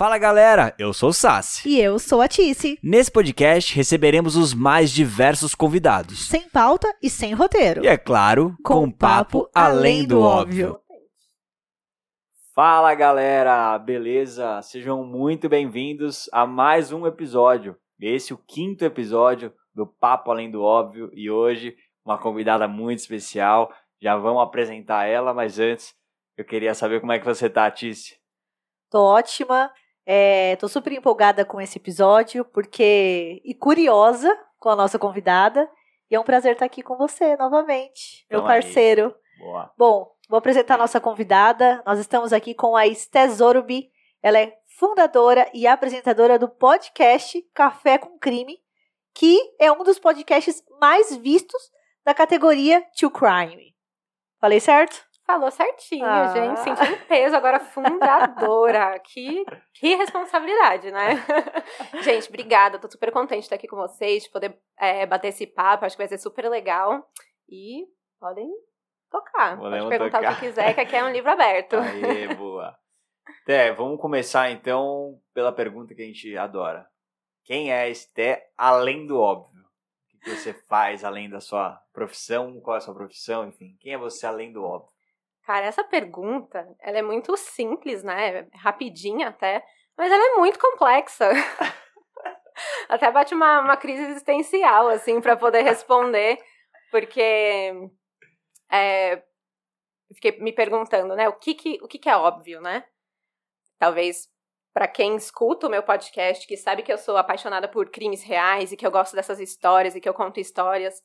Fala galera, eu sou o Sassi. E eu sou a Tice. Nesse podcast receberemos os mais diversos convidados. Sem pauta e sem roteiro. E é claro, com, com papo além do óbvio. Fala galera, beleza? Sejam muito bem-vindos a mais um episódio. Esse é o quinto episódio do Papo Além do Óbvio e hoje uma convidada muito especial. Já vamos apresentar ela, mas antes eu queria saber como é que você tá, Tice. Tô ótima. É, tô super empolgada com esse episódio, porque. e curiosa com a nossa convidada. E é um prazer estar aqui com você novamente, meu parceiro. Boa. Bom, vou apresentar a nossa convidada. Nós estamos aqui com a Esté Zorubi. Ela é fundadora e apresentadora do podcast Café com Crime, que é um dos podcasts mais vistos da categoria To Crime. Falei certo? Falou certinho, ah. gente. Senti um peso agora fundadora. que, que responsabilidade, né? gente, obrigada. Tô super contente de estar aqui com vocês, de poder é, bater esse papo. Acho que vai ser super legal. E podem tocar. Podemos Pode perguntar tocar. o que quiser, que aqui é um livro aberto. Aê, boa. Té, vamos começar então pela pergunta que a gente adora. Quem é Esté além do óbvio? O que você faz além da sua profissão? Qual é a sua profissão? Enfim, quem é você além do óbvio? Cara, essa pergunta, ela é muito simples, né? Rapidinha até, mas ela é muito complexa. até bate uma, uma crise existencial, assim, para poder responder, porque é, fiquei me perguntando, né? O que que, o que que é óbvio, né? Talvez para quem escuta o meu podcast, que sabe que eu sou apaixonada por crimes reais e que eu gosto dessas histórias e que eu conto histórias,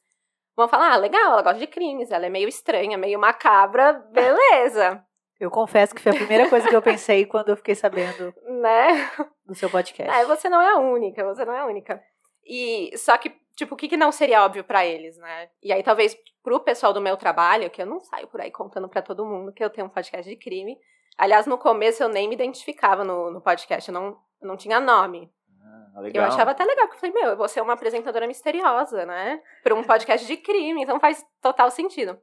vão falar: ah, legal, ela gosta de crimes, ela é meio estranha, meio macabra, beleza. Eu confesso que foi a primeira coisa que eu pensei quando eu fiquei sabendo né? do seu podcast. É, você não é a única, você não é a única. E só que, tipo, o que, que não seria óbvio para eles, né? E aí, talvez pro pessoal do meu trabalho, que eu não saio por aí contando para todo mundo que eu tenho um podcast de crime. Aliás, no começo eu nem me identificava no, no podcast, eu não, eu não tinha nome. Ah. Eu achava até legal, porque eu falei, meu, eu vou ser uma apresentadora misteriosa, né? Para um podcast de crime, então faz total sentido.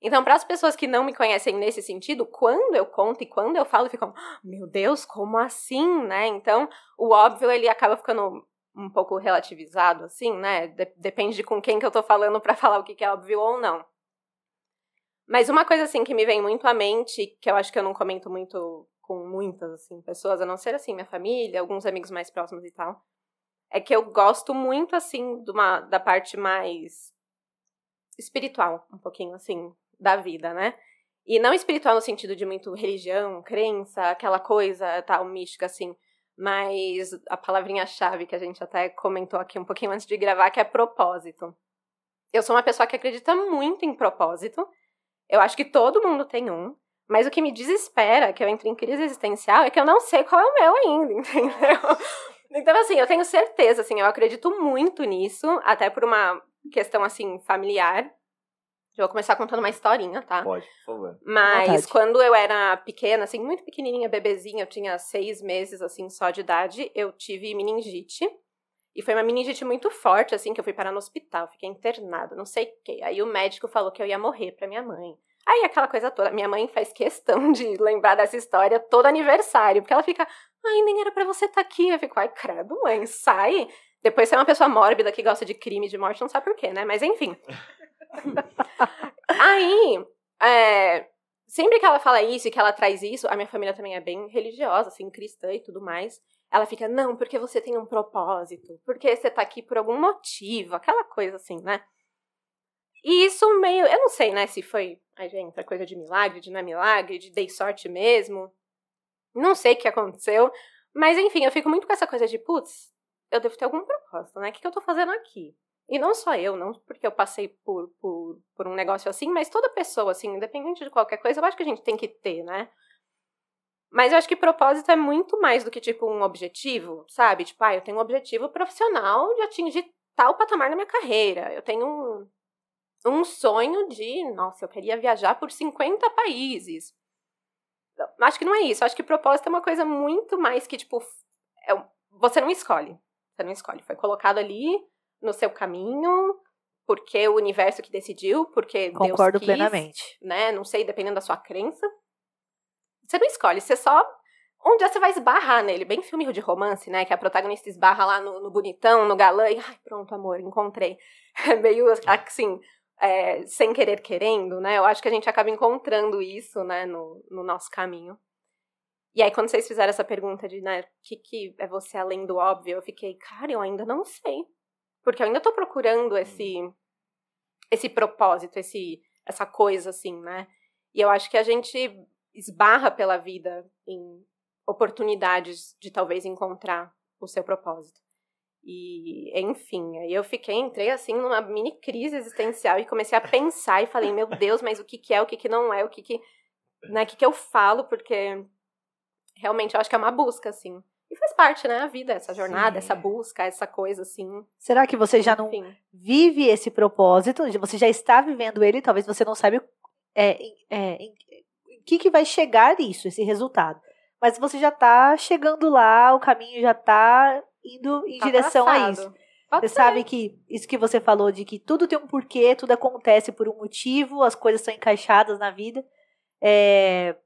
Então, para as pessoas que não me conhecem nesse sentido, quando eu conto e quando eu falo, ficam, meu Deus, como assim, né? Então, o óbvio, ele acaba ficando um pouco relativizado, assim, né? depende de com quem que eu tô falando para falar o que, que é óbvio ou não. Mas uma coisa, assim, que me vem muito à mente, que eu acho que eu não comento muito com muitas, assim, pessoas, a não ser, assim, minha família, alguns amigos mais próximos e tal, é que eu gosto muito, assim, de uma, da parte mais espiritual, um pouquinho, assim, da vida, né? E não espiritual no sentido de muito religião, crença, aquela coisa tal, mística, assim, mas a palavrinha-chave que a gente até comentou aqui um pouquinho antes de gravar, que é propósito. Eu sou uma pessoa que acredita muito em propósito. Eu acho que todo mundo tem um. Mas o que me desespera, que eu entre em crise existencial, é que eu não sei qual é o meu ainda, entendeu? Então, assim, eu tenho certeza, assim, eu acredito muito nisso, até por uma questão, assim, familiar. Já vou começar contando uma historinha, tá? Pode, por favor. Mas quando eu era pequena, assim, muito pequenininha, bebezinha, eu tinha seis meses, assim, só de idade, eu tive meningite. E foi uma meningite muito forte, assim, que eu fui parar no hospital, fiquei internada, não sei o quê. Aí o médico falou que eu ia morrer pra minha mãe. Aí aquela coisa toda, minha mãe faz questão de lembrar dessa história todo aniversário, porque ela fica, ai, nem era para você estar tá aqui. Eu fico, ai, credo, mãe, sai. Depois você é uma pessoa mórbida que gosta de crime, de morte, não sabe por quê, né? Mas enfim. Aí, é, sempre que ela fala isso e que ela traz isso, a minha família também é bem religiosa, assim, cristã e tudo mais. Ela fica, não, porque você tem um propósito, porque você tá aqui por algum motivo, aquela coisa assim, né? E isso meio, eu não sei, né, se foi, aí já entra coisa de milagre, de não é milagre, de dei sorte mesmo. Não sei o que aconteceu, mas enfim, eu fico muito com essa coisa de, putz, eu devo ter algum propósito, né? O que, que eu tô fazendo aqui? E não só eu, não porque eu passei por, por, por um negócio assim, mas toda pessoa, assim, independente de qualquer coisa, eu acho que a gente tem que ter, né? Mas eu acho que propósito é muito mais do que, tipo, um objetivo, sabe? Tipo, ah, eu tenho um objetivo profissional de atingir tal patamar na minha carreira. Eu tenho um, um sonho de, nossa, eu queria viajar por 50 países. Acho que não é isso. Acho que propósito é uma coisa muito mais que, tipo, é, você não escolhe. Você não escolhe. Foi colocado ali no seu caminho, porque o universo que decidiu, porque Concordo Deus quis, plenamente. né? Não sei, dependendo da sua crença. Você não escolhe, você só um dia você vai esbarrar nele, bem filme de romance, né? Que a protagonista esbarra lá no, no bonitão, no galã, e ai, pronto, amor, encontrei. É meio assim, é, sem querer querendo, né? Eu acho que a gente acaba encontrando isso, né, no, no nosso caminho. E aí, quando vocês fizeram essa pergunta de, né, o que, que é você além do óbvio, eu fiquei, cara, eu ainda não sei. Porque eu ainda tô procurando esse, esse propósito, esse, essa coisa, assim, né? E eu acho que a gente esbarra pela vida em oportunidades de talvez encontrar o seu propósito. E, enfim, aí eu fiquei, entrei assim numa mini crise existencial e comecei a pensar e falei, meu Deus, mas o que, que é, o que, que não é, o que, que, né, o que, que eu falo, porque realmente eu acho que é uma busca, assim. E faz parte, né, a vida, essa jornada, Sim. essa busca, essa coisa, assim. Será que você já não Enfim. vive esse propósito? Você já está vivendo ele, talvez você não saiba é, é, em que, que vai chegar isso, esse resultado. Mas você já está chegando lá, o caminho já está indo em tá direção traçado. a isso. Pode você ser. sabe que isso que você falou de que tudo tem um porquê, tudo acontece por um motivo, as coisas são encaixadas na vida. É,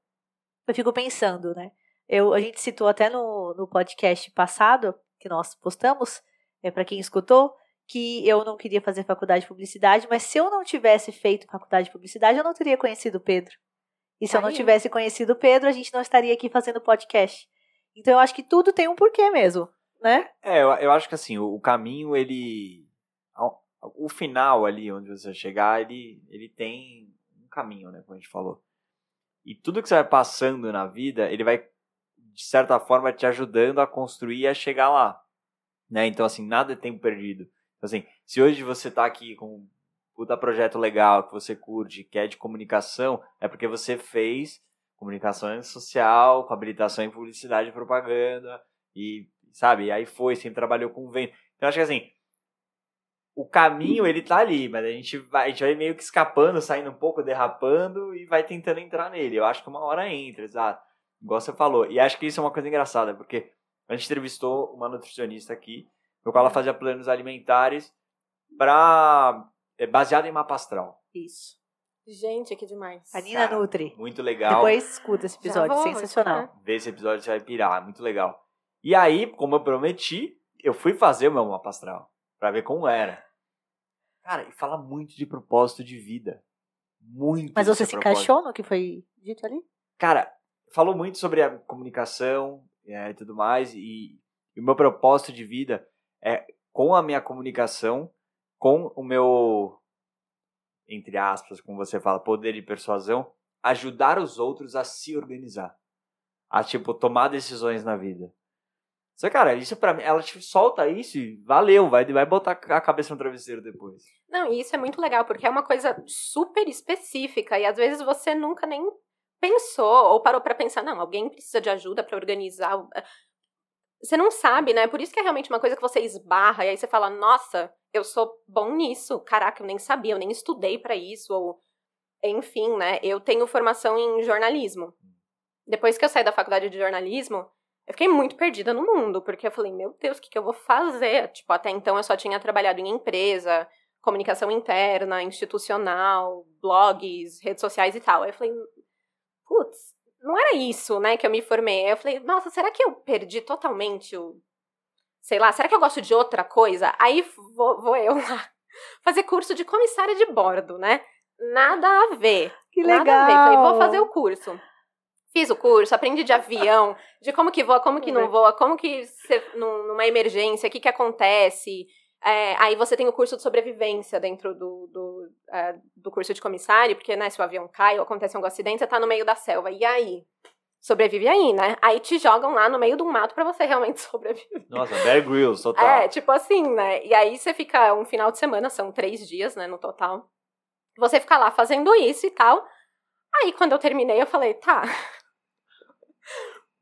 eu fico pensando, né? Eu, a gente citou até no, no podcast passado, que nós postamos, é, para quem escutou, que eu não queria fazer faculdade de publicidade, mas se eu não tivesse feito faculdade de publicidade, eu não teria conhecido o Pedro. E se Aí. eu não tivesse conhecido o Pedro, a gente não estaria aqui fazendo podcast. Então eu acho que tudo tem um porquê mesmo né? É, eu, eu acho que assim, o, o caminho, ele. O final ali, onde você chegar, ele, ele tem um caminho, né? Como a gente falou. E tudo que você vai passando na vida, ele vai, de certa forma, te ajudando a construir e a chegar lá. Né? Então, assim, nada é tempo perdido. Então, assim, se hoje você tá aqui com um puta projeto legal que você curte, que é de comunicação, é porque você fez comunicação social, com habilitação em publicidade e propaganda, e sabe? E aí foi, sempre trabalhou com vento. Então acho que assim, o caminho ele tá ali, mas a gente vai, a gente vai meio que escapando, saindo um pouco, derrapando e vai tentando entrar nele. Eu acho que uma hora entra, exato. Igual você falou. E acho que isso é uma coisa engraçada, porque a gente entrevistou uma nutricionista aqui, no qual ela fazia planos alimentares para é, baseado em mapa astral. Isso. Gente, que demais. A Nina Cara, Nutri. Muito legal. Depois escuta esse episódio, vou, sensacional. Vê esse episódio, você vai pirar, muito legal. E aí, como eu prometi, eu fui fazer o meu mapa astral para ver como era. Cara, e fala muito de propósito de vida. Muito. Mas você se propósito. encaixou no que foi dito ali? Cara, falou muito sobre a comunicação é, e tudo mais. E, e o meu propósito de vida é com a minha comunicação, com o meu, entre aspas, como você fala, poder de persuasão, ajudar os outros a se organizar. A, tipo, tomar decisões na vida. Só cara, isso para mim, ela te solta isso e valeu, vai, vai botar a cabeça no travesseiro depois. Não, e isso é muito legal, porque é uma coisa super específica e às vezes você nunca nem pensou ou parou para pensar, não, alguém precisa de ajuda para organizar. Eh, você não sabe, né? Por isso que é realmente uma coisa que você esbarra e aí você fala, nossa, eu sou bom nisso. Caraca, eu nem sabia, eu nem estudei para isso ou enfim, né? Eu tenho formação em jornalismo. Depois que eu saí da faculdade de jornalismo, eu fiquei muito perdida no mundo, porque eu falei, meu Deus, o que, que eu vou fazer? Tipo, até então eu só tinha trabalhado em empresa, comunicação interna, institucional, blogs, redes sociais e tal. Aí eu falei, putz, não era isso, né, que eu me formei. Aí eu falei, nossa, será que eu perdi totalmente o. Sei lá, será que eu gosto de outra coisa? Aí vou, vou eu lá fazer curso de comissária de bordo, né? Nada a ver. Que legal. Nada a ver. Falei, vou fazer o curso. Fiz o curso, aprendi de avião, de como que voa, como que não voa, como que você, numa emergência, o que que acontece. É, aí você tem o curso de sobrevivência dentro do, do, é, do curso de comissário, porque né, se o avião cai ou acontece algum acidente, você tá no meio da selva. E aí? Sobrevive aí, né? Aí te jogam lá no meio do mato para você realmente sobreviver. Nossa, Bear Grylls, total. É, tipo assim, né? E aí você fica um final de semana, são três dias, né, no total. Você fica lá fazendo isso e tal. Aí quando eu terminei, eu falei, tá,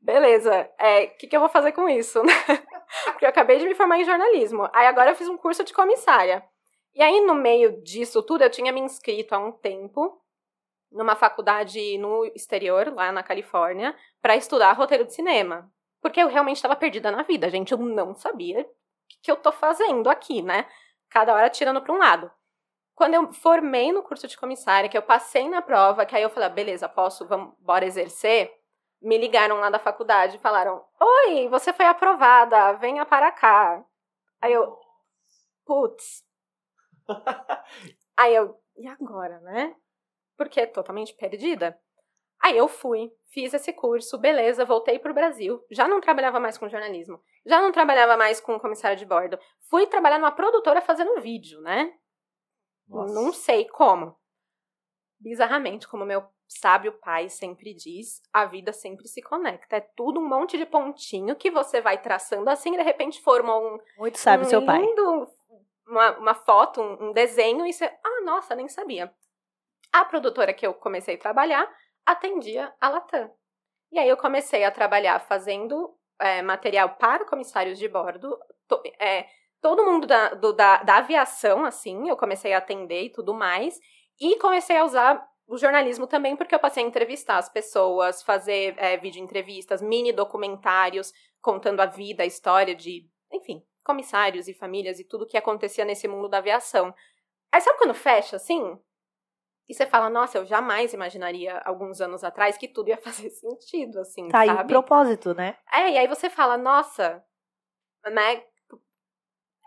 beleza, o é, que, que eu vou fazer com isso? Porque eu acabei de me formar em jornalismo. Aí agora eu fiz um curso de comissária. E aí, no meio disso tudo, eu tinha me inscrito há um tempo numa faculdade no exterior, lá na Califórnia, para estudar roteiro de cinema. Porque eu realmente estava perdida na vida, gente. Eu não sabia o que eu tô fazendo aqui, né? Cada hora tirando para um lado. Quando eu formei no curso de comissária, que eu passei na prova, que aí eu falei, ah, beleza, posso, vamos, bora exercer me ligaram lá da faculdade e falaram: Oi, você foi aprovada, venha para cá. Aí eu, putz. Aí eu, e agora, né? Porque é totalmente perdida. Aí eu fui, fiz esse curso, beleza, voltei pro Brasil. Já não trabalhava mais com jornalismo, já não trabalhava mais com comissário de bordo. Fui trabalhar numa produtora fazendo vídeo, né? Nossa. Não sei como. Bizarramente, como meu sábio pai sempre diz, a vida sempre se conecta. É tudo um monte de pontinho que você vai traçando assim, e de repente forma um, Muito sábio um seu pai. lindo- uma, uma foto, um, um desenho, e você. Ah, nossa, nem sabia. A produtora que eu comecei a trabalhar atendia a Latam. E aí eu comecei a trabalhar fazendo é, material para comissários de bordo. To- é, todo mundo da, do- da, da aviação, assim, eu comecei a atender e tudo mais. E comecei a usar o jornalismo também, porque eu passei a entrevistar as pessoas, fazer é, vídeo entrevistas, mini documentários, contando a vida, a história de, enfim, comissários e famílias e tudo que acontecia nesse mundo da aviação. Aí sabe quando fecha, assim? E você fala, nossa, eu jamais imaginaria, alguns anos atrás, que tudo ia fazer sentido, assim, Tá aí o sabe? propósito, né? É, e aí você fala, nossa, né?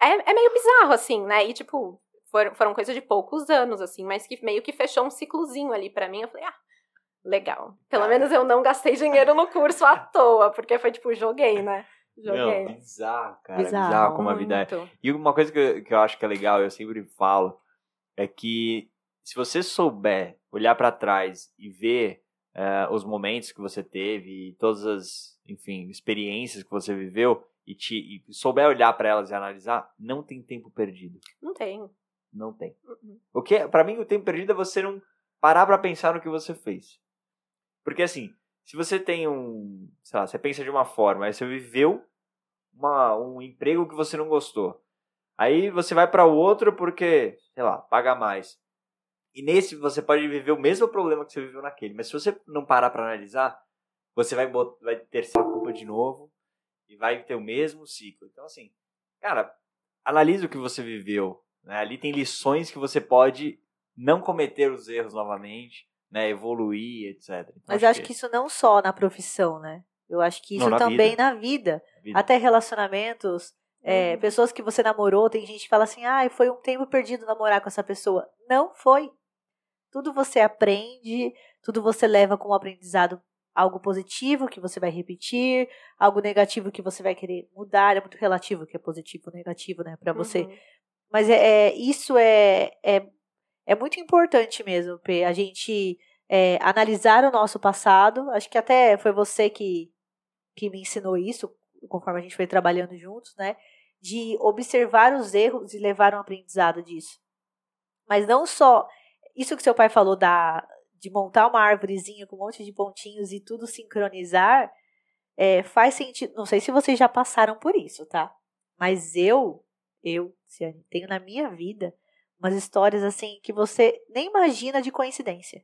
É, é meio bizarro, assim, né? E, tipo, foram, foram coisas de poucos anos, assim, mas que meio que fechou um ciclozinho ali pra mim. Eu falei, ah, legal. Pelo menos eu não gastei dinheiro no curso à toa, porque foi tipo, joguei, né? Joguei. Não, bizarro, cara. Bizarro. Bizarro, como a vida é. E uma coisa que eu, que eu acho que é legal, eu sempre falo, é que se você souber olhar pra trás e ver eh, os momentos que você teve e todas as, enfim, experiências que você viveu e, te, e souber olhar pra elas e analisar, não tem tempo perdido. Não tem. Não tem. Uhum. O que, para mim, o tempo perdido é você não parar pra pensar no que você fez. Porque assim, se você tem um, sei lá, você pensa de uma forma, aí você viveu uma, um emprego que você não gostou. Aí você vai pra outro porque, sei lá, paga mais. E nesse você pode viver o mesmo problema que você viveu naquele, mas se você não parar pra analisar, você vai bot- vai ter a culpa de novo e vai ter o mesmo ciclo. Então assim, cara, analise o que você viveu, né? Ali tem lições que você pode não cometer os erros novamente, né? Evoluir, etc. Então, Mas eu acho que isso não só na profissão, né? Eu acho que isso Não, na também vida. na vida. vida- Até relacionamentos, é, Uhum. pessoas que você namorou, tem gente que fala assim, ah, foi um tempo perdido namorar com essa pessoa. Não foi. Tudo você aprende, tudo você leva como aprendizado algo positivo que você vai repetir, algo negativo que você vai querer mudar. É muito relativo o que é positivo ou negativo, né, pra você. Uhum. Mas é, é- isso é, é, é muito importante mesmo, P. A gente é, analisar o nosso passado. Acho que até foi você que, que me ensinou isso, conforme a gente foi trabalhando juntos, né? De observar os erros e levar um aprendizado disso. Mas não só. Isso que seu pai falou da, de montar uma árvorezinha com um monte de pontinhos e tudo sincronizar, é, faz sentido. Não sei se vocês já passaram por isso, tá? Mas eu, eu, Ciane, tenho na minha vida umas histórias assim que você nem imagina de coincidência.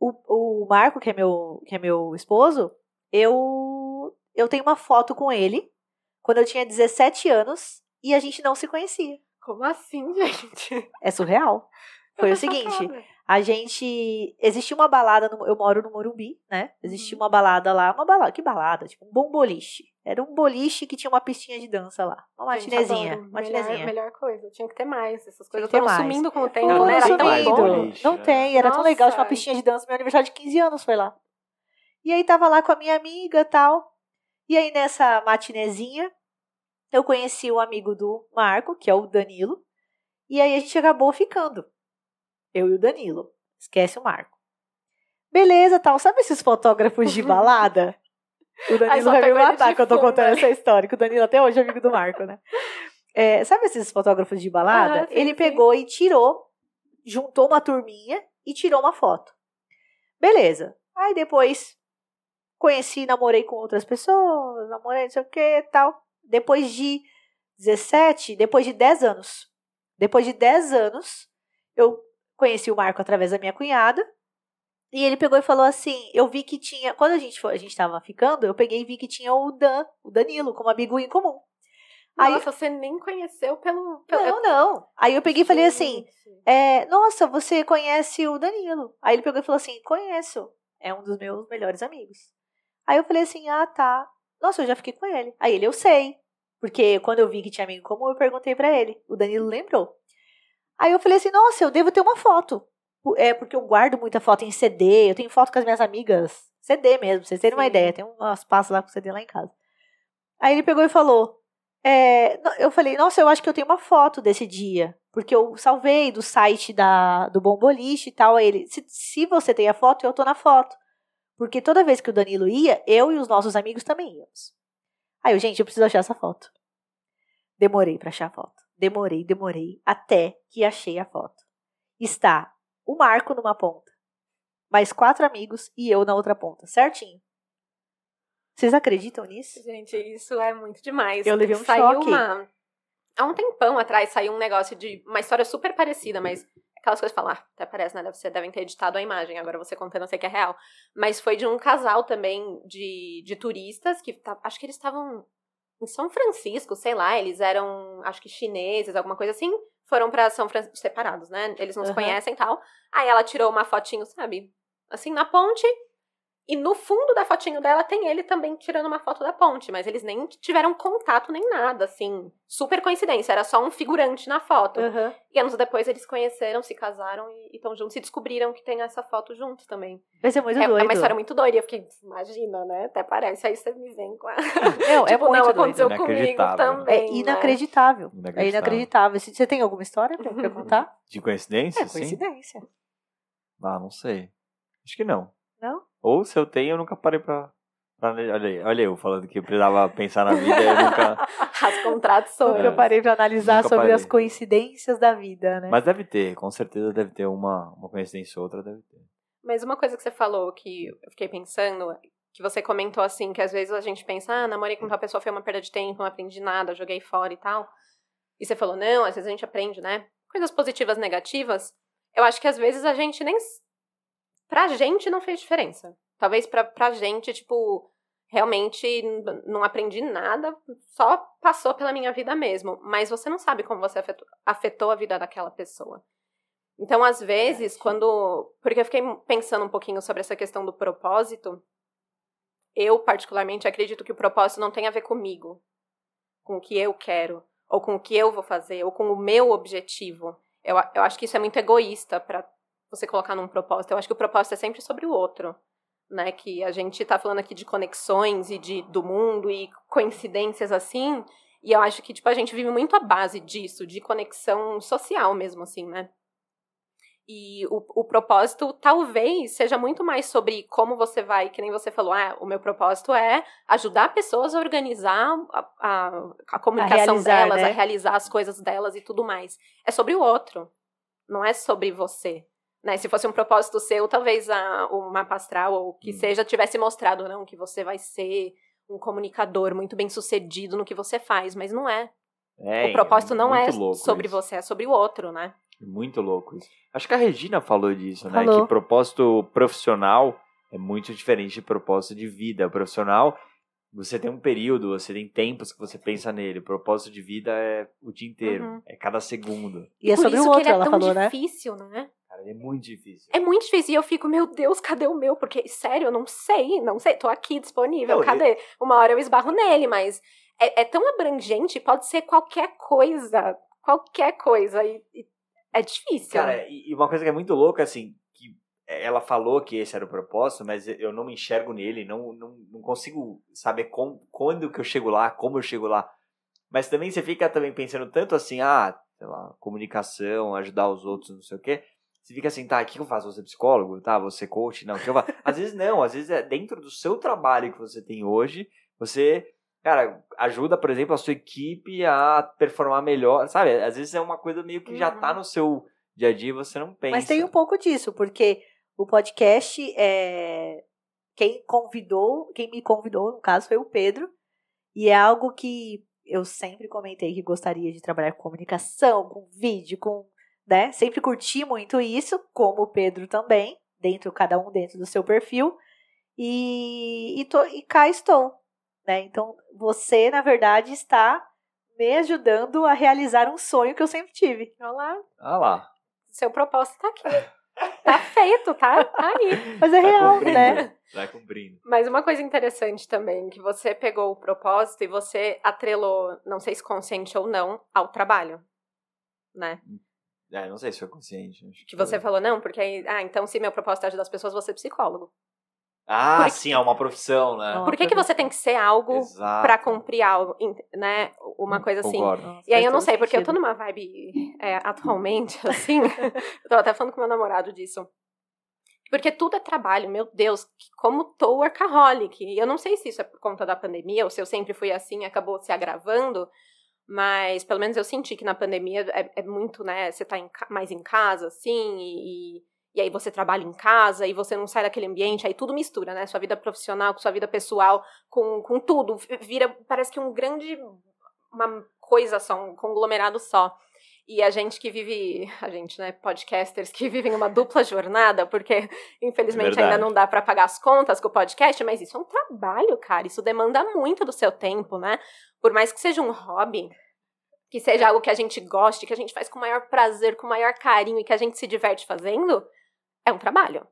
O, o Marco, que é meu, que é meu esposo, eu, eu tenho uma foto com ele quando eu tinha 17 anos e a gente não se conhecia. Como assim, gente? É surreal. Foi o seguinte, a gente. Existia uma balada, no- eu moro no Morumbi, né? Existia Uhum. uma balada lá, uma balada, que balada? Tipo, um bom boliche. Era um boliche que tinha uma pistinha de dança lá. Uma matinezinha. adoro. Matinezinha. Melhor, melhor coisa. Tinha que ter mais. Essas coisas mais. sumindo com o tempo, Não, né? Era tão sumindo. bom. Boliche, Não né? tem, era tão legal, tinha uma Nossa. pistinha de dança. Meu aniversário de 15 anos foi lá. E aí tava lá com a minha amiga e tal. E aí nessa matinezinha, eu conheci o amigo do Marco, que é o Danilo. E aí a gente acabou ficando. Eu e o Danilo. Esquece o Marco. Beleza, tal. Sabe esses fotógrafos de balada? O Danilo vai me matar que eu tô contando essa história, que o Danilo até hoje é amigo do Marco, né? É, sabe esses fotógrafos de balada? Sim, Ele sim. pegou e tirou, juntou uma turminha e tirou uma foto. Beleza. Aí depois conheci, namorei com outras pessoas, namorei não sei o que tal. Depois de 17, depois de 10 anos. Depois de 10 anos, eu conheci o Marco através da minha cunhada. E ele pegou e falou assim: Eu vi que tinha. Quando a gente, foi, a gente tava ficando, eu peguei e vi que tinha o Dan, o Danilo, como amigo em comum. Aí- Nossa, você nem conheceu pelo. pelo... Não, não. Aí eu peguei e falei assim: é, Nossa, você conhece o Danilo? Aí ele pegou e falou assim: Conheço. É um dos meus melhores amigos. Aí eu falei assim: ah, tá. Nossa, eu já fiquei com ele. Aí ele, eu sei. Porque quando eu vi que tinha amigo comum, eu perguntei para ele. O Danilo lembrou. Aí eu falei assim: nossa, eu devo ter uma foto. É porque eu guardo muita foto em CD. Eu tenho foto com as minhas amigas. CD mesmo, pra vocês terem uma Sim. ideia. Tem umas pastas lá com CD lá em casa. Aí ele pegou e falou: é, eu falei, nossa, eu acho que eu tenho uma foto desse dia. Porque eu salvei do site da, do Bomboliche e tal. Aí ele, se, se você tem a foto, eu tô na foto. Porque toda vez que o Danilo ia, eu e os nossos amigos também íamos. Aí eu, gente, eu preciso achar essa foto. Demorei pra achar a foto. Demorei, demorei, até que achei a foto. Está o Marco numa ponta, mais quatro amigos e eu na outra ponta, certinho. Vocês acreditam nisso? Gente, isso é muito demais. Eu levei um saiu choque. Uma... Há um tempão atrás saiu um negócio de uma história super parecida, mas aquelas coisas que falar, até parece, né? Você devem ter editado a imagem, agora você contando, eu sei que é real. Mas foi de um casal também de, de turistas que tá- acho que eles estavam em São Francisco, sei lá, eles eram, acho que chineses, alguma coisa assim. Foram pra São Francisco separados, né? Eles não se Aham. conhecem e tal. Aí ela tirou uma fotinho, sabe? Assim, na ponte. E no fundo da fotinho dela tem ele também tirando uma foto da ponte, mas eles nem tiveram contato nem nada, assim. Super coincidência, era só um figurante na foto. Aham. E anos depois eles conheceram, se casaram e estão juntos e descobriram que tem essa foto juntos também. Vai ser muito É, é doido. uma história muito doida. E eu fiquei, imagina, né? Até parece. Aí você me vem com a. Não, é tipo, muito não, doido. aconteceu comigo Inacreditável. também. É né? inacreditável. É Inacreditável. Você tem alguma história pra, pra contar? De coincidência? É sim? coincidência. Ah, não sei. Acho que não. Não? Ou se eu tenho, eu nunca parei pra. pra olha aí, olha eu falando que eu precisava pensar na vida e eu nunca. As contradições. Nunca parei pra analisar Nunca sobre parei. as coincidências da vida, né? Mas deve ter, com certeza deve ter uma, uma coincidência ou outra, deve ter. Mas uma coisa que você falou que eu fiquei pensando, que você comentou assim, que às vezes a gente pensa, ah, namorei com tal pessoa, foi uma perda de tempo, não aprendi nada, joguei fora e tal. E você falou, não, às vezes a gente aprende, né? Coisas positivas, negativas. Eu acho que às vezes a gente nem. Pra gente não fez diferença. Talvez pra, pra gente, tipo, realmente não aprendi nada, só passou pela minha vida mesmo. Mas você não sabe como você afetou, afetou a vida daquela pessoa. Então, às vezes, quando. Porque eu fiquei pensando um pouquinho sobre essa questão do propósito. Eu, particularmente, acredito que o propósito não tem a ver comigo, com o que eu quero, ou com o que eu vou fazer, ou com o meu objetivo. Eu, eu acho que isso é muito egoísta pra você colocar num propósito. Eu acho que o propósito é sempre sobre o outro. Né, que a gente tá falando aqui de conexões e de, do mundo e coincidências assim, e eu acho que, tipo, a gente vive muito à base disso, de conexão social mesmo, assim, né? E o, o propósito talvez seja muito mais sobre como você vai, que nem você falou, ah, o meu propósito é ajudar pessoas a organizar a, a, a comunicação realizar, delas, né? a realizar as coisas delas e tudo mais. É sobre o outro, não é sobre você. Né? Se fosse um propósito seu, talvez a, o mapa astral ou o que Hum. seja tivesse mostrado, não, que você vai ser um comunicador muito bem sucedido no que você faz, mas não é. É, o propósito não é muito louco sobre isso. você, é sobre o outro, né? Muito louco isso. Acho que a Regina falou disso, né? Falou. Que propósito profissional é muito diferente de propósito de vida. Profissional, você tem um período, você tem tempos que você pensa nele. Propósito de vida é o dia inteiro, Uhum. é cada segundo. E é Por sobre o outro, que ele é ela tão falou, né? difícil, né? Cara, é muito difícil. É muito difícil. E eu fico, meu Deus, cadê o meu? Porque, sério, eu não sei, não sei. Tô aqui disponível, Não, cadê? Uma hora eu esbarro nele, mas é, é tão abrangente, pode ser qualquer coisa. Qualquer coisa. E, e é difícil. Cara, e, e uma coisa que é muito louca, assim, ela falou que esse era o propósito, mas eu não me enxergo nele, não, não, não consigo saber com, quando que eu chego lá, como eu chego lá. Mas também você fica também pensando tanto assim, ah, sei lá, comunicação, ajudar os outros, não sei o quê. Você fica assim, tá, o que eu faço? Você é psicólogo? Tá, você é coach? Não, o que eu faço? Às vezes não, às vezes é dentro do seu trabalho que você tem hoje, você, cara, ajuda, por exemplo, a sua equipe a performar melhor, sabe? Às vezes é uma coisa meio que já Uhum. tá no seu dia a dia e você não pensa. Mas tem um pouco disso, porque o podcast é. Quem convidou, quem me convidou, no caso, foi o Pedro. E é algo que eu sempre comentei que gostaria de trabalhar com comunicação, com vídeo, com. Né? Sempre curti muito isso, como o Pedro também, dentro, cada um dentro do seu perfil. E, e, tô- e cá estou. Né? Então, você, na verdade, está me ajudando a realizar um sonho que eu sempre tive. Olha lá, Ah lá. seu propósito tá aqui. Tá feito, tá? Tá aí. Mas é Vai real, cumprindo, né? Vai cumprindo. Mas uma coisa interessante também, que você pegou o propósito e você atrelou, não sei se consciente ou não, ao trabalho. Né? É, não sei se foi consciente. acho Que você foi. falou, não, porque aí, ah, então se meu propósito é ajudar as pessoas, vou ser psicólogo. Ah, Porque- sim, é uma profissão, né? Por que, que você tem que ser algo pra cumprir algo, né? Uma coisa assim. Nossa, E aí eu não sei, porque eu tô numa vibe é, atualmente, assim. eu tava até falando com meu namorado disso. Porque tudo é trabalho, meu Deus, como tô workaholic. E eu não sei se isso é por conta da pandemia ou se eu sempre fui assim e acabou se agravando. Mas pelo menos eu senti que na pandemia é, é muito, né? Você tá em mais em casa, assim, e, e aí você trabalha em casa e você não sai daquele ambiente, aí tudo mistura, né? Sua vida profissional com sua vida pessoal, com, com tudo. Vira, parece que um grande. Uma coisa só, um conglomerado só. E a gente que vive, a gente, né, podcasters que vivem uma dupla jornada, porque infelizmente Verdade. ainda não dá pra pagar as contas com o podcast, mas isso é um trabalho, cara. Isso demanda muito do seu tempo, né? Por mais que seja um hobby, que seja algo que a gente goste, que a gente faz com o maior prazer, com o maior carinho e que a gente se diverte fazendo, é um trabalho.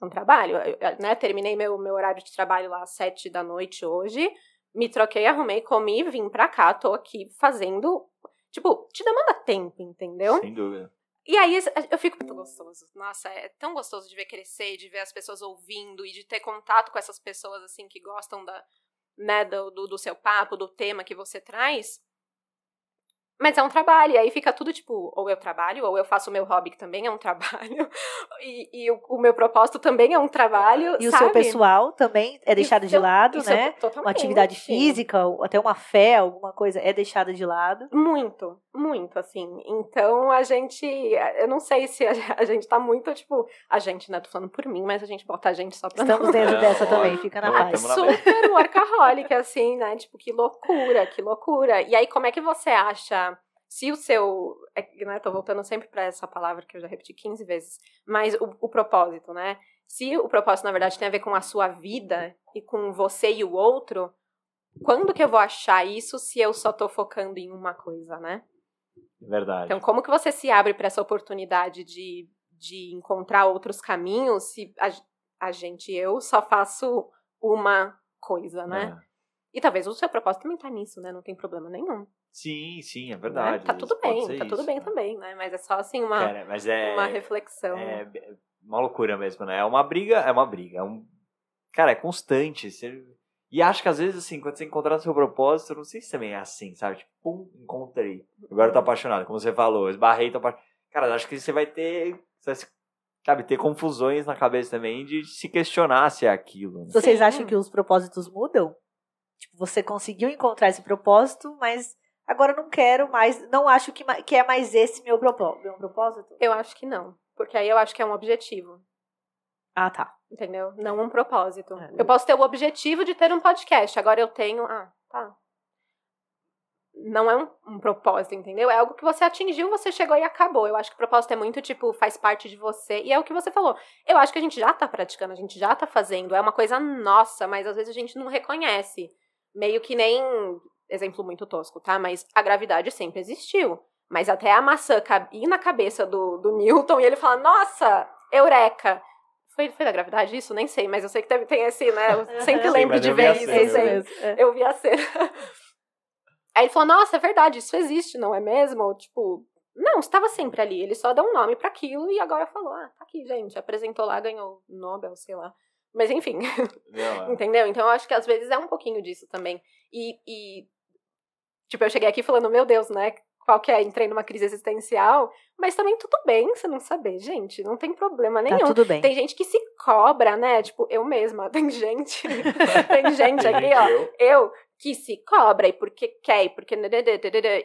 É um trabalho. Eu, né, terminei meu, meu horário de trabalho lá às sete da noite hoje, me troquei, arrumei, comi, vim pra cá, tô aqui fazendo. Tipo, te demanda tempo, entendeu? Sem dúvida. E aí eu fico muito gostoso. Nossa, é tão gostoso de ver crescer, de ver as pessoas ouvindo e de ter contato com essas pessoas assim que gostam da, né, do, do, do seu papo, do tema que você traz. Mas é um trabalho, e aí fica tudo tipo, ou eu trabalho, ou eu faço o meu hobby, que também é um trabalho, e, e o, o meu propósito também é um trabalho. E o sabe? seu pessoal também é deixado de seu- lado, e seu- né? Uma atividade física, ou até uma fé, alguma coisa é deixada de lado. Muito, muito, assim. Então a gente. Eu não sei se a, a gente tá muito, tipo. A gente, né? Tô falando por mim, mas a gente bota a gente só pra Estamos não. dentro dessa lógico. também, fica na paz. Super workaholic, assim, né? Tipo, que loucura, que loucura. E aí, como é que você acha. Se o seu. É, né, tô voltando sempre pra essa palavra que eu já repeti 15 vezes. Mas o, o propósito, né? Se o propósito, na verdade, tem a ver com a sua vida e com você e o outro, quando que eu vou achar isso se eu só tô focando em uma coisa, né? Verdade. Então, como que você se abre para essa oportunidade de, de encontrar outros caminhos se a, a gente, eu, só faço uma coisa, né? É. E talvez o seu propósito também tá nisso, né? Não tem problema nenhum. Sim, sim, é né? verdade. Tá às tudo bem, tá tudo isso, bem né? também, né? Mas é só assim uma, Cara, mas é, uma reflexão. é é uma loucura mesmo, né? É uma briga, é uma briga. É um... Cara, é constante. Você... E acho que às vezes, assim, quando você encontrar seu propósito, eu não sei se também é assim, sabe? Tipo, pum, encontrei. Agora eu tô apaixonado, como você falou, esbarrei, tô apaixonado. Cara, acho que você vai ter, você vai, sabe, ter confusões na cabeça também de se questionar se é aquilo. Né? Vocês Sim. acham que os propósitos mudam? Tipo, você conseguiu encontrar esse propósito, mas agora eu não quero mais, não acho que, que é mais esse meu, propó meu propósito? Eu acho que não. Porque aí eu acho que é um objetivo. Ah, tá. Entendeu? Não um propósito. É. Eu posso ter o objetivo de ter um podcast. Agora eu tenho. Ah, tá. Não é um, um propósito, entendeu? É algo que você atingiu, você chegou e acabou. Eu acho que o propósito é muito, tipo, faz parte de você. E é o que você falou. Eu acho que a gente já tá praticando, a gente já tá fazendo. É uma coisa nossa, mas às vezes a gente não reconhece. Meio que nem. Exemplo muito tosco, tá? Mas a gravidade sempre existiu. Mas até a maçã ir na cabeça do, do Newton e ele falar, nossa, eureka! Foi, foi da gravidade isso? Nem sei, mas eu sei que teve, tem esse, né? Eu sempre lembro de ver isso. eu. Eu vi a cena. Aí ele falou, nossa, é verdade, isso existe, não é mesmo? Tipo, não, estava sempre ali. Ele só deu um nome para aquilo e agora falou, ah, tá aqui, gente. Apresentou lá, ganhou o Nobel, sei lá. Mas enfim, Não, é. entendeu? Então eu acho que às vezes é um pouquinho disso também. E, e tipo, eu cheguei aqui falando, meu Deus, né? Qual que é? Entrei numa crise existencial. Mas também tudo bem você não saber, gente. Não tem problema Tá nenhum. tudo bem. Tem gente que se cobra, né? Tipo, eu mesma. Tem gente. tem gente aqui, ó. eu- Eu que se cobra e porque quer, e porque.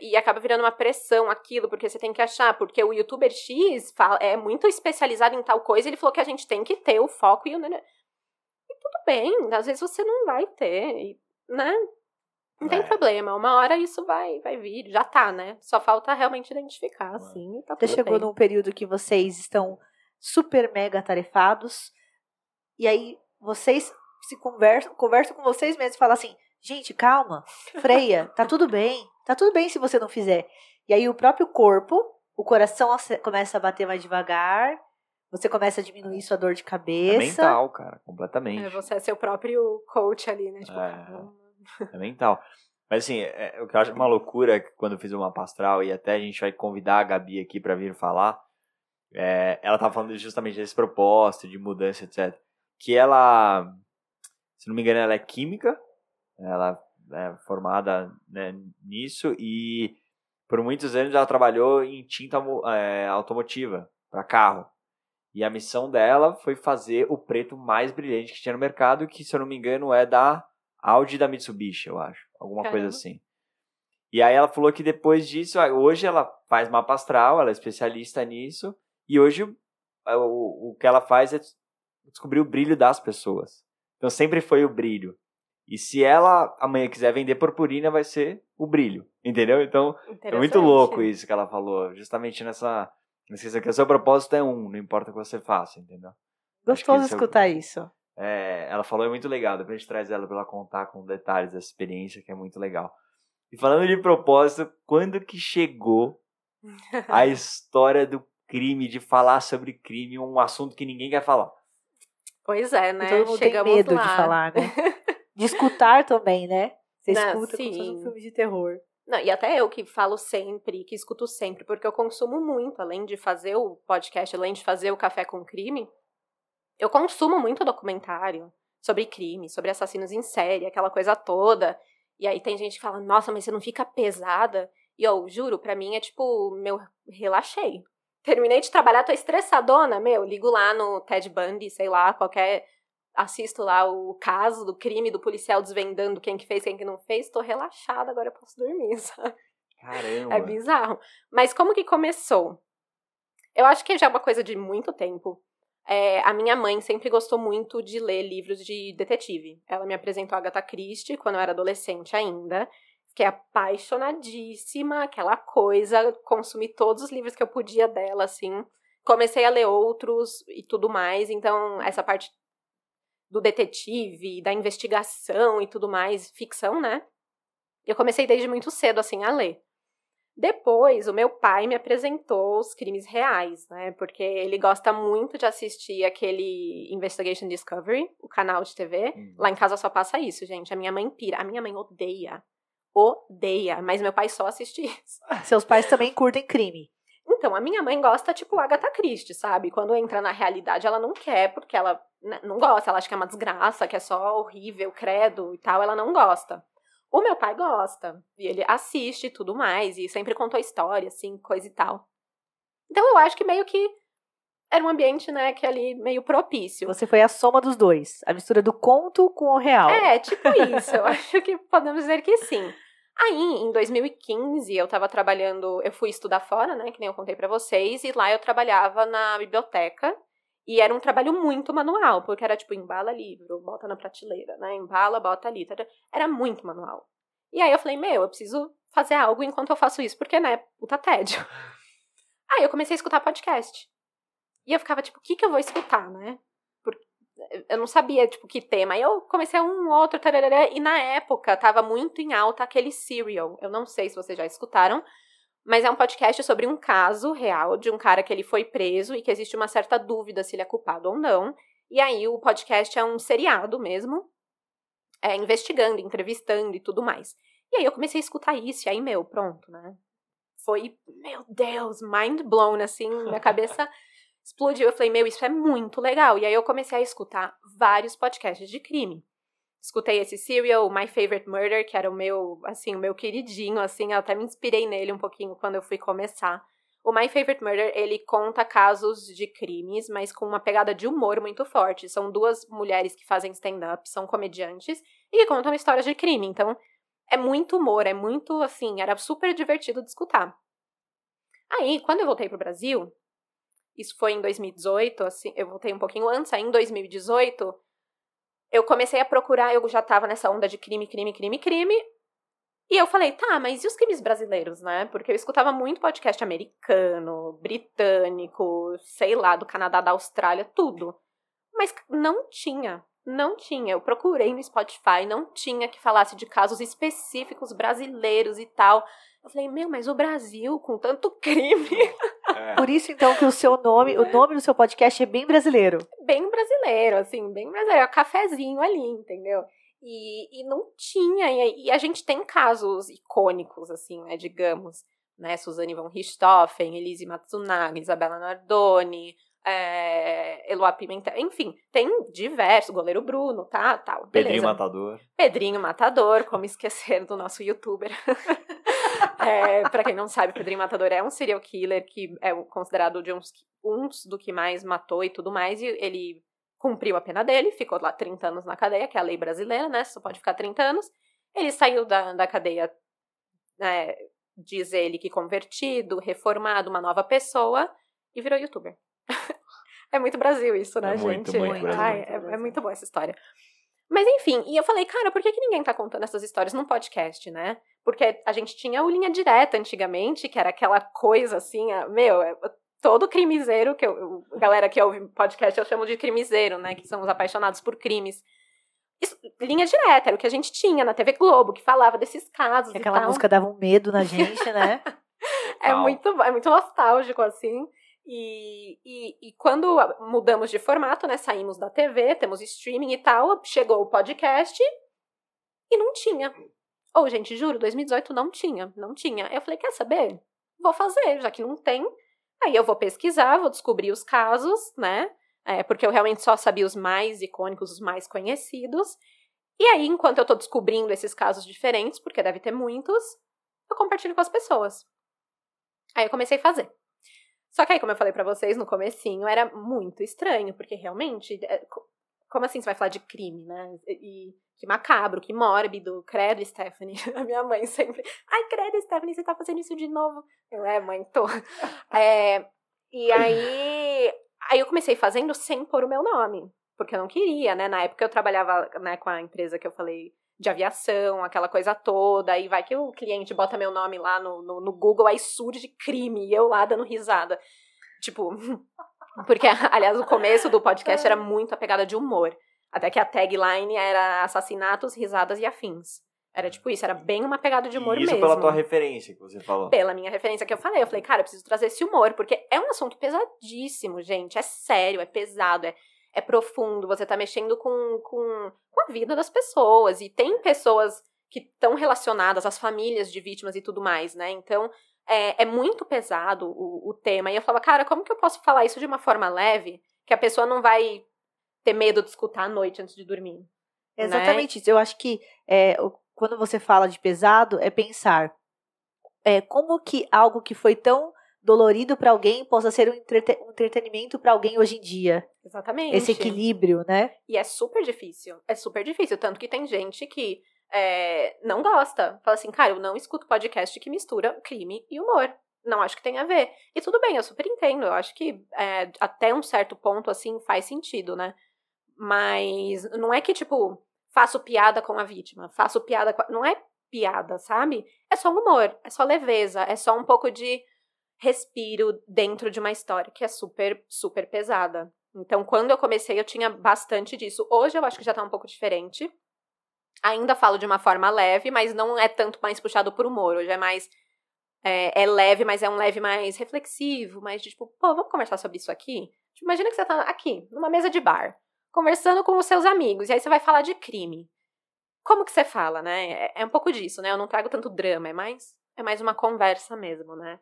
E acaba virando uma pressão aquilo, porque você tem que achar. Porque o youtuber X fala, é muito especializado em tal coisa, ele falou que a gente tem que ter o foco e o. E tudo bem, às vezes você não vai ter, e, né? Não tem É. problema, uma hora isso vai, vai vir, já tá, né? Só falta realmente identificar, assim, e tá Você chegou bem. num período que vocês estão super mega tarefados, e aí vocês se conversam, conversam com vocês mesmos e falam assim, gente, calma, freia, tá tudo bem, tá tudo bem se você não fizer. E aí o próprio corpo, o coração começa a bater mais devagar, Você começa a diminuir sua dor de É cabeça. mental, cara, completamente. É, você é seu próprio coach ali, né? Tipo, É. É mental. Mas assim, é- é- o que eu acho uma loucura é quando eu fiz o mapa astral, e até a gente vai convidar a Gabi aqui pra vir falar, é, ela tava falando justamente desse propósito, de mudança, etc. Que ela, se não me engano, ela é química, ela é formada né, nisso, e por muitos anos ela trabalhou em tinta é, automotiva, para carro. E a missão dela foi fazer o preto mais brilhante que tinha no mercado, que, se eu não me engano, é da Audi da Mitsubishi, eu acho. Alguma coisa Caramba. assim. E aí ela falou que depois disso, hoje ela faz mapa astral, ela é especialista nisso, e hoje o, o que ela faz é descobrir o brilho das pessoas. Então sempre foi o brilho. E se ela amanhã quiser vender purpurina, vai ser o brilho, entendeu? Então é muito louco isso que ela falou, justamente nessa. nessa que o seu propósito é um, não importa o que você faça, entendeu? Gostoso é o- escutar isso. É, ela falou é muito legal, depois a gente traz ela pra ela contar com detalhes dessa experiência, que é muito legal. E falando de propósito, quando que chegou a história do crime, de falar sobre crime, um assunto que ninguém quer falar? Pois é, E né? todo mundo Chegamos tem medo lá. de falar, né? De escutar também, né? Você Não, escuta como se fosse um sim. filme de terror. Não, e até eu que falo sempre, que escuto sempre, porque eu consumo muito, além de fazer o podcast, além de fazer o Café com Crime, eu consumo muito documentário sobre crime, sobre assassinos em série, aquela coisa toda. E aí tem gente que fala, nossa, mas você não fica pesada? E eu juro, pra mim é tipo, meu, relaxei. Terminei de trabalhar, tô estressadona, meu, ligo lá no Ted Bundy, sei lá, qualquer. Assisto lá o caso do crime do policial desvendando quem que fez, quem que não fez, tô relaxada, agora eu posso dormir, sabe? Caramba! É bizarro. Mas como que começou? Eu acho que já é uma coisa de muito tempo. É, a minha mãe sempre gostou muito de ler livros de detetive. Ela me apresentou a Agatha Christie quando eu era adolescente ainda. Fiquei apaixonadíssima, aquela coisa. Consumi todos os livros que eu podia dela, assim. Comecei a ler outros e tudo mais. Então, essa parte do detetive, da investigação e tudo mais, ficção, né? Eu comecei desde muito cedo, assim, a ler. Depois, o meu pai me apresentou os crimes reais, né? Porque ele gosta muito de assistir aquele Investigation Discovery, o canal de TV. Hum. Lá em casa só passa isso, gente. A minha mãe pira. A minha mãe odeia. Odeia. Mas meu pai só assiste isso. Seus pais também curtem crime. Então, a minha mãe gosta, tipo, Agatha Christie, sabe? Quando entra na realidade, ela não quer, porque ela né, não gosta. Ela acha que é uma desgraça, que é só horrível, credo e tal. Ela não gosta. O meu pai gosta. E ele assiste e tudo mais. E sempre contou história, assim, coisa e tal. Então, eu acho que meio que era um ambiente, né, que ali meio propício. Você foi a soma dos dois. A mistura do conto com o real. É, tipo isso. Eu acho que podemos dizer que sim. Aí, em 2015, eu tava trabalhando, eu fui estudar fora, né, que nem eu contei pra vocês, e lá eu trabalhava na biblioteca, e era um trabalho muito manual, porque era tipo, embala livro, bota na prateleira, né, embala, bota ali, tara. era muito manual. E aí eu falei, meu, eu preciso fazer algo enquanto eu faço isso, porque, né, puta tédio. Aí eu comecei a escutar podcast. E eu ficava, tipo, o que que eu vou escutar, né? eu não sabia, tipo, que tema. Aí eu comecei um outro, e na época tava muito em alta aquele Serial. Eu não sei se vocês já escutaram, mas é um podcast sobre um caso real de um cara que ele foi preso e que existe uma certa dúvida se ele é culpado ou não. E aí o podcast é um seriado mesmo, é, investigando, entrevistando e tudo mais. E aí eu comecei a escutar isso, e aí, meu, pronto, né? Foi, meu Deus, mind blown, assim, minha cabeça explodiu. Eu falei, meu, isso é muito legal. E aí eu comecei a escutar vários podcasts de crime. Escutei esse Serial, My Favorite Murder, que era o meu, assim, o meu queridinho, assim, eu até me inspirei nele um pouquinho quando eu fui começar. O My Favorite Murder, ele conta casos de crimes, mas com uma pegada de humor muito forte. São duas mulheres que fazem stand-up, são comediantes, e que contam histórias de crime. Então, é muito humor, é muito, assim, era super divertido de escutar. Aí, quando eu voltei pro Brasil, isso foi em 2018, assim, eu voltei um pouquinho antes, aí em 2018, eu comecei a procurar, eu já tava nessa onda de crime, crime, crime, crime, e eu falei, tá, mas e os crimes brasileiros, né? Porque eu escutava muito podcast americano, britânico, sei lá, do Canadá, da Austrália, tudo. Mas não tinha, não tinha. Eu procurei no Spotify, não tinha que falasse de casos específicos brasileiros e tal. Eu falei, meu, mas o Brasil, com tanto crime, É. por isso, então, que o seu nome, o nome do seu podcast é bem brasileiro. Bem brasileiro, assim, bem brasileiro. É um cafezinho ali, entendeu? E, e não tinha. E, e a gente tem casos icônicos, assim, né, digamos. Né, Suzane von Richthofen, Elise Matsunaga, Isabela Nardoni, é, Eloá Pimentel, enfim, tem diversos, goleiro Bruno, tá, tal, beleza. Pedrinho Matador. Pedrinho Matador, como esquecer do nosso youtuber. é, para quem não sabe, Pedrinho Matador é um serial killer que é considerado de uns, uns do que mais matou e tudo mais, e ele cumpriu a pena dele, ficou lá 30 anos na cadeia, que é a lei brasileira, né, só pode ficar 30 anos. Ele saiu da, da cadeia, né, diz ele que convertido, reformado, uma nova pessoa, e virou youtuber. é muito Brasil isso, né, É muito, gente? muito Brasil. Ai, é, é muito boa essa história. Mas enfim, e eu falei, cara, por que, que ninguém tá contando essas histórias num podcast, né? Porque a gente tinha o Linha Direta antigamente, que era aquela coisa assim, a- meu, é- todo crimiseiro, que eu, eu- a galera que ouve podcast eu chamo de crimiseiro, né? Que são os apaixonados por crimes. Isso, linha direta, era o que a gente tinha na TV Globo, que falava desses casos. e Aquela tal. música dava um medo na gente, né? É muito, é muito nostálgico, assim. E, e, e quando mudamos de formato, né? Saímos da TV, temos streaming e tal, chegou o podcast e não tinha. Ou, gente, juro, 2018 não tinha, não tinha. Eu falei, quer saber? Vou fazer, já que não tem. Aí eu vou pesquisar, vou descobrir os casos, né? É, porque eu realmente só sabia os mais icônicos, os mais conhecidos. E aí, enquanto eu tô descobrindo esses casos diferentes, porque deve ter muitos, eu compartilho com as pessoas. Aí eu comecei a fazer. Só que aí, como eu falei pra vocês no comecinho, era muito estranho, porque realmente, é, co- como assim você vai falar de crime, né? E que macabro, que mórbido, credo, Stephanie. A minha mãe sempre, ai, credo, Stephanie, você tá fazendo isso de novo. Eu, é, mãe, tô. É, e aí, aí eu comecei fazendo sem pôr o meu nome, porque eu não queria, né? Na época eu trabalhava né, com a empresa que eu falei de aviação, aquela coisa toda, aí vai que o cliente bota meu nome lá no, no, no Google, aí surge crime, e eu lá dando risada. Tipo, porque, aliás, o começo do podcast era muito a pegada de humor. Até que a tagline era assassinatos, risadas e afins. Era tipo isso, era bem uma pegada de humor E isso mesmo. pela tua referência que você falou. Pela minha referência que eu falei, eu falei, cara, eu preciso trazer esse humor, porque é um assunto pesadíssimo, gente. É sério, é pesado, é, é profundo. Você tá mexendo com, com, com a vida das pessoas. E tem pessoas que estão relacionadas às famílias de vítimas e tudo mais, né? Então, é, é muito pesado o, o tema. E eu falava, cara, como que eu posso falar isso de uma forma leve, que a pessoa não vai ter medo de escutar à noite antes de dormir? É exatamente isso. Eu acho que é, quando você fala de pesado, é pensar é, como que algo que foi tão dolorido para alguém possa ser um, um entretenimento para alguém hoje em dia. Exatamente. Esse equilíbrio, né? E é super difícil. É super difícil. Tanto que tem gente que é, não gosta. Fala assim, cara, eu não escuto podcast que mistura crime e humor. Não acho que tem a ver. E tudo bem, eu super entendo. Eu acho que é, até um certo ponto, assim, faz sentido, né? Mas não é que, tipo, faço piada com a vítima, faço piada com a... Não é piada, sabe? É só um humor, é só leveza, é só um pouco de respiro dentro de uma história que é super, super pesada. Então, quando eu comecei, eu tinha bastante disso. Hoje eu acho que já tá um pouco diferente. Ainda falo de uma forma leve, mas não é tanto mais puxado por humor. Hoje é mais. É, é leve, mas é um leve mais reflexivo, mais de tipo, pô, vamos conversar sobre isso aqui? Tipo, imagina que você tá aqui, numa mesa de bar, conversando com os seus amigos, e aí você vai falar de crime. Como que você fala, né? É, é um pouco disso, né? Eu não trago tanto drama, é mais, é mais uma conversa mesmo, né?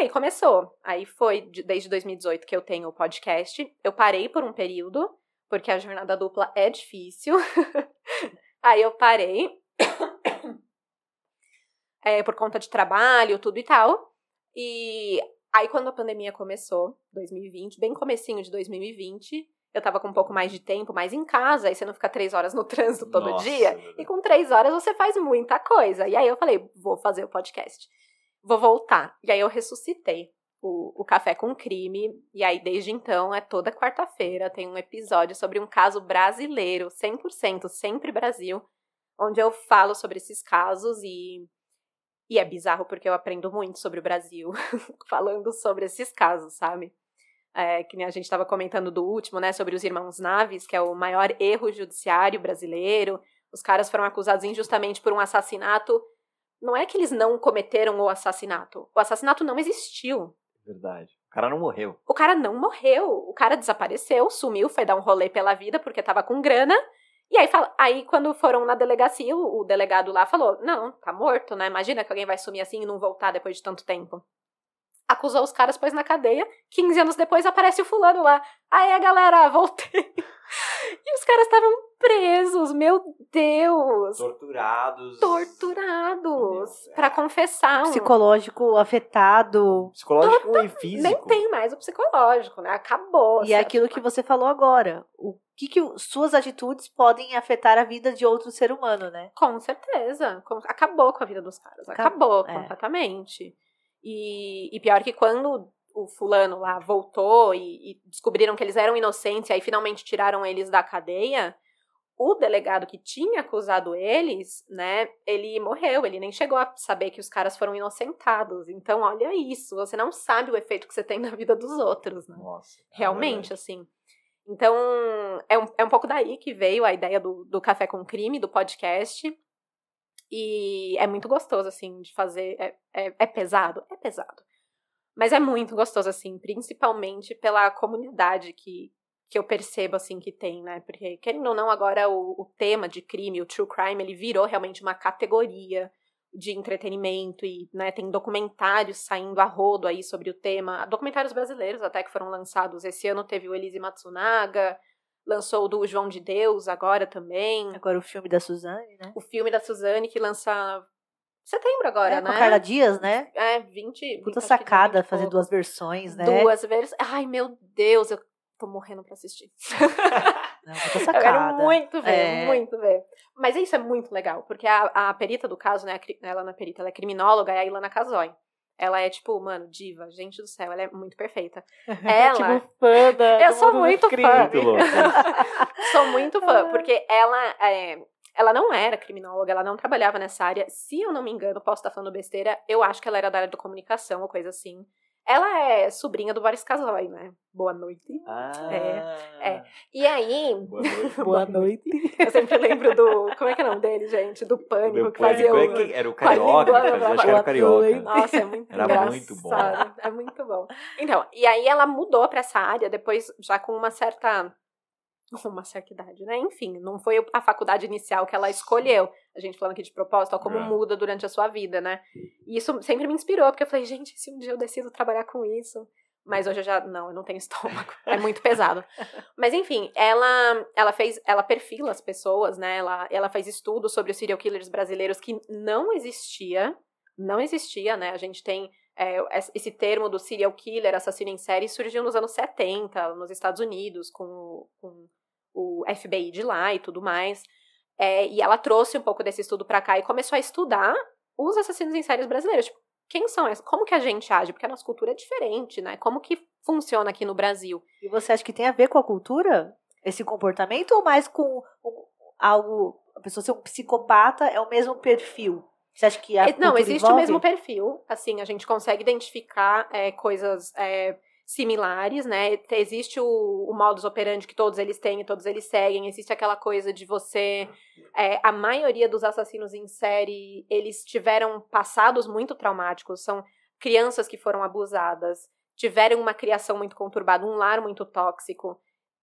E aí começou. Aí foi de- desde 2018 que eu tenho o podcast. Eu parei por um período, porque a jornada dupla é difícil. aí eu parei. É, por conta de trabalho, tudo e tal. E aí quando a pandemia começou, 2020, bem comecinho de 2020, eu tava com um pouco mais de tempo, mais em casa, aí você não fica três horas no trânsito todo Nossa, dia. E com três horas você faz muita coisa. E aí eu falei, vou fazer o podcast. Vou voltar. E aí eu ressuscitei o, o Café com Crime. E aí, desde então, é toda quarta-feira, tem um episódio sobre um caso brasileiro, 100%, sempre Brasil, onde eu falo sobre esses casos e. E é bizarro porque eu aprendo muito sobre o Brasil falando sobre esses casos, sabe? É, que nem a gente estava comentando do último, né? Sobre os irmãos Naves, que é o maior erro judiciário brasileiro. Os caras foram acusados injustamente por um assassinato. Não é que eles não cometeram o assassinato. O assassinato não existiu. Verdade. O cara não morreu. O cara não morreu. O cara desapareceu, sumiu, foi dar um rolê pela vida porque tava com grana. E aí, fala, aí quando foram na delegacia, o, o delegado lá falou: Não, tá morto, né? Imagina que alguém vai sumir assim e não voltar depois de tanto tempo. Acusou os caras, pôs na cadeia. 15 anos depois aparece o fulano lá. Aí a galera, voltei. E os caras estavam presos, meu Deus! Torturados. Torturados. É. confessar. um- Psicológico afetado. Psicológico e físico. Nem tem mais o psicológico, né? Acabou. E é aquilo que você falou agora. O que, que suas atitudes podem afetar a vida de outro ser humano, né? Com certeza. Com- Acabou com a vida dos caras. Acabou, Acabou é. completamente. E, e pior que quando o fulano lá voltou e, e descobriram que eles eram inocentes e aí finalmente tiraram eles da cadeia, o delegado que tinha acusado eles, né, ele morreu, ele nem chegou a saber que os caras foram inocentados. Então, olha isso, você não sabe o efeito que você tem na vida dos outros, né? Nossa. é Realmente, verdade. assim. Então, é um, é um pouco daí que veio a ideia do, do Café com Crime, do podcast. E é muito gostoso, assim, de fazer. É, é, é pesado? É pesado. Mas é muito gostoso, assim, principalmente pela comunidade que, que eu percebo, assim, que tem, né? Porque, querendo ou não, agora o, o tema de crime, o true crime, ele virou realmente uma categoria de entretenimento e, né, tem documentários saindo a rodo aí sobre o tema, documentários brasileiros até que foram lançados. Esse ano teve o Elise Matsunaga, lançou o do João de Deus agora também, Agora o filme da Suzane, né? o filme da Suzane que lança setembro agora, é, né? Com a Carla Dias, né? É, 20. Puta acho que sacada 20 e fazer duas versões, né? Duas vezes. Ai, meu Deus, eu tô morrendo pra assistir. Não, Eu quero muito ver, É. muito ver. Mas isso é muito legal, porque a, a perita do caso, né, a ela não é perita, ela é criminóloga, é a Ilana Casoy. Ela é, tipo, mano, diva, gente do céu, ela é muito perfeita. Ela, tipo, fã da, Eu sou muito crime. fã. Muito louco. sou muito fã, porque ela, é, ela não era criminóloga, ela não trabalhava nessa área. Se eu não me engano, posso estar falando besteira, eu acho que ela era da área de comunicação ou coisa assim. Ela é sobrinha do Boris Casoy, né? Boa noite. Ah, é. E aí, Boa noite. Boa noite. Eu sempre lembro do. Como é que é o nome dele, gente? Do Pânico, que fazia Pânico, o. é que era o Carioca, língua fazia, acho que era o. Carioca. Nossa, é muito Era engraçado. muito bom. É muito bom. Então, e aí ela mudou pra essa área depois, já com uma certa. Uma certa idade, né? Enfim, não foi a faculdade inicial que ela escolheu. A gente falando aqui de propósito, ó, como É. muda durante a sua vida, né? E isso sempre me inspirou, porque eu falei, gente, se um dia eu decido trabalhar com isso. Mas hoje eu já. Não, eu não tenho estômago. É muito pesado. Mas enfim, ela, ela fez. Ela perfila as pessoas, né? Ela, ela faz estudos sobre os serial killers brasileiros que não existia. Não existia, né? A gente tem. é, esse termo do serial killer, assassino em série, surgiu nos anos 70, nos Estados Unidos, com, com o FBI de lá e tudo mais. É, e ela trouxe um pouco desse estudo pra cá e começou a estudar os assassinos em séries brasileiros. Tipo, quem são esses? Como que a gente age? Porque a nossa cultura é diferente, né? Como que funciona aqui no Brasil? E você acha que tem a ver com a cultura? Esse comportamento ou mais com o- algo. A pessoa ser um psicopata é o mesmo perfil? Você acha que a É, Não, existe o envolve? mesmo perfil. Assim, a gente consegue identificar é, coisas é, similares, né? Te- Existe o, o modus operandi que todos eles têm e todos eles seguem. Existe aquela coisa de você. é, a maioria dos assassinos em série, eles tiveram passados muito traumáticos. São crianças que foram abusadas, tiveram uma criação muito conturbada, um lar muito tóxico.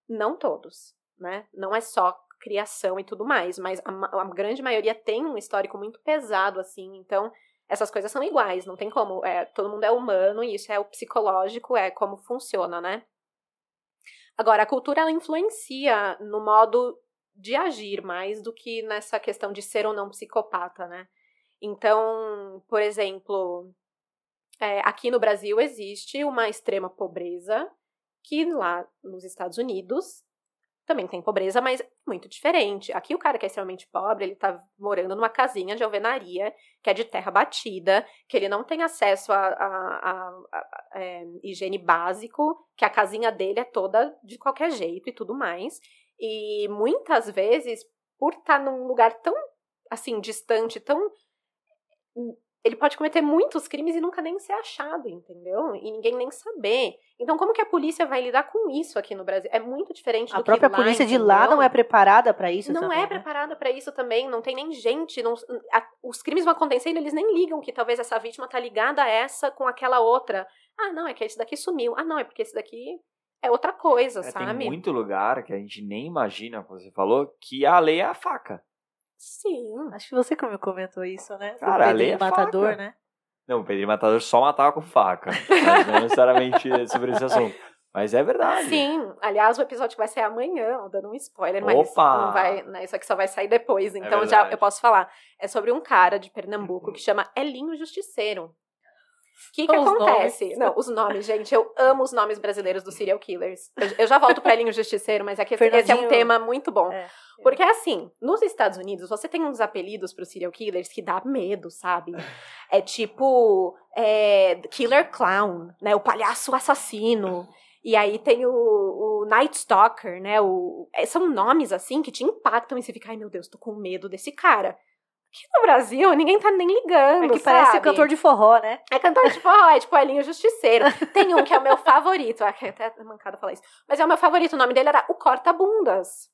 Não todos, né? Não é só criação e tudo mais, mas a, a grande maioria tem um histórico muito pesado, assim, então essas coisas são iguais, não tem como. É, todo mundo é humano e isso é o psicológico, é como funciona, né? Agora, a cultura ela influencia no modo de agir mais do que nessa questão de ser ou não psicopata, né? Então, por exemplo, é, aqui no Brasil existe uma extrema pobreza que lá nos Estados Unidos também tem pobreza, mas muito diferente. Aqui o cara que é extremamente pobre, ele tá morando numa casinha de alvenaria, que é de terra batida, que ele não tem acesso a, a- a- a- é, higiene básico, que a casinha dele é toda de qualquer jeito e tudo mais. E muitas vezes, por estar num lugar tão, assim, distante, tão ele pode cometer muitos crimes e nunca nem ser achado, entendeu? E ninguém nem saber. Então, como que a polícia vai lidar com isso aqui no Brasil? É muito diferente A do própria que lá, polícia de lá entendeu? não é preparada pra isso Não também, é né? preparada pra isso também, não tem nem gente. não- a- os crimes vão acontecendo, eles nem ligam que talvez essa vítima tá ligada a essa com aquela outra. Ah, não, é que esse daqui sumiu. Ah, não, é porque esse daqui é outra coisa, É, sabe? tem muito lugar que a gente nem imagina, como você falou, que a lei é a faca. Sim. Acho que você me comentou isso, né? Do Cara, Pedrinho é Matador, faca. né? Não, o Pedrinho Matador só matava com faca. Mas não necessariamente sobre esse assunto. Mas é verdade. Sim, aliás, o episódio que vai sair amanhã, dando um spoiler, mas Opa! não vai, né, isso aqui só vai sair depois, então já verdade. eu posso falar. É sobre um cara de Pernambuco que chama Elinho Justiceiro. O que, que Os acontece? nomes. Não, os nomes, gente, eu amo os nomes brasileiros dos serial killers. Eu, eu já volto para Elinho Justiceiro, mas é que esse, é um tema muito bom. É. Porque assim, nos Estados Unidos, você tem uns apelidos pros serial killers que dá medo, sabe? É tipo é, Killer Clown, né? O palhaço assassino. E aí tem o, o Night Stalker, né? O, é, são nomes assim que te impactam e você fica, ai meu Deus, tô com medo desse cara. Aqui no Brasil, ninguém tá nem ligando. É que parece sabe? cantor de forró, né? É cantor de forró, é tipo Elinho Justiceiro. Tem um que é o meu favorito, ah, que é até mancada falar isso. Mas é o meu favorito, o nome dele era o Corta-Bundas.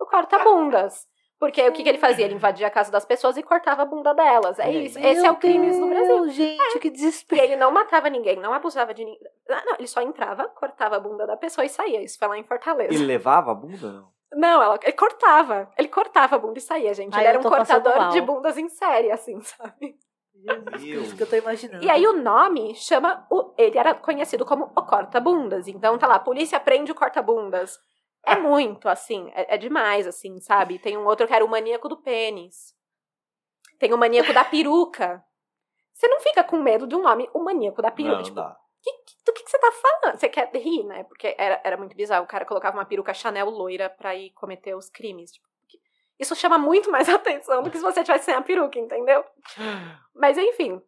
O Corta-Bundas. Porque o que, que ele fazia? Ele invadia a casa das pessoas e cortava a bunda delas. É isso. Esse é o crime no Brasil. Gente, que E desespero. ele não matava ninguém, não abusava de ninguém. Ah, Não, ele só entrava, cortava a bunda da pessoa e saía. Isso foi lá em Fortaleza. Ele levava a bunda, não? Não, ela, ele cortava. Ele cortava a bunda e saía, gente. Ai, ele era um cortador de bundas em série, assim, sabe? Jesus Cristo, que eu tô imaginando. E aí o nome chama. O, ele era conhecido como o corta-bundas. Então tá lá, a polícia prende o corta-bundas. É muito, assim, é, é demais, assim, sabe? Tem um outro que era o maníaco do pênis. Tem o maníaco da peruca. Você não fica com medo de um nome, o maníaco da peruca. Não, tipo, não dá. Do que, que você tá falando? Você quer rir, né? Porque era, era muito bizarro. O cara colocava uma peruca Chanel loira pra ir cometer os crimes. Tipo, isso chama muito mais atenção do que se você tivesse sem a peruca, entendeu? Mas enfim.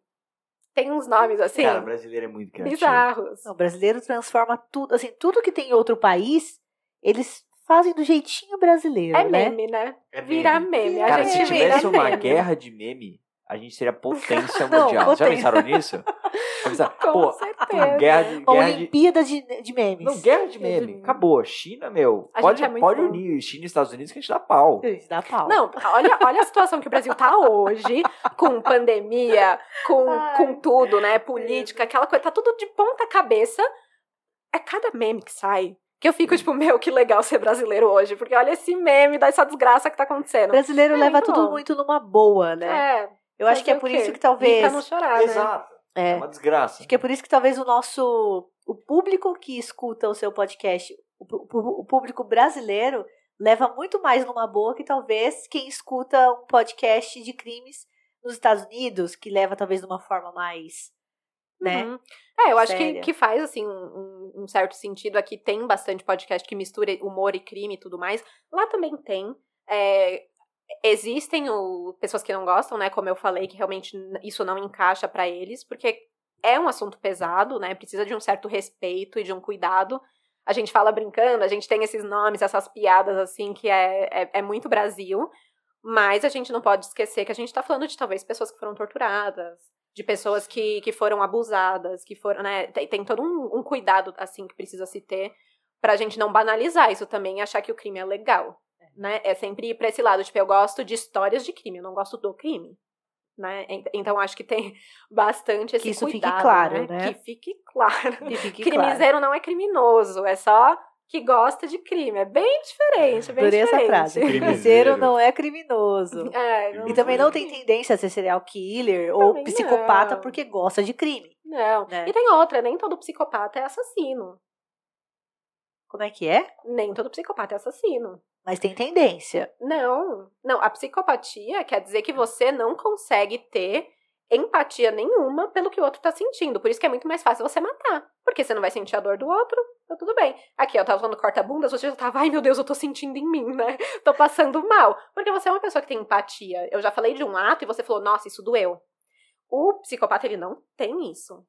Tem uns nomes assim, Cara, o brasileiro é muito criativo. bizarros. Não, o brasileiro transforma tudo, assim, tudo que tem em outro país, eles fazem do jeitinho brasileiro, É né? meme, né? É Vira meme. meme. A Cara, gente se tivesse uma meme. guerra de meme, a gente seria potência Não, mundial. Já potência. pensaram nisso? Já pensaram? Com Pô, certeza. guerra de, Uma guerra Olimpíada de, de memes. Não, guerra de meme. Acabou. China, meu. A Pode, gente é pode bom. unir China e Estados Unidos que a gente dá pau. Isso, dá pau. Não, olha, olha a situação que o Brasil tá hoje, com pandemia, com, Ai. com tudo, né? Política, aquela coisa, tá tudo de ponta cabeça. É cada meme que sai. Que eu fico, tipo, meu, que legal ser brasileiro hoje. Porque olha esse meme dessa desgraça que tá O acontecendo. brasileiro É leva muito tudo muito numa boa, né? É. Eu acho que é por isso que talvez. Pra não chorar, né? Exato. É É, uma desgraça. acho que é por isso que talvez o nosso. O público que escuta o seu podcast, o, o público brasileiro, leva muito mais numa boa que talvez quem escuta um podcast de crimes nos Estados Unidos, que leva talvez de uma forma mais. Né? Uhum. É, eu acho que, que faz, assim, um, um- um certo sentido. Aqui tem bastante podcast que mistura humor e crime e tudo mais. Lá também tem. É, existem o, pessoas que não gostam, né? Como eu falei, que realmente isso não encaixa pra eles, porque é um assunto pesado, né? Precisa de um certo respeito e de um cuidado. A gente fala brincando, a gente tem esses nomes, essas piadas, assim, que é, é, é muito Brasil. Mas a gente não pode esquecer que a gente tá falando de talvez pessoas que foram torturadas, de pessoas que, que foram abusadas, que foram, né? Tem, tem todo um, um cuidado, assim, que precisa se ter pra gente não banalizar isso também e achar que o crime é legal, né? É sempre ir pra esse lado, tipo, eu gosto de histórias de crime, eu não gosto do crime, né? En- Então acho que tem bastante esse Que isso fique cuidado, claro, né? Que fique claro. Que fique claro. Crimiseiro não é criminoso, é só que gosta de crime. É bem diferente, bem Adorei essa diferente. frase. Crimiseiro. Crimiseiro não é criminoso. É, não, E também não tem tendência a ser serial killer ou Também psicopata não. porque gosta de crime. Não. Né? E tem outra, nem todo psicopata é assassino. Como é que é? Nem todo psicopata é assassino. Mas tem tendência. Não, não, a psicopatia quer dizer que você não consegue ter empatia nenhuma pelo que o outro tá sentindo. Por isso que é muito mais fácil você matar. Porque você não vai sentir a dor do outro, tá tudo bem. Aqui, eu tava falando corta-bundas, você já tava, ai meu Deus, eu tô sentindo em mim, né? Tô passando mal. Porque você é uma pessoa que tem empatia. Eu já falei de um ato e você falou, nossa, isso doeu. O psicopata, ele não tem isso.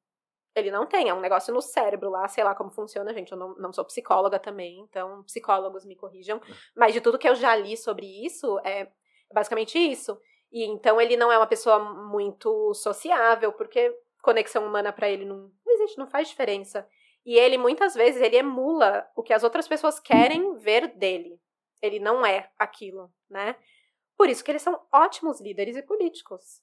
Ele não tem, é um negócio no cérebro lá, sei lá como funciona, gente. Eu não, não sou psicóloga também, então psicólogos me corrijam. Mas de tudo que eu já li sobre isso, é basicamente isso. E então ele não é uma pessoa muito sociável, porque conexão humana para ele não, não existe, não faz diferença. E ele muitas vezes ele emula o que as outras pessoas querem ver dele. Ele não é aquilo, né? Por isso que eles são ótimos líderes e políticos.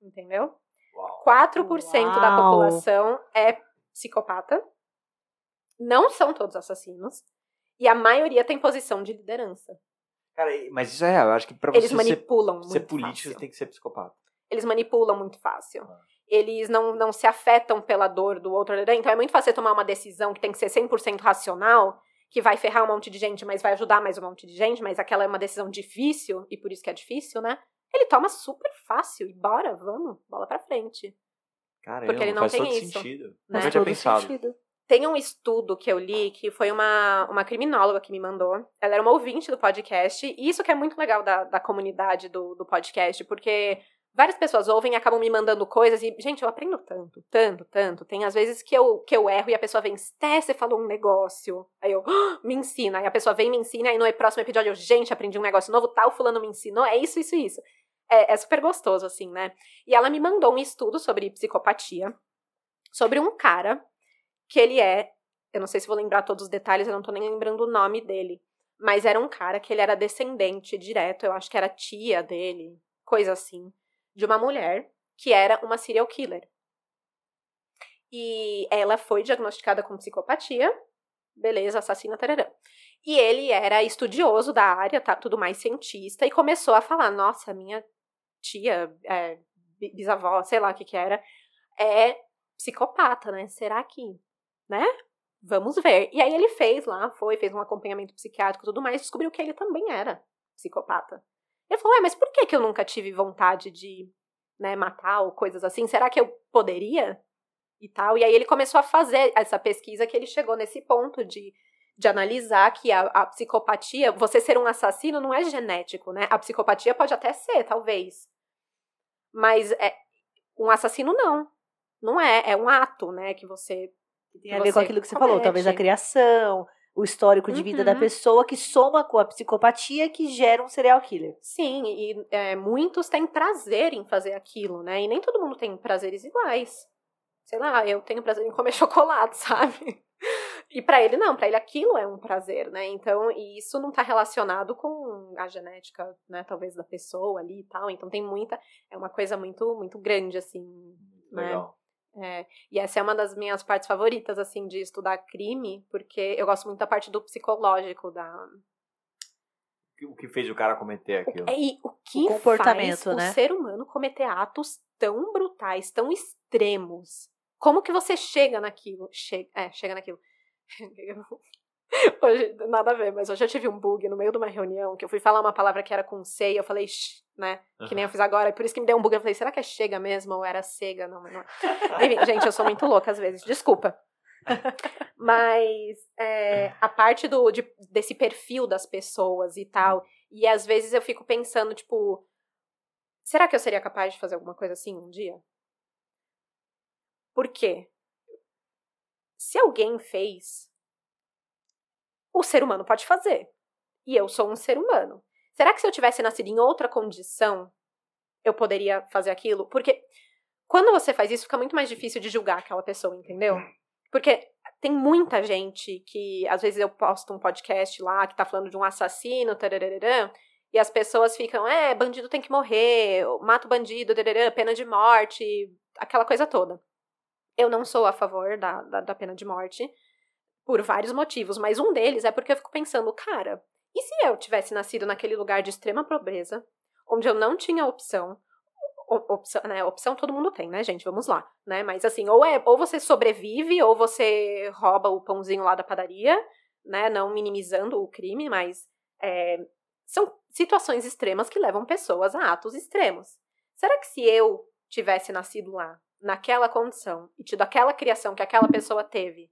Entendeu? Uau. 4% da população é psicopata. Não são todos assassinos. E a maioria tem posição de liderança. Cara, mas isso é real. Eu acho que pra Eles você ser, manipulam ser muito político, fácil. você tem que ser psicopata. Eles manipulam muito fácil. Ah. Eles não, não se afetam pela dor do outro. Então é muito fácil você tomar uma decisão que tem que ser 100% racional, que vai ferrar um monte de gente, mas vai ajudar mais um monte de gente, mas aquela é uma decisão difícil, e por isso que é difícil, né? Ele toma super fácil. E bora, vamos, bola pra frente. Caramba, Porque ele não faz tem todo isso, sentido. né? Nunca tinha Todo pensado. sentido. Tem um estudo que eu li que foi uma, uma criminóloga que me mandou. Ela era uma ouvinte do podcast. E isso que é muito legal da, da comunidade do, do podcast, porque várias pessoas ouvem e acabam me mandando coisas. E, gente, eu aprendo tanto, tanto, tanto. Tem às vezes que eu, que eu erro e a pessoa vem, Sté, você falou um negócio. Aí eu, "Ah, me ensina. Aí a pessoa vem e me ensina. Aí no próximo episódio eu, gente, aprendi um negócio novo, tal, fulano me ensinou. É isso, isso, isso. É, é super gostoso, assim, né? E ela me mandou um estudo sobre psicopatia, sobre um cara que ele é, eu não sei se vou lembrar todos os detalhes, eu não tô nem lembrando o nome dele, mas era um cara que ele era descendente direto, eu acho que era tia dele, coisa assim, de uma mulher que era uma serial killer. E ela foi diagnosticada com psicopatia, beleza, assassina, tararã. E ele era estudioso da área, tá, tudo mais cientista, e começou a falar: nossa, minha tia, é, bi- bisavó, sei lá o que que era, é psicopata, né? Será que, né? Vamos ver. E aí ele fez lá, foi, fez um acompanhamento psiquiátrico e tudo mais, descobriu que ele também era psicopata. Ele falou, ué, mas por que, que eu nunca tive vontade de, né, matar ou coisas assim? Será que eu poderia? E tal. E aí ele começou a fazer essa pesquisa que ele chegou nesse ponto de, de analisar que a, a psicopatia, você ser um assassino não é genético, né? A psicopatia pode até ser, talvez. Mas é, um assassino não. Não é, é um ato, né, que você Tem a ver com aquilo que você falou, talvez a comete. criação, o histórico de vida da Uhum. pessoa que soma com a psicopatia que gera um serial killer. Sim, e é, muitos têm prazer em fazer aquilo, né? E nem todo mundo tem prazeres iguais. Sei lá, eu tenho prazer em comer chocolate, sabe? E pra ele não, pra ele aquilo é um prazer, né? Então, e isso não tá relacionado com a genética, né, talvez da pessoa ali e tal. Então tem muita, é uma coisa muito muito grande assim, né? Legal. É, e essa é uma das minhas partes favoritas, assim, de estudar crime, porque eu gosto muito da parte do psicológico, da, O que- fez o cara cometer aquilo? É, E o que O comportamento, faz né? o ser humano cometer atos tão brutais, tão extremos? Como que você chega naquilo? Che é, chega naquilo. Hoje, nada a ver, mas hoje eu tive um bug no meio de uma reunião que eu fui falar uma palavra que era com C e eu falei, "Shh", né? Que nem eu fiz agora. E por isso que me deu um bug. Eu falei, será que é chega mesmo ou era cega? Não, não é. Enfim, gente, eu sou muito louca às vezes. Desculpa. Mas é, a parte do, de- desse perfil das pessoas e tal. E às vezes eu fico pensando, tipo, será que eu seria capaz de fazer alguma coisa assim um dia? Por quê? Se alguém fez, o ser humano pode fazer. E eu sou um ser humano. Será que se eu tivesse nascido em outra condição, eu poderia fazer aquilo? Porque quando você faz isso, fica muito mais difícil de julgar aquela pessoa, entendeu? Porque tem muita gente que, às vezes, eu posto um podcast lá que tá falando de um assassino, e as pessoas ficam, é, bandido tem que morrer, mata o bandido, pena de morte, aquela coisa toda. Eu não sou a favor da, da, da pena de morte, por vários motivos, mas um deles é porque eu fico pensando, cara, e se eu tivesse nascido naquele lugar de extrema pobreza, onde eu não tinha opção, opção, né, opção todo mundo tem, né, gente, vamos lá, né, mas assim, ou é, ou você sobrevive, ou você rouba o pãozinho lá da padaria, né, não minimizando o crime, mas é, são situações extremas que levam pessoas a atos extremos. Será que se eu tivesse nascido lá, naquela condição, e tido aquela criação que aquela pessoa teve,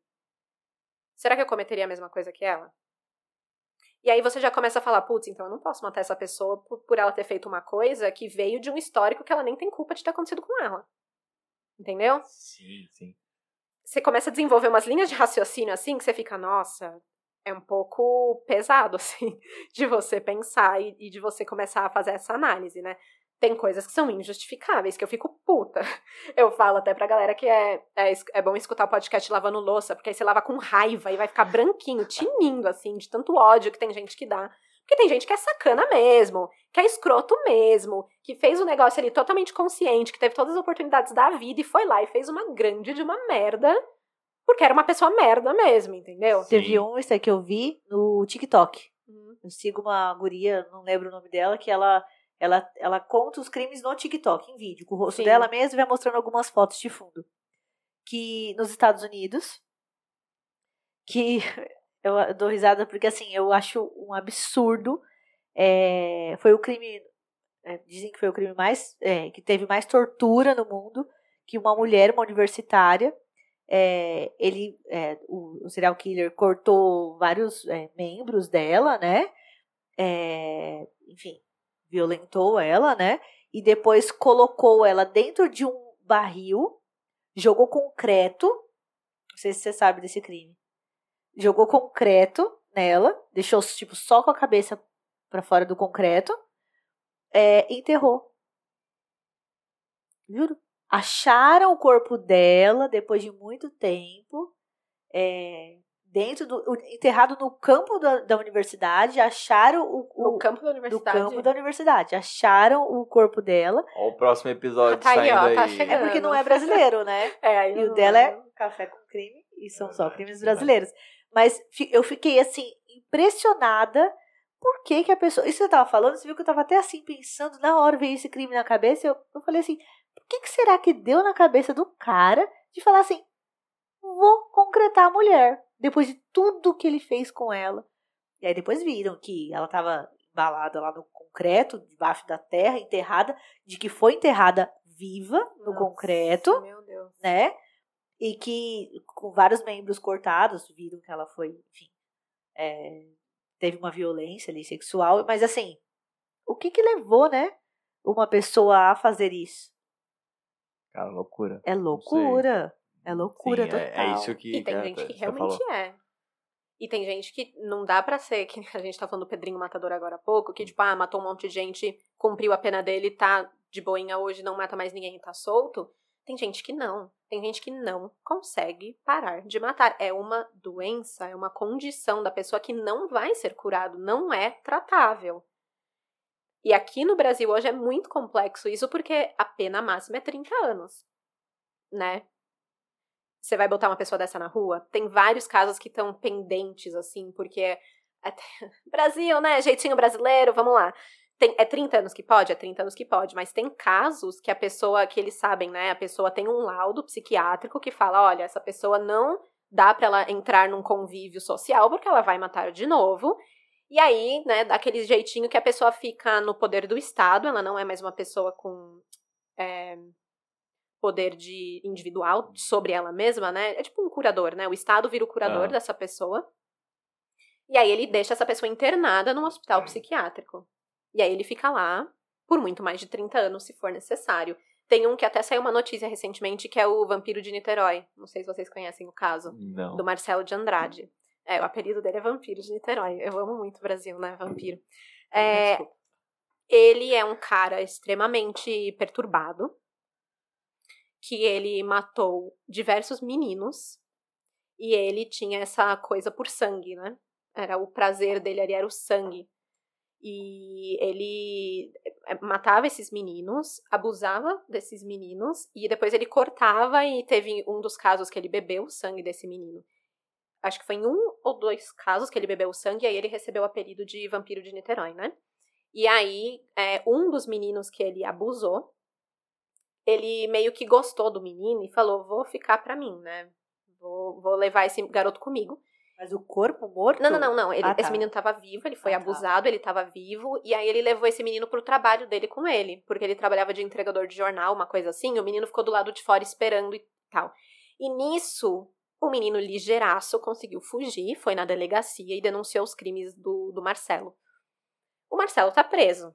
será que eu cometeria a mesma coisa que ela? E aí você já começa a falar, putz, então eu não posso matar essa pessoa por, por ela ter feito uma coisa que veio de um histórico que ela nem tem culpa de ter acontecido com ela. Entendeu? Sim, sim. Você começa a desenvolver umas linhas de raciocínio assim que você fica, nossa, é um pouco pesado, assim, de você pensar e, e de você começar a fazer essa análise, né? Tem coisas que são injustificáveis, que eu fico puta. Eu falo até pra galera que é, é, é bom escutar o podcast lavando louça, porque aí você lava com raiva e vai ficar branquinho, tinindo, assim, de tanto ódio que tem gente que dá. Porque tem gente que é sacana mesmo, que é escroto mesmo, que fez o negócio ali totalmente consciente, que teve todas as oportunidades da vida e foi lá e fez uma grande de uma merda, porque era uma pessoa merda mesmo, entendeu? Sim. Teve um, esse aí que eu vi no TikTok. Eu sigo uma guria, não lembro o nome dela, que ela, ela, ela conta os crimes no TikTok, em vídeo, com o rosto Sim. dela mesmo e vai mostrando algumas fotos de fundo. Que nos Estados Unidos, que eu dou risada porque assim, eu acho um absurdo. é, foi o crime, é, dizem que foi o crime mais, é, que teve mais tortura no mundo, que uma mulher, uma universitária, é, ele, é, o, o serial killer cortou vários é, membros dela, né? Enfim, violentou ela, né? E depois colocou ela dentro de um barril, jogou concreto. Não sei se você sabe desse crime. Jogou concreto nela, deixou tipo só com a cabeça pra fora do concreto, é, enterrou. Juro. Acharam o corpo dela depois de muito tempo, é, dentro do. o- enterrado no campo da, da universidade. Acharam o, o No campo da universidade. campo da universidade. Acharam o corpo dela. Ó, o próximo episódio Tá aí, saindo ó, aí. tá É chegando. porque não é brasileiro, né? É, aí E o dela é café com crime e são só Verdade, crimes verdade. brasileiros. Mas eu fiquei assim, impressionada. Por que, que a pessoa. Isso que eu tava falando, você viu que eu tava até assim pensando, na hora veio esse crime na cabeça. Eu, eu falei assim: por que, que será que deu na cabeça do cara de falar assim: vou concretar a mulher, depois de tudo que ele fez com ela? E aí depois viram que ela tava embalada lá no concreto, debaixo da terra, enterrada, de que foi enterrada viva no Nossa, concreto Meu Deus. né? E que com vários membros cortados, viram que ela foi, enfim, é, teve uma violência ali sexual, mas assim, o que que levou, né, uma pessoa a fazer isso? Cara, loucura. É loucura, é loucura Sim, total. é, é isso que, E tem que gente que você realmente falou. é. E tem gente que não dá pra ser, que a gente tá falando do Pedrinho Matador agora há pouco, que tipo, ah, matou um monte de gente, cumpriu a pena dele, tá de boinha hoje, não mata mais ninguém e tá solto. Tem gente que não. Tem gente que não consegue parar de matar. É uma doença, é uma condição da pessoa que não vai ser curado, não é tratável. E aqui no Brasil hoje é muito complexo isso porque a pena máxima é 30 anos, né? Você vai botar uma pessoa dessa na rua? Tem vários casos que estão pendentes, assim, porque. até- Brasil, né? Jeitinho brasileiro, vamos lá. Tem, é 30 anos que pode? É 30 anos que pode, mas tem casos que a pessoa, que eles sabem, né? A pessoa tem um laudo psiquiátrico que fala: olha, essa pessoa não dá pra ela entrar num convívio social porque ela vai matar de novo. E aí, né, dá aquele jeitinho que a pessoa fica no poder do Estado, ela não é mais uma pessoa com. é, poder de individual sobre ela mesma, né? É tipo um curador, né? O Estado vira o curador Ah. dessa pessoa. E aí ele deixa essa pessoa internada num hospital psiquiátrico. E aí ele fica lá por muito mais de 30 anos, se for necessário. Tem um que até saiu uma notícia recentemente, que é o Vampiro de Niterói. Não sei se vocês conhecem o caso. Não. Do Marcelo de Andrade. É, o apelido dele é Vampiro de Niterói. Eu amo muito o Brasil, né? Vampiro. É, ele é um cara extremamente perturbado, que ele matou diversos meninos e ele tinha essa coisa por sangue, né? Era o prazer dele ali era o sangue. E ele eh, matava esses meninos, abusava desses meninos e depois ele cortava e teve um dos casos que ele bebeu o sangue desse menino. Acho que foi em um ou dois casos que ele bebeu o sangue e aí ele recebeu o apelido de vampiro de Niterói, né? E aí, é, um dos meninos que ele abusou, ele meio que gostou do menino e falou: vou ficar pra mim, né? Vou, vou levar esse garoto comigo. Mas o corpo morto? Não, não, não, não. Ele- Ah, tá. Esse menino tava vivo, ele foi Ah, tá. abusado, ele tava vivo, e aí ele levou esse menino pro trabalho dele com ele, porque ele trabalhava de entregador de jornal, uma coisa assim, e o menino ficou do lado de fora esperando e tal. E nisso, o menino ligeiraço conseguiu fugir, foi na delegacia e denunciou os crimes do, do Marcelo. O Marcelo tá preso.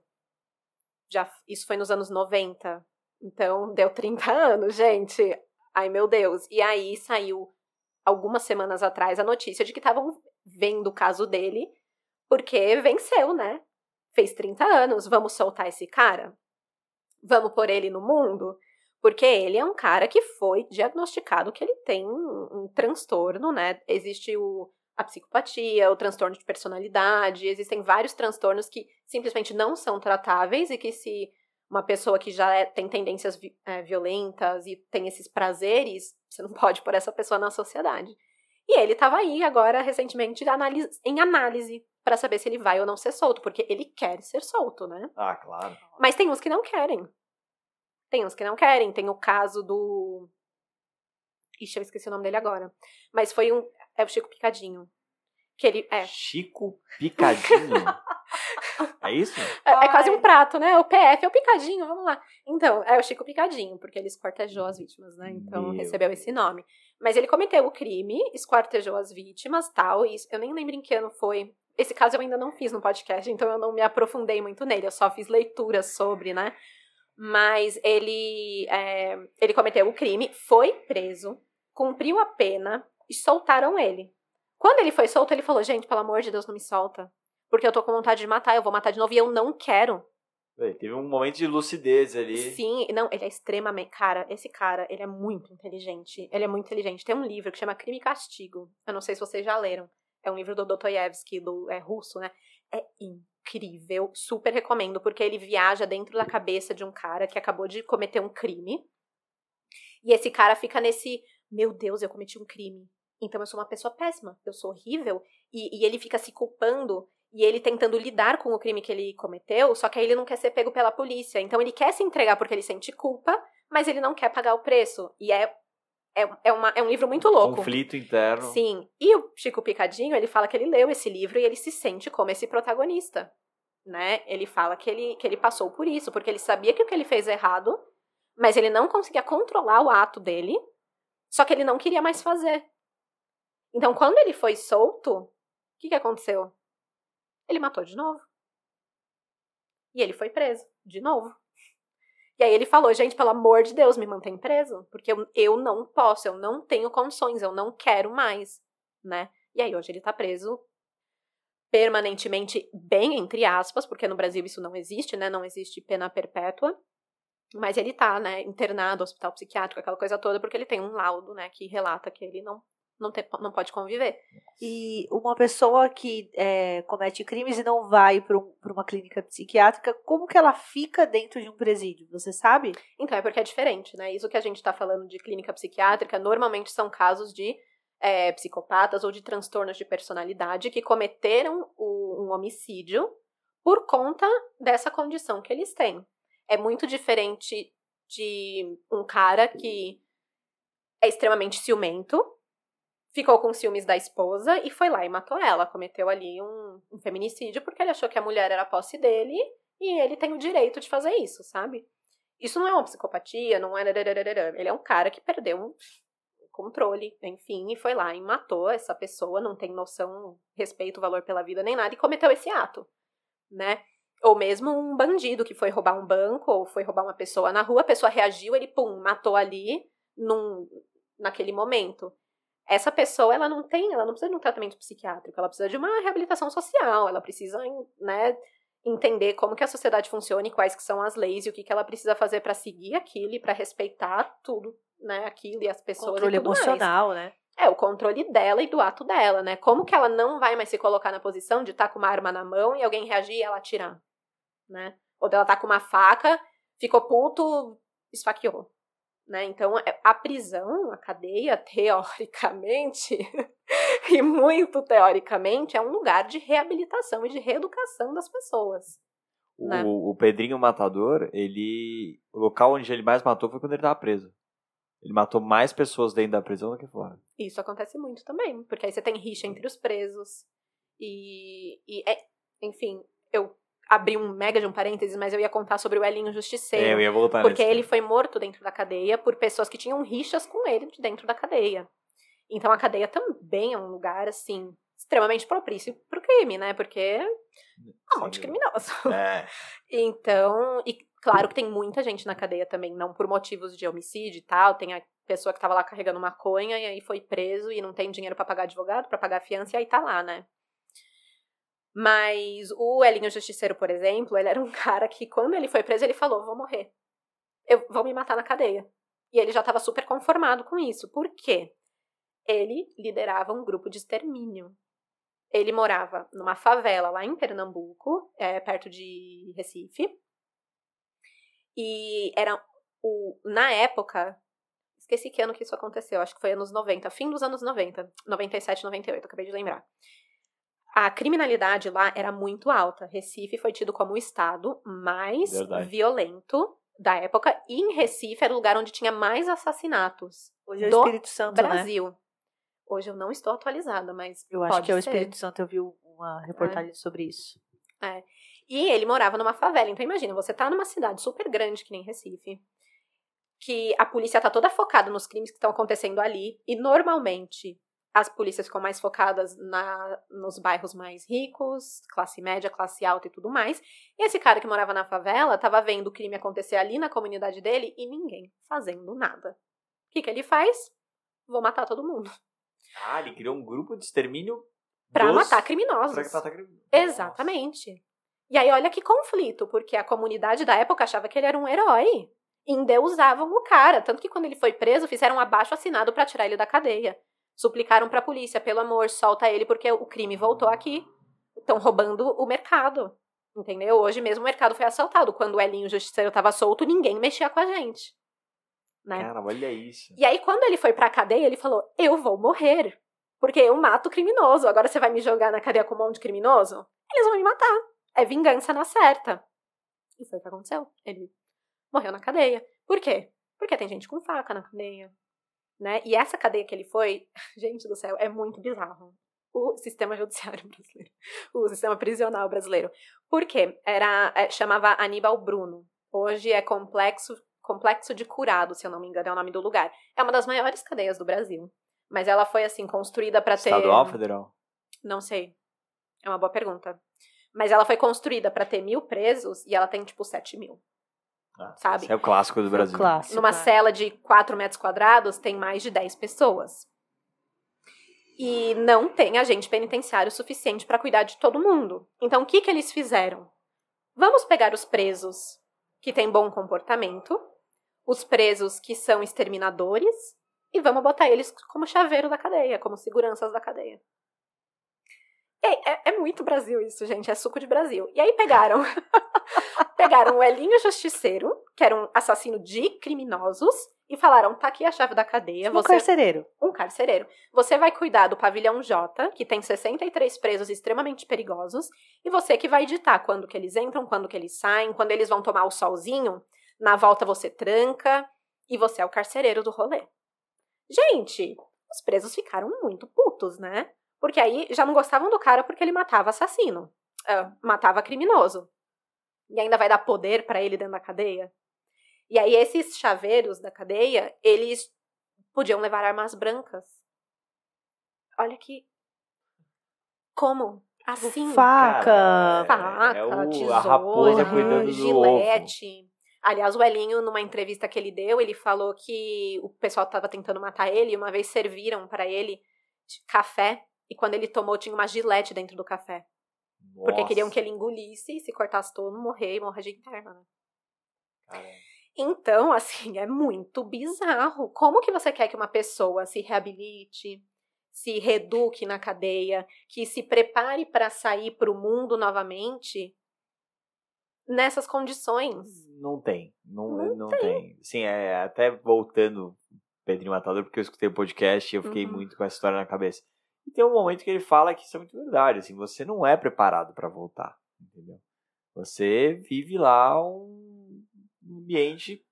Já, isso foi nos anos 90. Então, deu 30 anos, gente. Ai, meu Deus. E aí saiu algumas semanas atrás a notícia de que estavam vendo o caso dele, porque venceu, né? Fez 30 anos, vamos soltar esse cara? vamos pôr ele no mundo? Porque ele é um cara que foi diagnosticado que ele tem um, um transtorno, né? Existe o, a psicopatia, o transtorno de personalidade, existem vários transtornos que simplesmente não são tratáveis e que se uma pessoa que já é, tem tendências é, violentas e tem esses prazeres, você não pode pôr essa pessoa na sociedade. E ele estava aí agora, recentemente, em análise para saber se ele vai ou não ser solto, porque ele quer ser solto, né? Ah, claro. Mas tem uns que não querem. Tem uns que não querem. Tem o caso do. Ixi, eu esqueci o nome dele agora. Mas foi um. É o Chico Picadinho. Que ele. É. Chico Picadinho? é isso? É, é, quase um prato, né? O PF é o Picadinho, vamos lá. Então, é o Chico Picadinho, porque ele esquartejou as vítimas, né? Então Meu. recebeu esse nome. Mas ele cometeu o crime, esquartejou as vítimas, tal. E eu nem lembro em que ano foi. Esse caso eu ainda não fiz no podcast, então eu não me aprofundei muito nele. Eu só fiz leituras sobre, né? Mas ele, é, ele cometeu o crime, foi preso, cumpriu a pena e soltaram ele. Quando ele foi solto, ele falou: Gente, pelo amor de Deus, não me solta. Porque eu tô com vontade de matar, eu vou matar de novo e eu não quero. Ele teve um momento de lucidez ali. Sim, não, ele é extremamente. Cara, esse cara, ele é muito inteligente. Ele é muito inteligente. Tem um livro que chama Crime e Castigo. Eu não sei se vocês já leram. É um livro do Dostoiévski, do é russo, né? É incrível, super recomendo, porque ele viaja dentro da cabeça de um cara que acabou de cometer um crime. E esse cara fica nesse, meu Deus, eu cometi um crime. Então eu sou uma pessoa péssima, eu sou horrível. E, e ele fica se culpando e ele tentando lidar com o crime que ele cometeu, só que aí ele não quer ser pego pela polícia. Então ele quer se entregar porque ele sente culpa, mas ele não quer pagar o preço. E é é, é, uma, é um livro muito louco. Conflito interno. Sim. E o Chico Picadinho, ele fala que ele leu esse livro e ele se sente como esse protagonista. Né? Ele fala que ele, que ele passou por isso, porque ele sabia que o que ele fez é errado, mas ele não conseguia controlar o ato dele, só que ele não queria mais fazer. Então, quando ele foi solto, o que, que aconteceu? Ele matou de novo. E ele foi preso, de novo. E aí ele falou, gente, pelo amor de Deus, me mantém preso, porque eu, eu não posso, eu não tenho condições, eu não quero mais, né? E aí hoje ele tá preso permanentemente, bem entre aspas, porque no Brasil isso não existe, né? Não existe pena perpétua. Mas ele tá, né, internado, hospital psiquiátrico, aquela coisa toda, porque ele tem um laudo, né, que relata que ele não não, ter, não pode conviver. E uma pessoa que é, comete crimes e não vai para um, uma clínica psiquiátrica, como que ela fica dentro de um presídio? Você sabe? Então, é porque é diferente, né? Isso que a gente está falando de clínica psiquiátrica, normalmente são casos de é, psicopatas ou de transtornos de personalidade que cometeram o, um homicídio por conta dessa condição que eles têm. É muito diferente de um cara que é extremamente ciumento, ficou com ciúmes da esposa e foi lá e matou ela. Cometeu ali um, um feminicídio porque ele achou que a mulher era posse dele e ele tem o direito de fazer isso, sabe? Isso não é uma psicopatia, não é. Ele é um cara que perdeu um controle, enfim, e foi lá e matou essa pessoa, não tem noção, respeito, valor pela vida nem nada, e cometeu esse ato, né? Ou mesmo um bandido que foi roubar um banco ou foi roubar uma pessoa na rua, a pessoa reagiu, ele pum, matou ali num, naquele momento essa pessoa ela não tem, ela não precisa de um tratamento psiquiátrico, ela precisa de uma reabilitação social, ela precisa, né, entender como que a sociedade funciona e quais que são as leis e o que, que ela precisa fazer para seguir aquilo e para respeitar tudo, né, aquilo e as pessoas controle e emocional, mais. né? É, o controle dela e do ato dela, né? Como que ela não vai mais se colocar na posição de estar tá com uma arma na mão e alguém reagir e ela atirar, né? Ou dela tá com uma faca, ficou puto, esfaqueou. Né? Então, é, a prisão, a cadeia, teoricamente, e muito teoricamente, é um lugar de reabilitação e de reeducação das pessoas. O, né? o Pedrinho Matador, ele. O local onde ele mais matou foi quando ele estava preso. Ele matou mais pessoas dentro da prisão do que fora. Isso acontece muito também, porque aí você tem rixa entre os presos. E, e é, enfim, eu abrir um mega de um parênteses, mas eu ia contar sobre o Elinho Justiceiro. É, eu ia voltar Porque nesse. ele foi morto dentro da cadeia por pessoas que tinham rixas com ele dentro da cadeia. Então a cadeia também é um lugar, assim, extremamente propício pro crime, né? Porque é um monte de criminoso. É. então, e claro que tem muita gente na cadeia também, não por motivos de homicídio e tal. Tem a pessoa que tava lá carregando maconha e aí foi preso e não tem dinheiro para pagar advogado, para pagar fiança e aí tá lá, né? Mas o Elinho Justiceiro, por exemplo, ele era um cara que, quando ele foi preso, ele falou: vou morrer. eu vou me matar na cadeia. E ele já estava super conformado com isso. Por quê? Ele liderava um grupo de extermínio. Ele morava numa favela lá em Pernambuco, é, perto de Recife. E era o, na época, esqueci que ano que isso aconteceu, acho que foi anos 90, fim dos anos 90, 97, 98, acabei de lembrar. A criminalidade lá era muito alta. Recife foi tido como o estado mais Verdade. violento da época. E em Recife era o lugar onde tinha mais assassinatos Hoje é o do Espírito Santo, né? Brasil. Hoje eu não estou atualizada, mas Eu acho que é o ser. Espírito Santo. Eu vi uma reportagem sobre isso. E ele morava numa favela. Então imagina, você tá numa cidade super grande que nem Recife, que a polícia tá toda focada nos crimes que estão acontecendo ali, e normalmente as polícias ficam mais focadas na, nos bairros mais ricos, classe média, classe alta e tudo mais. E esse cara que morava na favela tava vendo o crime acontecer ali na comunidade dele e ninguém fazendo nada. O que, que ele faz? Vou matar todo mundo. Ah, ele criou um grupo de extermínio Pra dos- matar criminosos. Pra matar criminosos. Exatamente. E aí, olha que conflito, porque a comunidade da época achava que ele era um herói. Endeusavam o cara. Tanto que quando ele foi preso, fizeram um abaixo assinado pra tirar ele da cadeia. Suplicaram pra polícia, pelo amor, solta ele, porque o crime voltou aqui. Estão roubando o mercado. Entendeu? Hoje mesmo o mercado foi assaltado. Quando o Elinho Justiceiro tava solto, ninguém mexia com a gente. Né? Cara, olha isso. E aí, quando ele foi pra cadeia, ele falou: Eu vou morrer. Porque eu mato criminoso. Agora você vai me jogar na cadeia com um monte de criminoso? Eles vão me matar. É vingança na certa. E foi o que aconteceu. Ele morreu na cadeia. Por quê? Porque tem gente com faca na cadeia. Né? E essa cadeia que ele foi, gente do céu, é muito bizarro. O sistema judiciário brasileiro. O sistema prisional brasileiro. Por quê? Era, é, chamava Aníbal Bruno. Hoje é complexo, complexo de curado, se eu não me engano, é o nome do lugar. É uma das maiores cadeias do Brasil. Mas ela foi, assim, construída para ter. Estadual federal? Não sei. É uma boa pergunta. Mas ela foi construída para ter mil presos e ela tem, tipo, sete mil. Ah, Sabe? Esse é o clássico do Brasil. Clássico. Numa cela de 4 metros quadrados, tem mais de 10 pessoas. E não tem agente penitenciário suficiente para cuidar de todo mundo. Então, o que, que eles fizeram? Vamos pegar os presos que têm bom comportamento, os presos que são exterminadores, e vamos botar eles como chaveiro da cadeia, como seguranças da cadeia. É, é- é muito Brasil isso, gente. É suco de Brasil. E aí pegaram. pegaram o Elinho Justiceiro, que era um assassino de criminosos, e falaram: tá aqui a chave da cadeia. Um Você carcereiro. um carcereiro. Você vai cuidar do pavilhão J, que tem 63 presos extremamente perigosos, e você que vai ditar quando que eles entram, quando que eles saem, quando eles vão tomar o solzinho, na volta você tranca, e você é o carcereiro do rolê. Gente, os presos ficaram muito putos, né? Porque aí já não gostavam do cara porque ele matava assassino, ah, matava criminoso. E ainda vai dar poder pra ele dentro da cadeia. E aí esses chaveiros da cadeia, eles podiam levar armas brancas. Olha que. Como? Assim. Faca. Cara, Faca, é o- tesoura, a raposa cuidando do gilete. Aliás, o Elinho, numa entrevista que ele deu, ele falou que o pessoal estava tentando matar ele e uma vez serviram para ele café e quando ele tomou tinha uma gilete dentro do café. Porque Nossa, queriam que ele engolisse e se cortasse todo, morrer e morrer de interna, né? cara. Então, assim, é muito bizarro. Como que você quer que uma pessoa se reabilite, se reeduque na cadeia, que se prepare para sair para o mundo novamente nessas condições? Não tem. Não, Não não, tem. Sim, é, até voltando Pedrinho Matador, porque eu escutei o podcast e eu fiquei Uhum. muito com essa história na cabeça. E tem um momento que ele fala que isso é muito verdade, assim, você não é preparado pra voltar, entendeu? Você vive lá um ambiente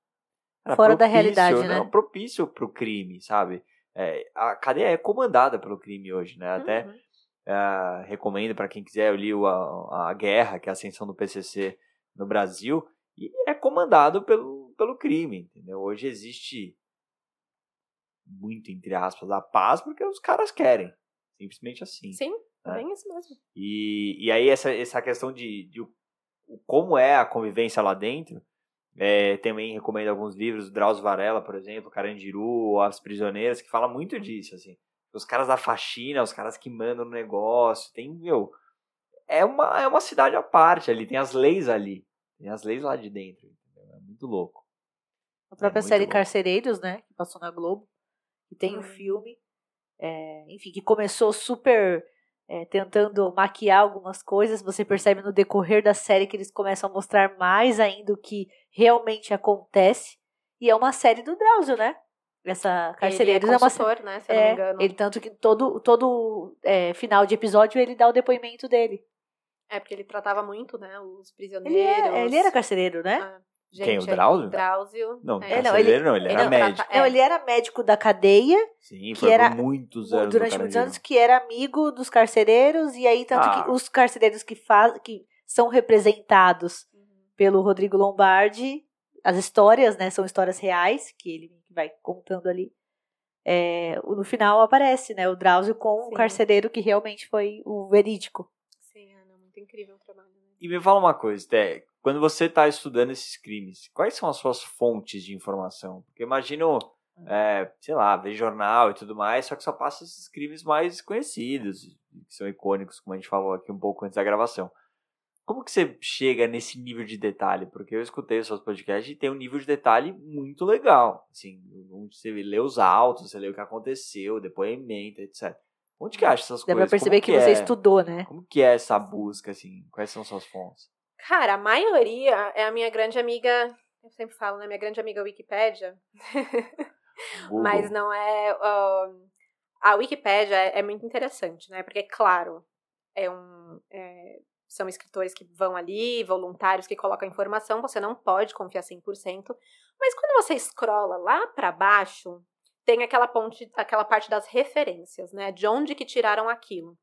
cara, Fora da realidade, né? não, propício pro crime, sabe? É, a cadeia é comandada pelo crime hoje, né? Até Uhum. ah, recomendo para quem quiser, eu li o a, a Guerra, que é a ascensão do PCC no Brasil, e é comandado pelo, pelo crime, entendeu? Hoje existe muito, entre aspas, a paz, porque os caras querem, simplesmente assim. Sim, É. bem isso mesmo. E, e aí essa, essa questão de, de como é a convivência lá dentro, é, também recomendo alguns livros, Drauzio Varela, por exemplo, Carandiru, As Prisioneiras, que fala muito disso, assim. Os caras da faxina, os caras que mandam no negócio, tem, meu, é uma, é uma cidade à parte ali, tem as leis ali, tem as leis lá de dentro, entendeu? É muito louco. A própria muito série bom. Carcereiros, né? Que passou na Globo. Que tem o Hum. filme. É, enfim, que começou super é, tentando maquiar algumas coisas. Você percebe no decorrer da série que eles começam a mostrar mais ainda o que realmente acontece. E é uma série do Drauzio, né? Essa Carcereiros ele é é uma consultor, né? Se eu não me é, engano. ele tanto que todo, todo é, final de episódio ele dá o depoimento dele. É, porque ele tratava muito, né? Os prisioneiros. Ele, é, ele era carcereiro, né? Ah, Quem, o gente, Drauzio? Drauzio. Não, é. É, não, carcereiro não, ele, ele era não médico. trata- É. Não, ele era médico da cadeia Sim, que foi era por muitos anos. no durante muitos anos, que era amigo dos carcereiros, e aí tanto Ah. que os carcereiros que, faz, que são representados Uhum. pelo Rodrigo Lombardi, as histórias, né, são histórias reais, que ele vai contando ali. É, no final aparece, né, o Drauzio com o Sim. carcereiro que realmente foi o verídico. Sim, Ana, muito incrível o trabalho. E me fala uma coisa, Té, quando você está estudando esses crimes, quais são as suas fontes de informação? Porque imagino, é, sei lá, ver jornal e tudo mais, só que só passa esses crimes mais conhecidos, que são icônicos, como a gente falou aqui um pouco antes da gravação. Como que você chega nesse nível de detalhe? Porque eu escutei os seus podcasts e tem um nível de detalhe muito legal. Assim, onde você lê os autos, você lê o que aconteceu, depoimento, etc. Onde que acha essas Dá coisas? pra perceber Como que, você é? estudou, né? Como que é essa busca, assim? Quais são suas fontes? Cara, a maioria é a minha grande amiga. Eu sempre falo, né? Minha grande amiga Wikipédia. Mas não é. ahn, a Wikipédia é, é muito interessante, né? Porque, claro, é um. é, são escritores que vão ali, voluntários que colocam informação, você não pode confiar 100%. Mas quando você escrola lá pra baixo, tem aquela, ponte, aquela parte das referências, né? De onde que tiraram aquilo.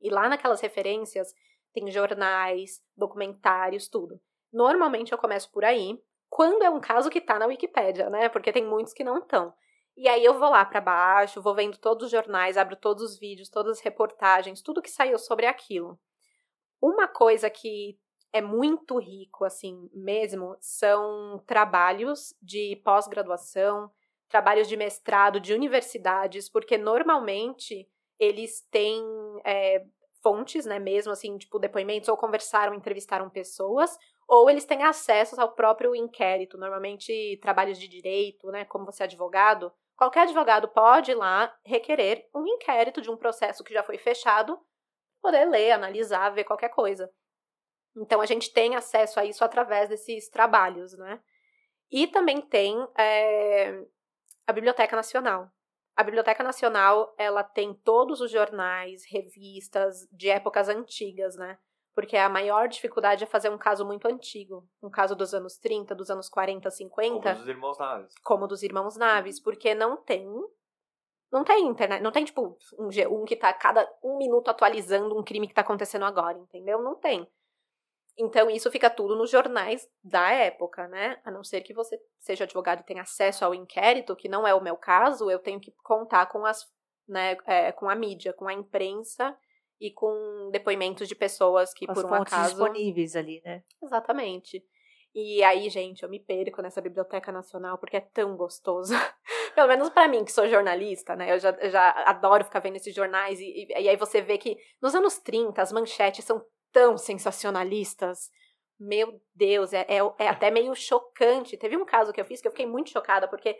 E lá naquelas referências tem jornais, documentários, tudo. Normalmente eu começo por aí, quando é um caso que tá na Wikipédia, né? Porque tem muitos que não estão. E aí eu vou lá pra baixo, vou vendo todos os jornais, abro todos os vídeos, todas as reportagens, tudo que saiu sobre aquilo. Uma coisa que é muito rico, assim, mesmo, são trabalhos de pós-graduação, trabalhos de mestrado, de universidades, porque normalmente eles têm é, fontes, né, mesmo assim, tipo, depoimentos, ou conversaram, entrevistaram pessoas, ou eles têm acesso ao próprio inquérito, normalmente trabalhos de direito, né, como você é advogado, qualquer advogado pode ir lá requerer um inquérito de um processo que já foi fechado, poder ler, analisar, ver qualquer coisa. Então a gente tem acesso a isso através desses trabalhos, né? E também tem é, a Biblioteca Nacional. A Biblioteca Nacional, ela tem todos os jornais, revistas de épocas antigas, né? Porque a maior dificuldade é fazer um caso muito antigo. Um caso dos anos 30, dos anos 40, 50 Como os irmãos Naves. como dos irmãos Naves, porque não tem. Não tem internet, não tem, tipo, um G1 que tá cada um minuto atualizando um crime que tá acontecendo agora, entendeu? Não tem. Então, isso fica tudo nos jornais da época, né? A não ser que você seja advogado e tenha acesso ao inquérito, que não é o meu caso, eu tenho que contar com as, né, é, com a mídia, com a imprensa e com depoimentos de pessoas que, As por um acaso. disponíveis ali, né? Exatamente. E aí, gente, eu me perco nessa Biblioteca Nacional porque é tão gostoso. Pelo menos pra mim, que sou jornalista, né? Eu já, já adoro ficar vendo esses jornais. E, e, e aí você vê que nos anos 30 as manchetes são tão sensacionalistas. Meu Deus, é, é, é até meio chocante. Teve um caso que eu fiz que eu fiquei muito chocada, porque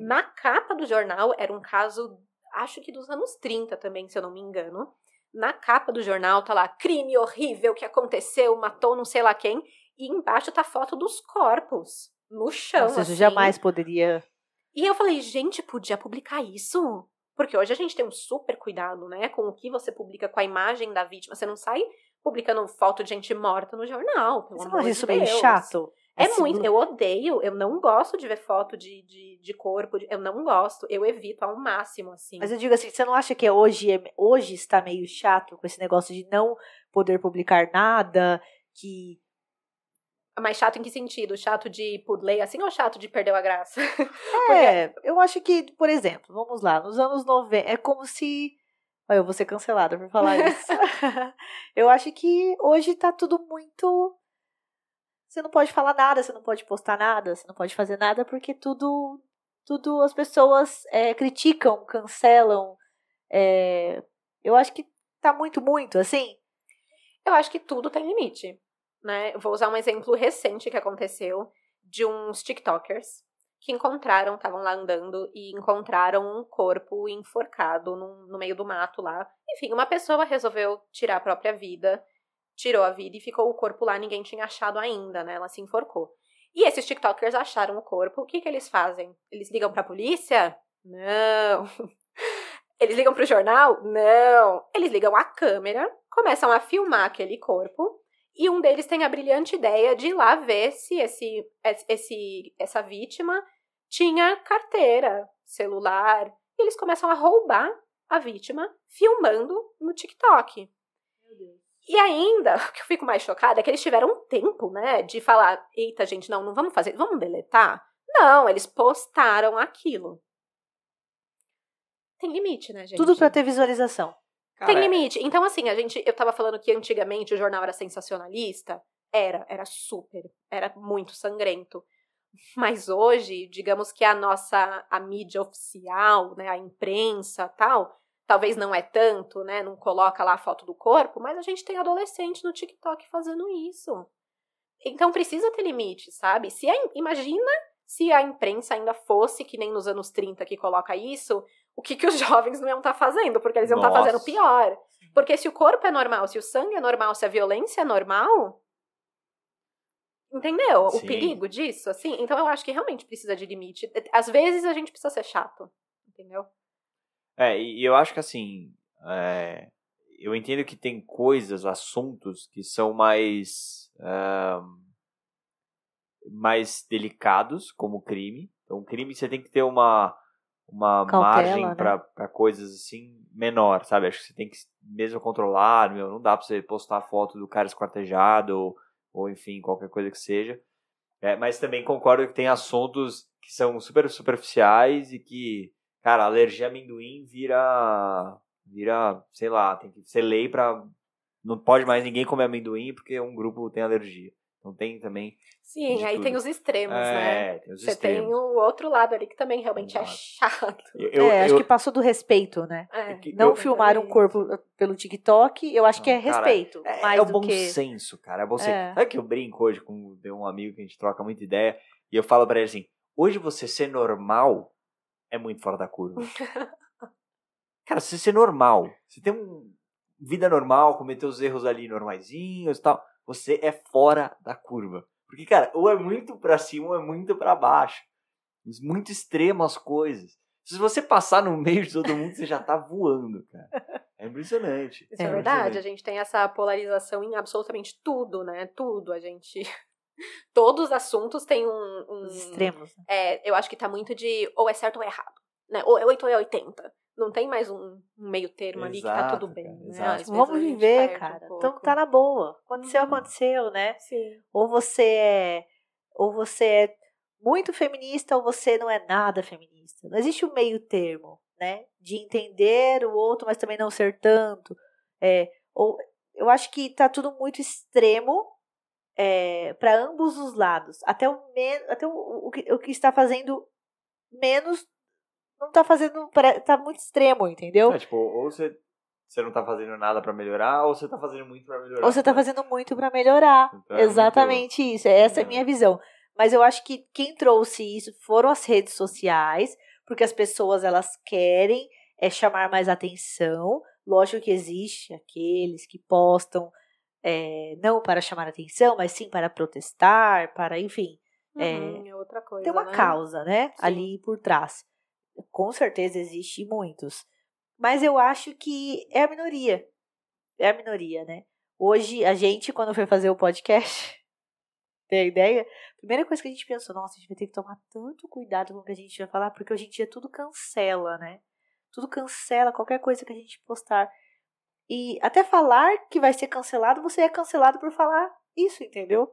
na capa do jornal era um caso, acho que dos anos 30 também, se eu não me engano. Na capa do jornal tá lá, crime horrível que aconteceu, matou não sei lá quem. E embaixo tá a foto dos corpos no chão. Nossa, assim. jamais poderia. E eu falei, gente, podia publicar isso? Porque hoje a gente tem um super cuidado, né? Com o que você publica, com a imagem da vítima. Você não sai publicando foto de gente morta no jornal, pelo Você amor acha de isso meio Deus. chato? É Esse muito, eu odeio, eu não gosto de ver foto de, de, de corpo, de- eu não gosto, eu evito ao máximo, assim. Mas eu digo assim, você não acha que hoje, é- hoje está meio chato com esse negócio de não poder publicar nada, que Mas chato em que sentido? Chato de por lei assim ou chato de perder a graça? É, eu acho que, por exemplo, vamos lá, nos anos 90, é como se. Olha, eu vou ser cancelada por falar isso. eu acho que hoje tá tudo muito. Você não pode falar nada, você não pode postar nada, você não pode fazer nada, porque tudo. Tudo as pessoas é, criticam, cancelam. é, eu acho que tá muito, muito, assim. Eu acho que tudo tem limite, né? Vou usar um exemplo recente que aconteceu de uns TikTokers que encontraram, estavam lá andando e encontraram um corpo enforcado no, no meio do mato lá. Enfim, uma pessoa resolveu tirar a própria vida, tirou a vida e ficou o corpo lá, ninguém tinha achado ainda, né? Ela se enforcou. E esses TikTokers acharam o corpo, o que, que eles fazem? Eles ligam pra polícia? Não. Eles ligam pro jornal? Não. Eles ligam a câmera, começam a filmar aquele corpo e um deles tem a brilhante ideia de ir lá ver se esse, esse, essa vítima tinha carteira, celular. E eles começam a roubar a vítima filmando no TikTok. E ainda, o que eu fico mais chocada é que eles tiveram um tempo, né, de falar: eita, gente, não, não vamos fazer, vamos deletar? Não, eles postaram aquilo. Tem limite, né, gente? Tudo para ter visualização. Tem limite. Então, assim, a gente. Eu tava falando que antigamente o jornal era sensacionalista. Era, era super. Era muito sangrento. Mas hoje, digamos que a nossa a mídia oficial, né, a imprensa tal, talvez não é tanto, né, não coloca lá a foto do corpo, mas a gente tem adolescente no TikTok fazendo isso. Então precisa ter limite, sabe? Se a, imagina se a imprensa ainda fosse que nem nos anos 30 que coloca isso, o que, que os jovens não iam estar tá fazendo, porque eles iam estar tá fazendo pior. Porque se o corpo é normal, se o sangue é normal, se a violência é normal, entendeu? Sim. O perigo disso, assim? Então eu acho que realmente precisa de limite. Às vezes a gente precisa ser chato, entendeu? É, e eu acho que assim, é, eu entendo que tem coisas, assuntos que são mais mais delicados, como crime. Então, crime você tem que ter uma uma Cautela, margem né? para coisas assim menor, sabe? Acho que você tem que mesmo controlar, meu, não dá para você postar foto do cara esquartejado ou, ou enfim, qualquer coisa que seja. É, mas também concordo que tem assuntos que são super superficiais e que, cara, alergia a amendoim vira vira, sei lá, tem que ser lei para não pode mais ninguém comer amendoim porque um grupo tem alergia. Então tem também. Sim, aí tudo. tem os extremos, é, né? Tem os Você extremos. tem o outro lado ali que também realmente é Exato. é chato. Eu, é, acho que passou do respeito, né? É, não eu, filmar um corpo pelo TikTok, eu acho não, que é cara, respeito. É, mais é o do bom que... senso, cara. É bom senso. É. Sabe que eu brinco hoje com um amigo que a gente troca muita ideia e eu falo pra ele assim: hoje você ser normal é muito fora da curva. cara, você ser normal, você tem uma vida normal, cometer os erros ali normaisinhos e tal você é fora da curva. Porque, cara, ou é muito para cima ou é muito para baixo. Muito extremo as coisas. Se você passar no meio de todo mundo, você já tá voando, cara. É impressionante. Isso é, é verdade. A gente tem essa polarização em absolutamente tudo, né? Tudo. A gente. Todos os assuntos têm um. um... Os extremos. Né? É, eu acho que tá muito de ou é certo ou é errado. Né? Ou é 8 ou é 80 não tem mais um, meio termo ali que tá tudo bem. Cara, né? Vamos viver, cara. Um então tá na boa. Aconteceu, uhum. aconteceu, né? Sim. Ou você é. Ou você é muito feminista ou você não é nada feminista. Não existe um meio termo, né? De entender o outro, mas também não ser tanto. É, ou, eu acho que tá tudo muito extremo é, para ambos os lados. Até o, até o, o, que, o que está fazendo menos não tá fazendo. Tá muito extremo, entendeu? É, tipo, ou você, você não tá fazendo nada para melhorar, ou você tá fazendo muito para melhorar. Ou você tá fazendo muito para melhorar. Então, é Exatamente muito... isso. Essa é a minha visão. Mas eu acho que quem trouxe isso foram as redes sociais, porque as pessoas elas querem é chamar mais atenção. Lógico que existe aqueles que postam é, não para chamar atenção, mas sim para protestar, para, enfim. Uhum, é, outra coisa, tem uma né? causa, né? Sim. Ali por trás com certeza existe muitos. Mas eu acho que é a minoria. É a minoria, né? Hoje, a gente, quando foi fazer o podcast, tem a ideia? Primeira coisa que a gente pensou, nossa, a gente vai ter que tomar tanto cuidado com o que a gente vai falar, porque hoje em dia tudo cancela, né? Tudo cancela qualquer coisa que a gente postar. E até falar que vai ser cancelado, você é cancelado por falar isso, entendeu?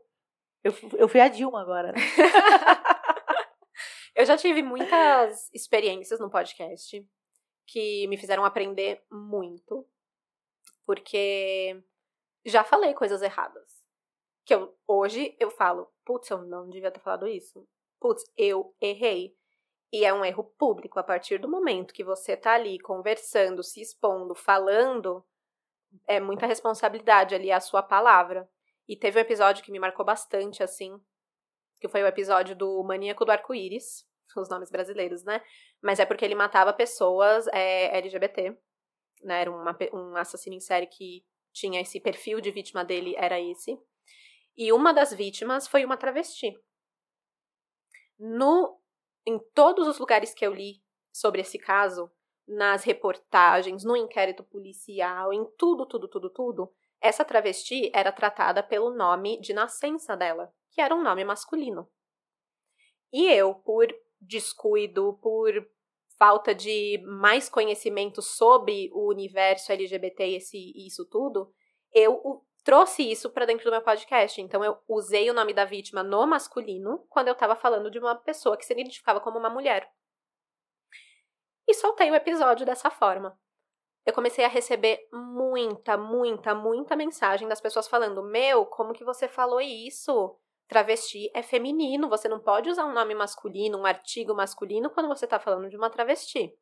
Eu, eu fui a Dilma agora, né? Eu já tive muitas experiências no podcast que me fizeram aprender muito, porque já falei coisas erradas. Que eu, hoje eu falo, putz, eu não devia ter falado isso. Putz, eu errei. E é um erro público. A partir do momento que você tá ali conversando, se expondo, falando, é muita responsabilidade ali a sua palavra. E teve um episódio que me marcou bastante, assim, que foi o episódio do Maníaco do Arco-Íris, os nomes brasileiros, né? Mas é porque ele matava pessoas é, LGBT, né? Era uma, um assassino em série que tinha esse perfil de vítima dele, era esse. E uma das vítimas foi uma travesti. No, em todos os lugares que eu li sobre esse caso, nas reportagens, no inquérito policial, em tudo, tudo, tudo, tudo, essa travesti era tratada pelo nome de nascença dela, que era um nome masculino. E eu, por descuido, por falta de mais conhecimento sobre o universo LGBT e esse, isso tudo, eu trouxe isso para dentro do meu podcast. Então eu usei o nome da vítima no masculino quando eu estava falando de uma pessoa que se identificava como uma mulher. E soltei o episódio dessa forma. Eu comecei a receber muita, muita, muita mensagem das pessoas falando: Meu, como que você falou isso? Travesti é feminino, você não pode usar um nome masculino, um artigo masculino quando você está falando de uma travesti.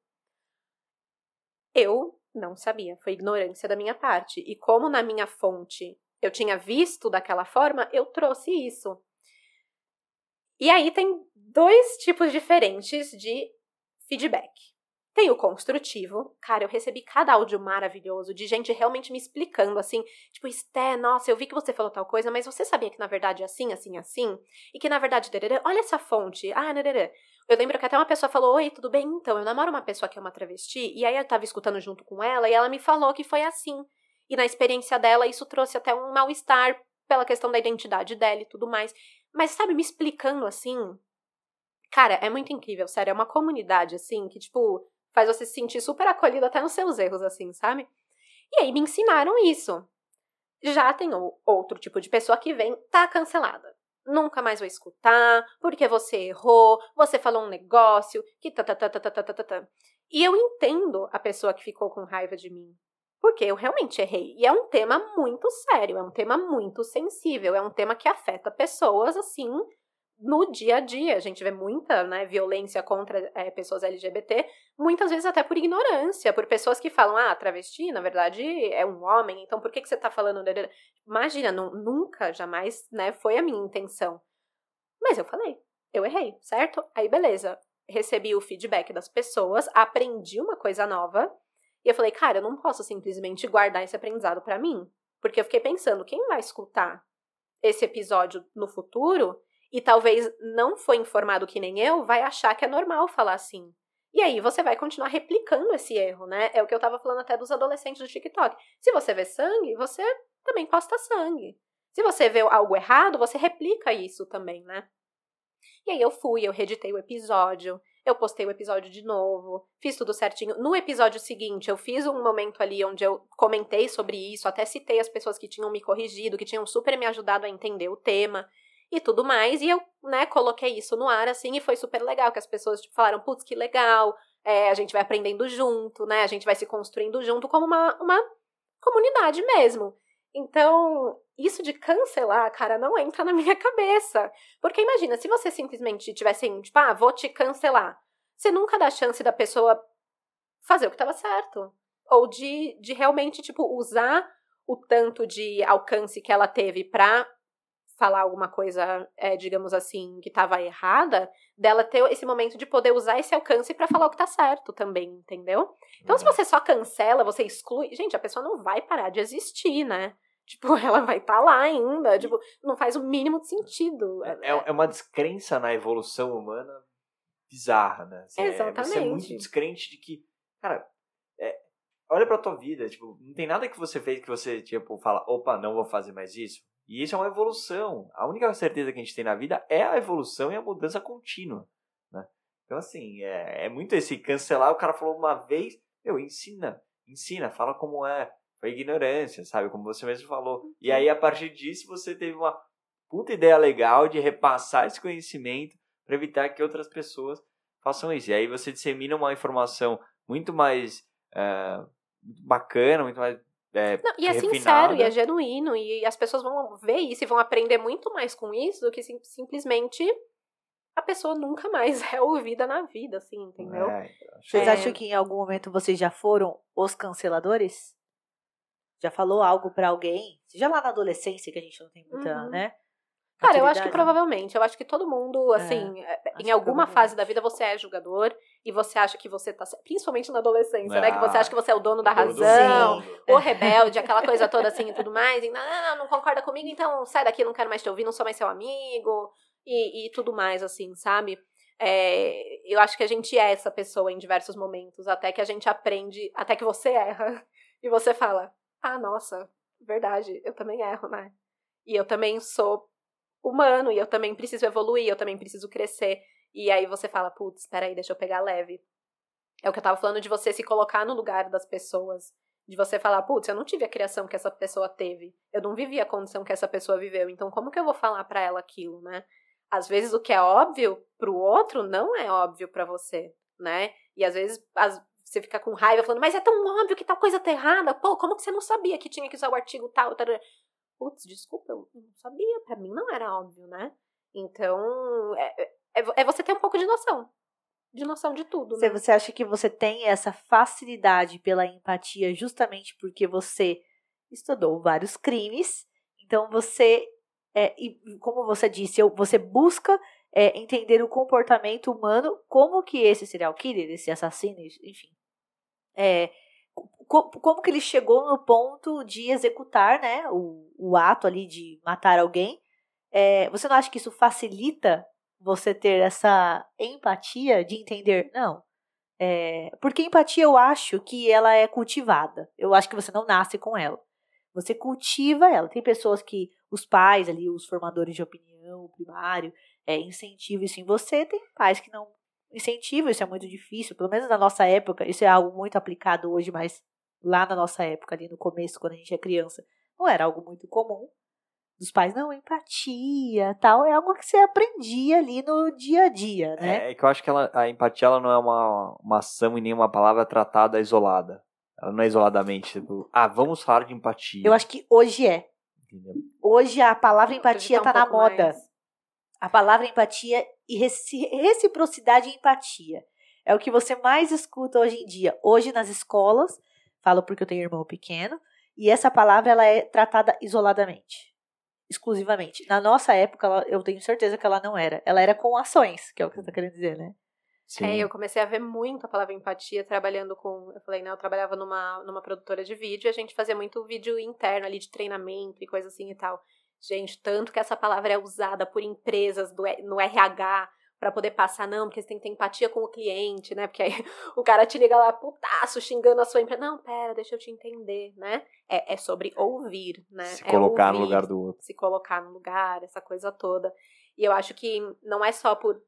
Eu não sabia, foi ignorância da minha parte. E como na minha fonte eu tinha visto daquela forma, eu trouxe isso. E aí tem dois tipos diferentes de feedback. Tem o construtivo. Cara, eu recebi cada áudio maravilhoso de gente realmente me explicando assim, tipo, Esté, nossa, eu vi que você falou tal coisa, mas você sabia que na verdade é assim, assim, assim? E que na verdade, olha essa fonte. Ah, nererê. Eu lembro que até uma pessoa falou: Oi, tudo bem? Então, eu namoro uma pessoa que é uma travesti, e aí eu tava escutando junto com ela, e ela me falou que foi assim. E na experiência dela, isso trouxe até um mal-estar pela questão da identidade dela e tudo mais. Mas, sabe, me explicando assim. Cara, é muito incrível, sério. É uma comunidade, assim, que, tipo, faz você se sentir super acolhido até nos seus erros, assim, sabe? E aí me ensinaram isso. Já tem outro tipo de pessoa que vem, tá cancelada. Nunca mais vou escutar, porque você errou, você falou um negócio, que tá, tá, tá, tá, tá, tá, tá, tá. E eu entendo a pessoa que ficou com raiva de mim. Porque eu realmente errei. E é um tema muito sério, é um tema muito sensível, é um tema que afeta pessoas, assim, no dia a dia. A gente vê muita né, violência contra é, pessoas LGBT, muitas vezes até por ignorância, por pessoas que falam, ah, travesti, na verdade, é um homem, então por que, que você está falando. Imagina, nunca, jamais né, foi a minha intenção. Mas eu falei, eu errei, certo? Aí beleza. Recebi o feedback das pessoas, aprendi uma coisa nova. E eu falei, cara, eu não posso simplesmente guardar esse aprendizado para mim. Porque eu fiquei pensando, quem vai escutar esse episódio no futuro e talvez não foi informado que nem eu, vai achar que é normal falar assim. E aí você vai continuar replicando esse erro, né? É o que eu tava falando até dos adolescentes do TikTok. Se você vê sangue, você também posta sangue. Se você vê algo errado, você replica isso também, né? E aí eu fui, eu reeditei o episódio, eu postei o episódio de novo, fiz tudo certinho. No episódio seguinte, eu fiz um momento ali onde eu comentei sobre isso, até citei as pessoas que tinham me corrigido, que tinham super me ajudado a entender o tema e tudo mais. E eu, né, coloquei isso no ar, assim, e foi super legal, que as pessoas tipo, falaram, putz, que legal, é, a gente vai aprendendo junto, né? A gente vai se construindo junto como uma, uma comunidade mesmo. Então, isso de cancelar, cara, não entra na minha cabeça. Porque imagina, se você simplesmente tivesse, assim, tipo, ah, vou te cancelar. Você nunca dá chance da pessoa fazer o que estava certo. Ou de, de realmente, tipo, usar o tanto de alcance que ela teve pra falar alguma coisa, é, digamos assim, que estava errada, dela ter esse momento de poder usar esse alcance para falar o que tá certo também, entendeu? Então, uhum. se você só cancela, você exclui, gente, a pessoa não vai parar de existir, né? Tipo, ela vai estar tá lá ainda, tipo, não faz o mínimo de sentido. É, é, é uma descrença na evolução humana bizarra, né? Assim, Exatamente. É, você é muito descrente de que, cara, é, olha pra tua vida, tipo, não tem nada que você fez que você, tipo, fala, opa, não vou fazer mais isso. E isso é uma evolução. A única certeza que a gente tem na vida é a evolução e a mudança contínua. Né? Então, assim, é, é muito esse cancelar. O cara falou uma vez, meu, ensina, ensina, fala como é. Foi ignorância, sabe? Como você mesmo falou. E aí, a partir disso, você teve uma puta ideia legal de repassar esse conhecimento para evitar que outras pessoas façam isso. E aí você dissemina uma informação muito mais é, bacana, muito mais é, Não, e é refinada. sincero, e é genuíno, e as pessoas vão ver isso e vão aprender muito mais com isso do que sim, simplesmente a pessoa nunca mais é ouvida na vida, assim, entendeu? É, vocês é. acham que em algum momento vocês já foram os canceladores? Já falou algo para alguém? Seja lá na adolescência, que a gente não tem muita, uhum. né? Cara, eu acho que provavelmente. Eu acho que todo mundo, assim, é, acho em alguma fase da vida você é julgador e você acha que você tá. Principalmente na adolescência, né? Que você acha que você é o dono da Dono do razão, o rebelde, aquela coisa toda assim e tudo mais. E não, não, não concorda comigo, então sai daqui, não quero mais te ouvir, não sou mais seu amigo. E, e tudo mais, assim, sabe? É, eu acho que a gente é essa pessoa em diversos momentos, até que a gente aprende, até que você erra e você fala: Ah, nossa, verdade, eu também erro, né? E eu também sou humano, e eu também preciso evoluir, eu também preciso crescer. E aí você fala: Putz, peraí, deixa eu pegar leve. É o que eu tava falando de você se colocar no lugar das pessoas. De você falar, putz, eu não tive a criação que essa pessoa teve. Eu não vivi a condição que essa pessoa viveu. Então, como que eu vou falar pra ela aquilo, né? Às vezes o que é óbvio pro outro não é óbvio pra você, né? E às vezes as- você fica com raiva falando, mas é tão óbvio que tal coisa tá errada. Pô, como que você não sabia que tinha que usar o artigo tal? tarará?" Putz, desculpa, eu não sabia. Pra mim não era óbvio, né? Então, é, é, é você ter um pouco de noção. De noção de tudo, né? você acha que você tem essa facilidade pela empatia justamente porque você estudou vários crimes, então você, é, e como você disse, você busca é, entender o comportamento humano, como que esse serial killer, esse assassino, enfim, é, co- como que ele chegou no ponto de executar né, o, o ato ali de matar alguém. É, você não acha que isso facilita você ter essa empatia de entender? Não. É, porque empatia eu acho que ela é cultivada. Eu acho que você não nasce com ela. Você cultiva ela. Tem pessoas que os pais ali, os formadores de opinião, o primário, é, incentivam isso em você. Tem pais que não incentivam, isso é muito difícil. Pelo menos na nossa época, isso é algo muito aplicado hoje, mas lá na nossa época, ali no começo, quando a gente é criança, não era algo muito comum. Dos pais, não, empatia, tal, é algo que você aprendia ali no dia a dia, né? É, é que eu acho que ela- a empatia ela não é uma, uma ação e nem uma palavra tratada isolada. Ela não é isoladamente, tipo, ah, vamos falar de empatia. Eu acho que hoje é. entendeu? Hoje a palavra empatia um tá na pouco moda. mais- A palavra empatia e reci- reciprocidade e empatia. É o que você mais escuta hoje em dia. Hoje nas escolas, falo porque eu tenho irmão pequeno, e essa palavra ela é tratada isoladamente. Exclusivamente. Na nossa época, ela- eu tenho certeza que ela não era. Ela era com ações, que é o que você tá querendo dizer, né? Sim. É, eu comecei a ver muito a palavra empatia trabalhando com. Eu falei, né? Eu trabalhava numa, numa produtora de vídeo e a gente fazia muito vídeo interno ali de treinamento e coisa assim e tal. Gente, tanto que essa palavra é usada por empresas do, no RH pra poder passar, não, porque você tem que ter empatia com o cliente, né? Porque aí o cara te liga lá, putaço, xingando a sua empresa. Não, pera, deixa eu te entender, né? É, é sobre ouvir, né? Se É colocar no ouvir lugar do outro. se colocar no lugar, essa coisa toda. E eu acho que não é só por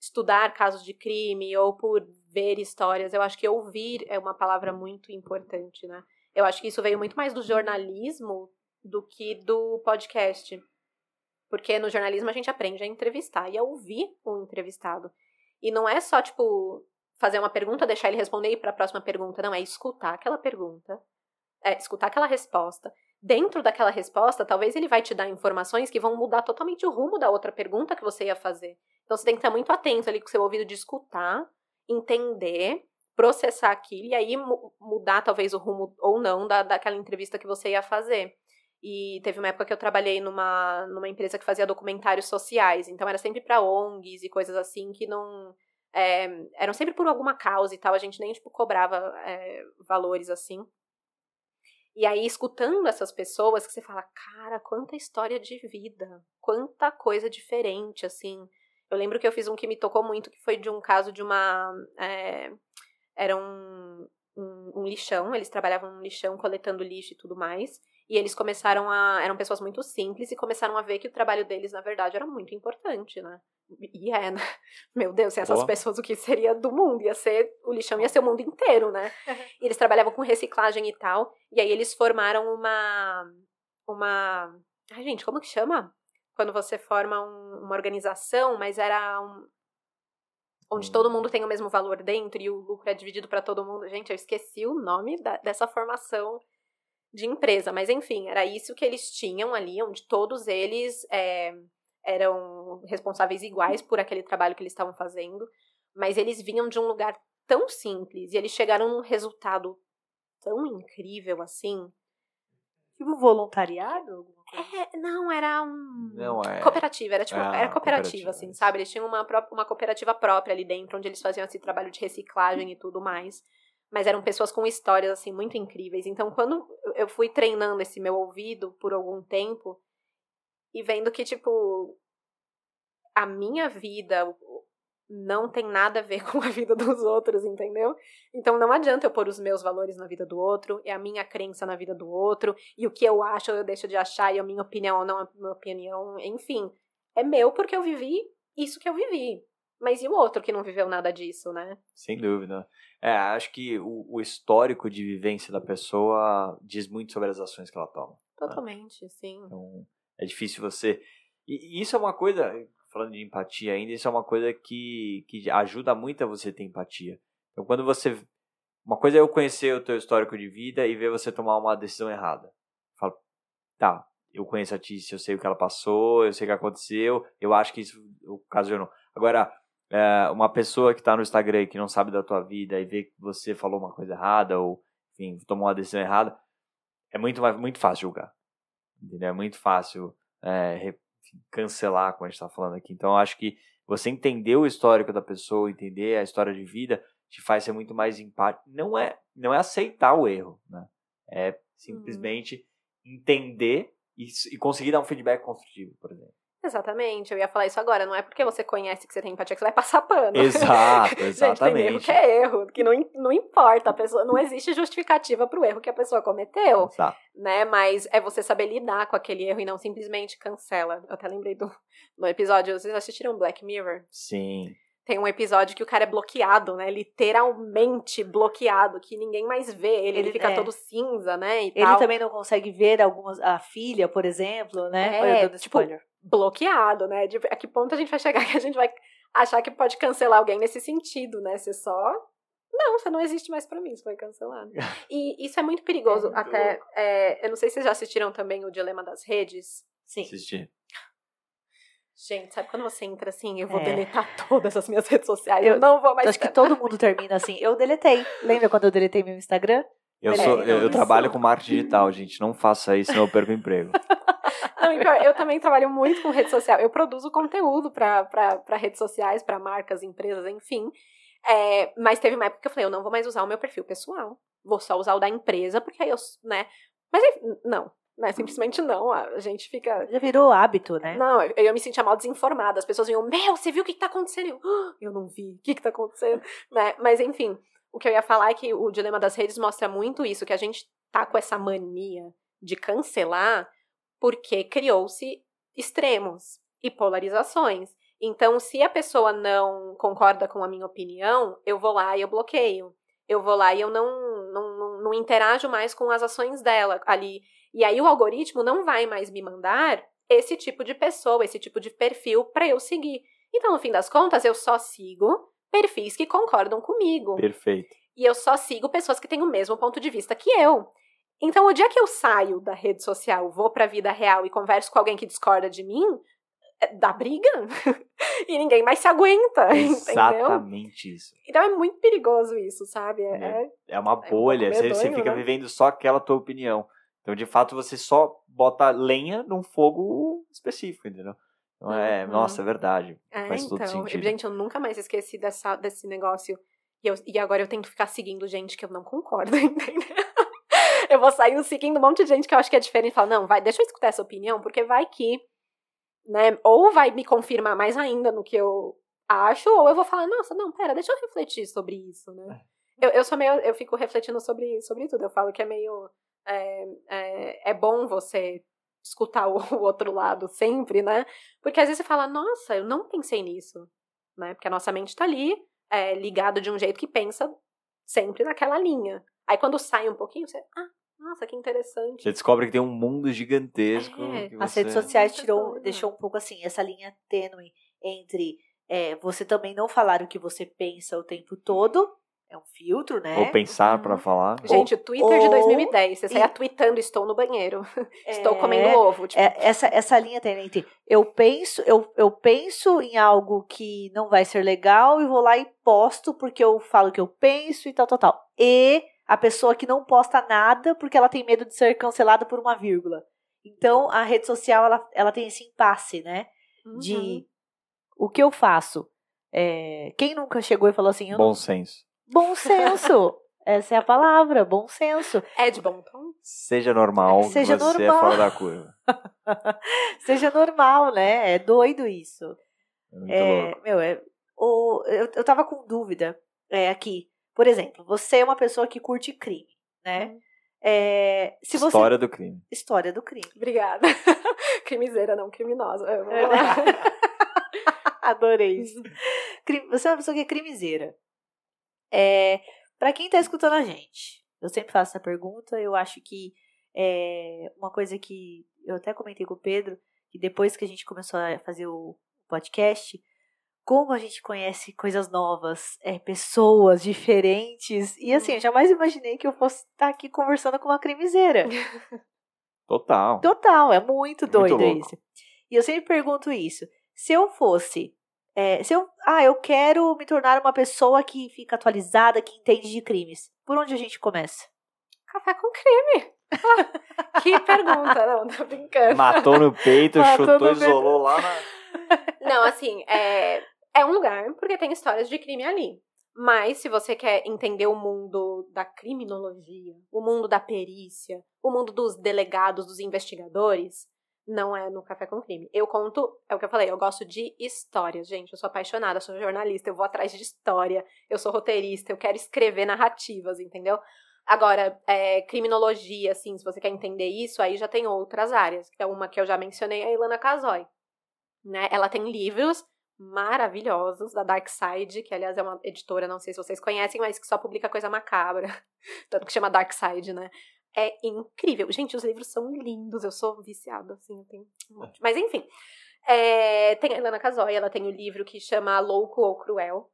estudar casos de crime ou por ver histórias, eu acho que ouvir é uma palavra muito importante, né? Eu acho que isso veio muito mais do jornalismo do que do podcast. Porque no jornalismo a gente aprende a entrevistar e a ouvir o entrevistado. E não é só, tipo, fazer uma pergunta, deixar ele responder e ir para a próxima pergunta. Não, é escutar aquela pergunta, é escutar aquela resposta. Dentro daquela resposta, talvez ele vai te dar informações que vão mudar totalmente o rumo da outra pergunta que você ia fazer. Então você tem que estar muito atento ali com o seu ouvido de escutar, entender, processar aquilo e aí mu- mudar talvez o rumo ou não da, daquela entrevista que você ia fazer. E teve uma época que eu trabalhei numa, numa empresa que fazia documentários sociais, então era sempre para ONGs e coisas assim que não. é, eram sempre por alguma causa e tal, a gente nem tipo, cobrava é, valores assim. E aí, escutando essas pessoas, que você fala, cara, quanta história de vida, quanta coisa diferente, assim. Eu lembro que eu fiz um que me tocou muito, que foi de um caso de uma. é, era um, um, um lixão, eles trabalhavam num lixão coletando lixo e tudo mais. E eles começaram a. Eram pessoas muito simples e começaram a ver que o trabalho deles, na verdade, era muito importante, né? E é, né? Meu Deus, sem essas Boa. pessoas, o que seria do mundo? Ia ser. O lixão ia ser o mundo inteiro, né? E eles trabalhavam com reciclagem e tal. E aí eles formaram uma. Uma. Ai, gente, como que chama? Quando você forma um- uma organização, mas era um. Onde Hum. todo mundo tem o mesmo valor dentro e o lucro é dividido para todo mundo. Gente, eu esqueci o nome da- dessa formação de empresa, mas enfim, era isso que eles tinham ali, onde todos eles é, eram responsáveis iguais por aquele trabalho que eles estavam fazendo, mas eles vinham de um lugar tão simples e eles chegaram num resultado tão incrível assim Tipo voluntariado? É, não, era um. Não, é- Cooperativa, era tipo. Ah, era cooperativa, cooperativa, assim, sabe? Eles tinham uma, uma cooperativa própria ali dentro, onde eles faziam esse trabalho de reciclagem e tudo mais. Mas eram pessoas com histórias, assim, muito incríveis. Então, quando eu fui treinando esse meu ouvido por algum tempo, e vendo que, tipo, a minha vida não tem nada a ver com a vida dos outros, entendeu? Então não adianta eu pôr os meus valores na vida do outro, e a minha crença na vida do outro, e o que eu acho eu deixo de achar, e a minha opinião não a minha opinião, enfim. É meu porque eu vivi isso que eu vivi. Mas e o outro que não viveu nada disso, né? Sem dúvida. É, acho que o, o histórico de vivência da pessoa diz muito sobre as ações que ela toma. Totalmente, sim. Então, é difícil você. E e isso é uma coisa, falando de empatia ainda, isso é uma coisa que, que ajuda muito a você ter empatia. Então, quando você. Uma coisa é eu conhecer o teu histórico de vida e ver você tomar uma decisão errada. Falo, tá, eu conheço a Tícia, eu sei o que ela passou, eu sei o que aconteceu, eu acho que isso ocasionou. Agora, é, uma pessoa que tá no Instagram e que não sabe da tua vida e vê que você falou uma coisa errada ou, enfim, tomou uma decisão errada, é muito, muito fácil julgar. Entendeu? É muito fácil é, cancelar, como a gente está falando aqui. Então, eu acho que você entender o histórico da pessoa, entender a história de vida, te faz ser muito mais empático. Não é, não é aceitar o erro, né? É simplesmente entender e, e conseguir dar um feedback construtivo, por exemplo. Exatamente, eu ia falar isso agora. Não é porque você conhece que você tem empatia que você vai passar pano. Exato, Gente, tem erro exatamente. que é erro, que não, não importa, a pessoa, não existe justificativa pro erro que a pessoa cometeu, Exato. né? Mas é você saber lidar com aquele erro e não simplesmente cancela. Eu até lembrei do, do episódio, vocês assistiram Black Mirror? Sim. Tem um episódio que o cara é bloqueado, né? Literalmente bloqueado, que ninguém mais vê ele, ele, fica é. todo cinza, né? E Ele tal. também não consegue ver algumas. A filha, por exemplo, né? É, tipo, spoiler. Bloqueado, né? De, a que ponto a gente vai chegar que a gente vai achar que pode cancelar alguém nesse sentido, né? Você só. Não, você não existe mais pra mim, você foi cancelado. E isso é muito perigoso. É muito até. é, eu não sei se vocês já assistiram também o Dilema das Redes. Sim. Assisti. Gente, sabe quando você entra assim, eu vou É. deletar todas as minhas redes sociais, eu, Eu- não vou mais. Acho que todo mundo termina assim. Eu deletei. Lembra quando eu deletei meu Instagram? Eu, É, sou, não, eu, eu trabalho com marketing digital, gente. Não faça isso, senão eu perco o emprego. Não, pior, eu também trabalho muito com rede social. Eu produzo conteúdo para redes sociais, para marcas, empresas, enfim. É, mas teve uma época que eu falei, eu não vou mais usar o meu perfil pessoal. Vou só usar o da empresa, porque aí eu, né? Mas não, né? Simplesmente não. A gente fica. Já virou hábito, né? Não, eu, eu me sentia mal desinformada. As pessoas iam, meu, você viu o que, que tá acontecendo? Eu, "Ah, eu não vi. O que, que tá acontecendo? né? Mas enfim, o que eu ia falar é que o dilema das redes mostra muito isso, que a gente tá com essa mania de cancelar porque criou-se extremos e polarizações. Então, se a pessoa não concorda com a minha opinião, eu vou lá e eu bloqueio. Eu vou lá e eu não, não, não, interajo mais com as ações dela ali. E aí o algoritmo não vai mais me mandar esse tipo de pessoa, esse tipo de perfil para eu seguir. Então, no fim das contas, eu só sigo perfis que concordam comigo. Perfeito. E eu só sigo pessoas que têm o mesmo ponto de vista que eu. Então, o dia que eu saio da rede social, vou pra vida real e converso com alguém que discorda de mim, é- dá briga. e ninguém mais se aguenta, entendeu? Exatamente isso. Então é muito perigoso isso, sabe? É, É. é- É uma um pouco bolha. você, você fica né? vivendo só aquela tua opinião. Então, de fato, você só bota lenha num fogo específico, entendeu? Então, é, Uhum. nossa, é verdade. é, Faz todo então, sentido. gente, eu nunca mais esqueci dessa, desse negócio. E, eu- e agora eu tento ficar seguindo gente que eu não concordo, entendeu? Eu vou saindo seguindo um monte de gente que eu acho que é diferente e falo, não, vai, deixa eu escutar essa opinião, porque vai que, né, ou vai me confirmar mais ainda no que eu acho, ou eu vou falar, nossa, não, pera, deixa eu refletir sobre isso, né? Eu, eu sou meio, eu fico refletindo sobre, sobre tudo, eu falo que é meio, é, é, é bom você escutar o, o outro lado sempre, né? Porque às vezes você fala, nossa, eu não pensei nisso, né? Porque a nossa mente tá ali, é, ligada de um jeito que pensa sempre naquela linha. Aí quando sai um pouquinho, você, ah, nossa, que interessante. Você descobre que tem um mundo gigantesco. É, que As você- redes sociais tirou, deixou um pouco assim, essa linha tênue entre é, você também não falar o que você pensa o tempo todo. É um filtro, né? Ou pensar Uhum. pra falar. Gente, o Twitter de ou- 2010, você saia e- tweetando, estou no banheiro, estou É, comendo ovo. Tipo, é, essa, essa linha tem entre eu penso, eu, eu penso em algo que não vai ser legal e vou lá e posto porque eu falo que eu penso e tal, tal, tal. E a pessoa que não posta nada porque ela tem medo de ser cancelada por uma vírgula. Então, a rede social, ela, ela tem esse impasse, né? De Uhum. o que eu faço. É, quem nunca chegou e falou assim, eu não- Bom senso. Bom senso. Essa é a palavra, bom senso. É de bom tom? Seja normal, Seja você normal. é fora da curva. Seja normal, né? É doido isso. É muito É, louco. meu, é, o, eu, eu tava com dúvida é, aqui. Por exemplo, você é uma pessoa que curte crime, né? É, se você, História do crime. História do crime. Obrigada. Crimiseira, não criminosa. É. lá. Adorei isso. Cri- Você é uma pessoa que é crimiseira. É, para quem tá escutando a gente, eu sempre faço essa pergunta. Eu acho que é uma coisa que eu até comentei com o Pedro, que depois que a gente começou a fazer o podcast, como a gente conhece coisas novas, é, pessoas diferentes. E assim, eu jamais imaginei que eu fosse estar aqui conversando com uma crimiseira. Total. Total, é muito doido louco. isso. E eu sempre pergunto isso. Se eu fosse. É, se eu. Ah, eu quero me tornar uma pessoa que fica atualizada, que entende de crimes. Por onde a gente começa? Café com crime. Ah, que pergunta, não, tô brincando. Matou no peito, Matou chutou, no peito. isolou lá na. Não, assim, é, é um lugar porque tem histórias de crime ali. Mas se você quer entender o mundo da criminologia, o mundo da perícia, o mundo dos delegados, dos investigadores, não é no Café com Crime. Eu conto, é o que eu falei, eu gosto de histórias, gente. Eu sou apaixonada, eu sou jornalista, eu vou atrás de história, eu sou roteirista, eu quero escrever narrativas, entendeu? Agora, é, criminologia, assim, se você quer entender isso, aí já tem outras áreas. É uma que eu já mencionei, a Ilana Casoy né? Ela tem livros maravilhosos da Dark Side, que aliás é uma editora, não sei se vocês conhecem, mas que só publica coisa macabra, tanto que chama Dark Side, né? É incrível. Gente, os livros são lindos, eu sou viciada, assim, eu tenho um monte. Mas enfim, é, tem a Ilana Casoy, ela tem o livro que chama Louco ou Cruel,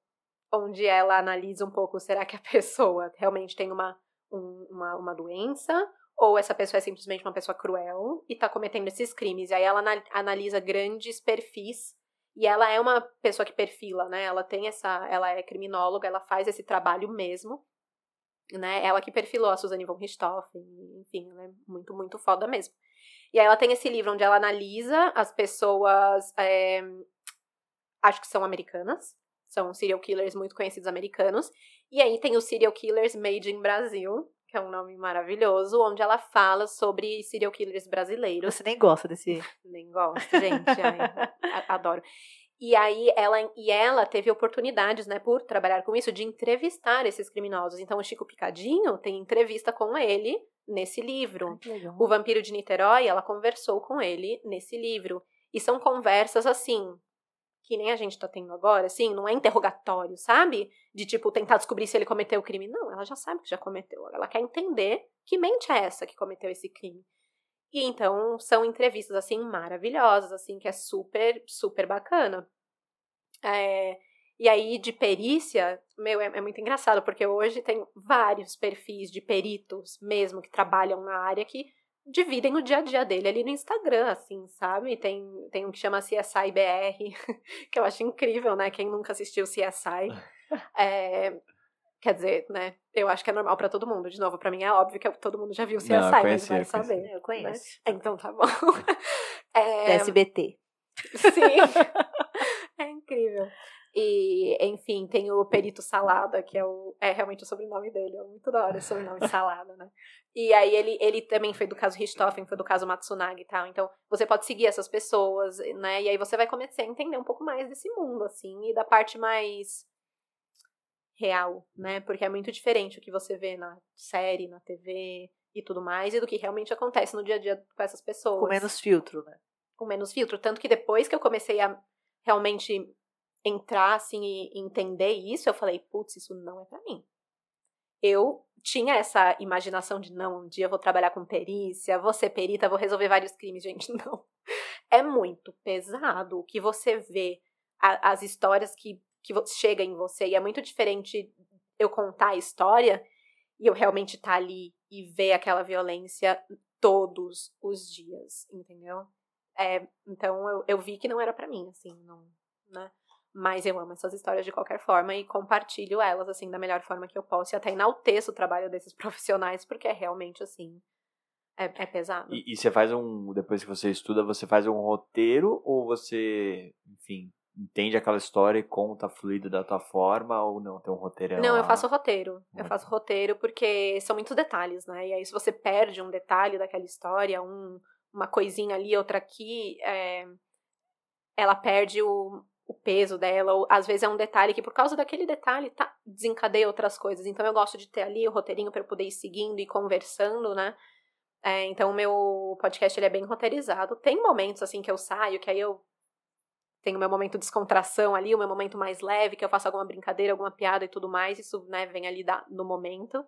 onde ela analisa um pouco, será que a pessoa realmente tem uma, um- uma, uma doença ou essa pessoa é simplesmente uma pessoa cruel e tá cometendo esses crimes. E aí ela ana- analisa grandes perfis e ela é uma pessoa que perfila, né? Ela tem essa, ela é criminóloga, ela faz esse trabalho mesmo, né? Ela que perfilou a Suzanne von Richthofen, enfim, ela é muito, muito foda mesmo. E aí ela tem esse livro onde ela analisa as pessoas, é, acho que são americanas, são serial killers muito conhecidos americanos. E aí tem os serial killers made in Brasil, que é um nome maravilhoso, onde ela fala sobre serial killers brasileiros. Você nem gosta desse. Nem gosto, gente. Ai, adoro. E aí ela e ela teve oportunidades, né, por trabalhar com isso, de entrevistar esses criminosos. Então o Chico Picadinho tem entrevista com ele nesse livro. Legal. O Vampiro de Niterói, ela conversou com ele nesse livro. E são conversas assim, que nem a gente tá tendo agora, assim, não é interrogatório, sabe? De tipo, tentar descobrir se ele cometeu o crime. Não, ela já sabe que já cometeu. Ela quer entender que mente é essa que cometeu esse crime. E então são entrevistas assim maravilhosas, assim, que é super, super bacana. É, e aí, de perícia, meu, é, é muito engraçado, porque hoje tem vários perfis de peritos mesmo que trabalham na área que dividem o dia a dia dele ali no Instagram, assim, sabe? Tem, tem um que chama CSI BR, que eu acho incrível, né? Quem nunca assistiu CSI. É, quer dizer, né? Eu acho que é normal pra todo mundo. De novo, pra mim é óbvio que todo mundo já viu CSI, Não, eu mas conheci, vai eu conheci. saber. Eu conheço. né? Então tá bom. É, Da SBT. Sim. é incrível. E, enfim, tem o Perito Salada, que é, o, é realmente o sobrenome dele. É muito da hora o sobrenome Salada, né? E aí ele, ele também foi do caso Richthofen, foi do caso Matsunaga e tal. Então, você pode seguir essas pessoas, né? E aí você vai começar a entender um pouco mais desse mundo, assim, e da parte mais real, né? Porque é muito diferente o que você vê na série, na TV e tudo mais, e do que realmente acontece no dia a dia com essas pessoas Com menos filtro, né? com menos filtro. Tanto que depois que eu comecei a realmente entrar assim e entender isso, eu falei, putz, isso não é pra mim. Eu tinha essa imaginação de não, um dia eu vou trabalhar com perícia, vou ser perita, vou resolver vários crimes, gente, não. É muito pesado o que você vê, a- as histórias que, que chega em você, e é muito diferente eu contar a história e eu realmente estar ali e ver aquela violência todos os dias, entendeu? É, então eu, eu vi que não era pra mim, assim, não, né? Mas eu amo essas histórias de qualquer forma e compartilho elas, assim, da melhor forma que eu posso. E até enalteço o trabalho desses profissionais, porque é realmente, assim, é, é pesado. E, e você faz um. Depois que você estuda, você faz um roteiro ou você, enfim, entende aquela história e conta fluido da tua forma ou não? Tem um roteiro Não, lá? eu faço roteiro. Eu Hum. faço roteiro porque são muitos detalhes, né? E aí, se você perde um detalhe daquela história, um, uma coisinha ali, outra aqui, é, ela perde o, o peso dela. Ou, às vezes é um detalhe que, por causa daquele detalhe, tá, desencadeia outras coisas. Então, eu gosto de ter ali o roteirinho para eu poder ir seguindo e conversando, né? É, então, o meu podcast ele é bem roteirizado. Tem momentos, assim, que eu saio, que aí eu tenho o meu momento de descontração ali, o meu momento mais leve, que eu faço alguma brincadeira, alguma piada e tudo mais. Isso, né, vem ali da, no momento.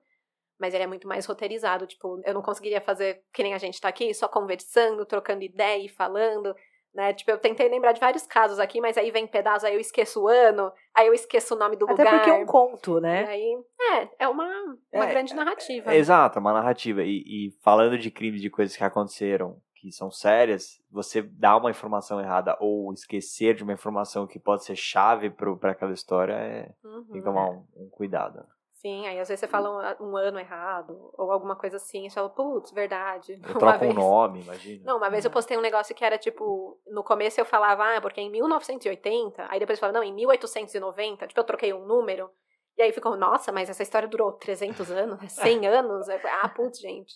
Mas ele é muito mais roteirizado. Tipo, eu não conseguiria fazer que nem a gente tá aqui, só conversando, trocando ideia e falando. Né? Tipo, eu tentei lembrar de vários casos aqui, mas aí vem pedaço, aí eu esqueço o ano, aí eu esqueço o nome do Até lugar. porque é um conto, E né? aí, é, é uma, uma É, grande narrativa. Exato, uma narrativa. E, e falando de crimes, de coisas que aconteceram, que são sérias, você dá uma informação errada ou esquecer de uma informação que pode ser chave para aquela história, é, Uhum. tem que tomar um, um cuidado. Sim, aí às vezes você fala um, um ano errado, ou alguma coisa assim, e você fala, putz, verdade. Eu troco um nome, imagina. Não, uma vez eu postei um negócio que era tipo, no começo eu falava, ah, porque em 1980, aí depois eu falava, não, em 1890, tipo, eu troquei um número, e aí ficou, nossa, mas essa história durou 300 anos, né? 100 anos, falei, ah, putz, gente.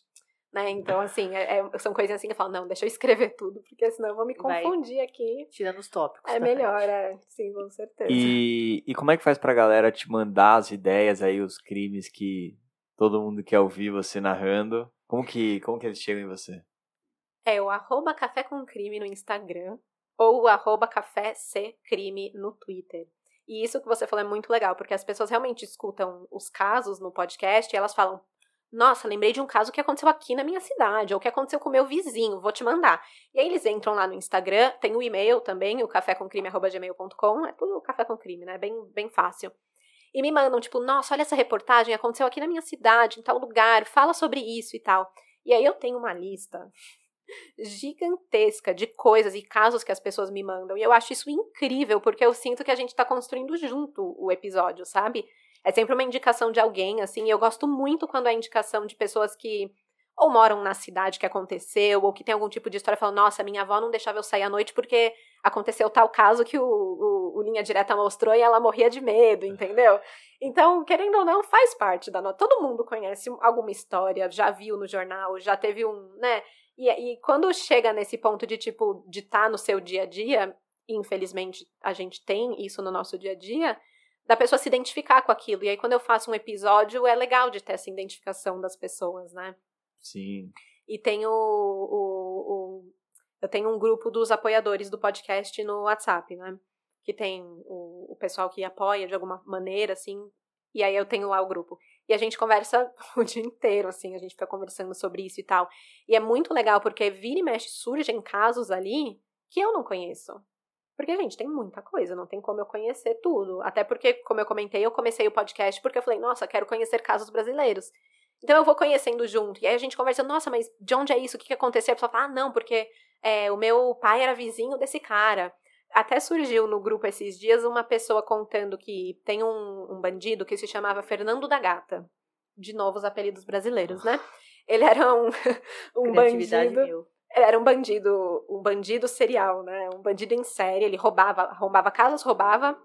Né? Então, assim, é- é- são coisinhas assim que eu falo, não, deixa eu escrever tudo, porque senão eu vou me Vai. confundir aqui. Tirando os tópicos. É da melhor, frente. é, sim, com certeza. E, e como é que faz pra galera te mandar as ideias aí, os crimes que todo mundo quer ouvir você narrando? Como que, como que eles chegam em você? É o arroba café com crime no Instagram ou o arroba café C crime no Twitter. E isso que você falou é muito legal, porque as pessoas realmente escutam os casos no podcast e elas falam: Nossa, lembrei de um caso que aconteceu aqui na minha cidade, ou que aconteceu com o meu vizinho, vou te mandar. E aí eles entram lá no Instagram, tem o e-mail também, o cafécomcrime.gmail.com, é tudo café com crime, né? Bem, bem fácil. E me mandam, tipo, nossa, olha essa reportagem, aconteceu aqui na minha cidade, em tal lugar, fala sobre isso e tal. E aí eu tenho uma lista gigantesca de coisas e casos que as pessoas me mandam. E eu acho isso incrível, porque eu sinto que a gente tá construindo junto o episódio, sabe? É sempre uma indicação de alguém, assim. E eu gosto muito quando é indicação de pessoas que ou moram na cidade que aconteceu, ou que tem algum tipo de história, falam, nossa, minha avó não deixava eu sair à noite porque aconteceu tal caso que o, o, o Linha Direta mostrou e ela morria de medo, entendeu? Então, querendo ou não, faz parte da nota. Todo mundo conhece alguma história, já viu no jornal, já teve um, né? E, e quando chega nesse ponto de, tipo, de estar no seu dia a dia, infelizmente a gente tem isso no nosso dia a dia, da pessoa se identificar com aquilo. E aí, quando eu faço um episódio, é legal de ter essa identificação das pessoas, né? Sim. E tem o, o, o- Eu tenho um grupo dos apoiadores do podcast no WhatsApp, né? Que tem o, o pessoal que apoia de alguma maneira, assim. E aí eu tenho lá o grupo. E a gente conversa o dia inteiro, assim, a gente fica conversando sobre isso e tal. E é muito legal, porque vira e mexe surgem casos ali que eu não conheço. Porque, gente, tem muita coisa, não tem como eu conhecer tudo. Até porque, como eu comentei, eu comecei o podcast porque eu falei, nossa, quero conhecer casos brasileiros. Então eu vou conhecendo junto. E aí a gente conversa, nossa, mas de onde é isso? O que, que aconteceu? A pessoa fala, ah, não, porque é, o meu pai era vizinho desse cara. Até surgiu no grupo esses dias uma pessoa contando que tem um, um bandido que se chamava Fernando da Gata. De novo, os apelidos brasileiros, né? Ele era um, um bandido. mil. Era um bandido, um bandido serial, né? Um bandido em série. Ele roubava, roubava casas, roubava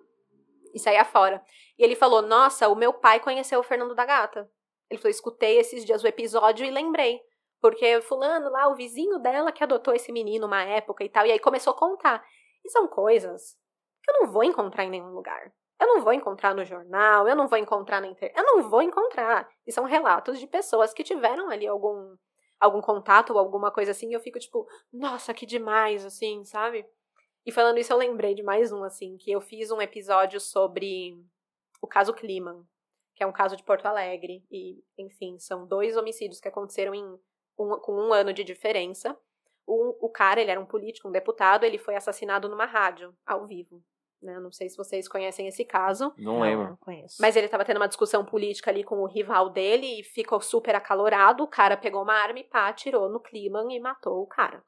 e saía fora. E ele falou: Nossa, o meu pai conheceu o Fernando da Gata. Ele falou: Escutei esses dias o episódio e lembrei. Porque fulano lá, o vizinho dela que adotou esse menino uma época e tal. E aí começou a contar. E são coisas que eu não vou encontrar em nenhum lugar. Eu não vou encontrar no jornal, eu não vou encontrar na internet. Eu não vou encontrar. E são relatos de pessoas que tiveram ali algum algum contato ou alguma coisa assim, eu fico tipo, nossa, que demais, assim, sabe? E falando isso, eu lembrei de mais um, assim, que eu fiz um episódio sobre o caso Kliman, que é um caso de Porto Alegre, e, enfim, são dois homicídios que aconteceram em um, com um ano de diferença. O, o cara, ele era um político, um deputado, ele foi assassinado numa rádio, ao vivo. Né? Não sei se vocês conhecem esse caso. Não lembro. Não conheço. Mas ele tava tendo uma discussão política ali com o rival dele e ficou super acalorado. O cara pegou uma arma e pá, atirou no Kliman e matou o cara.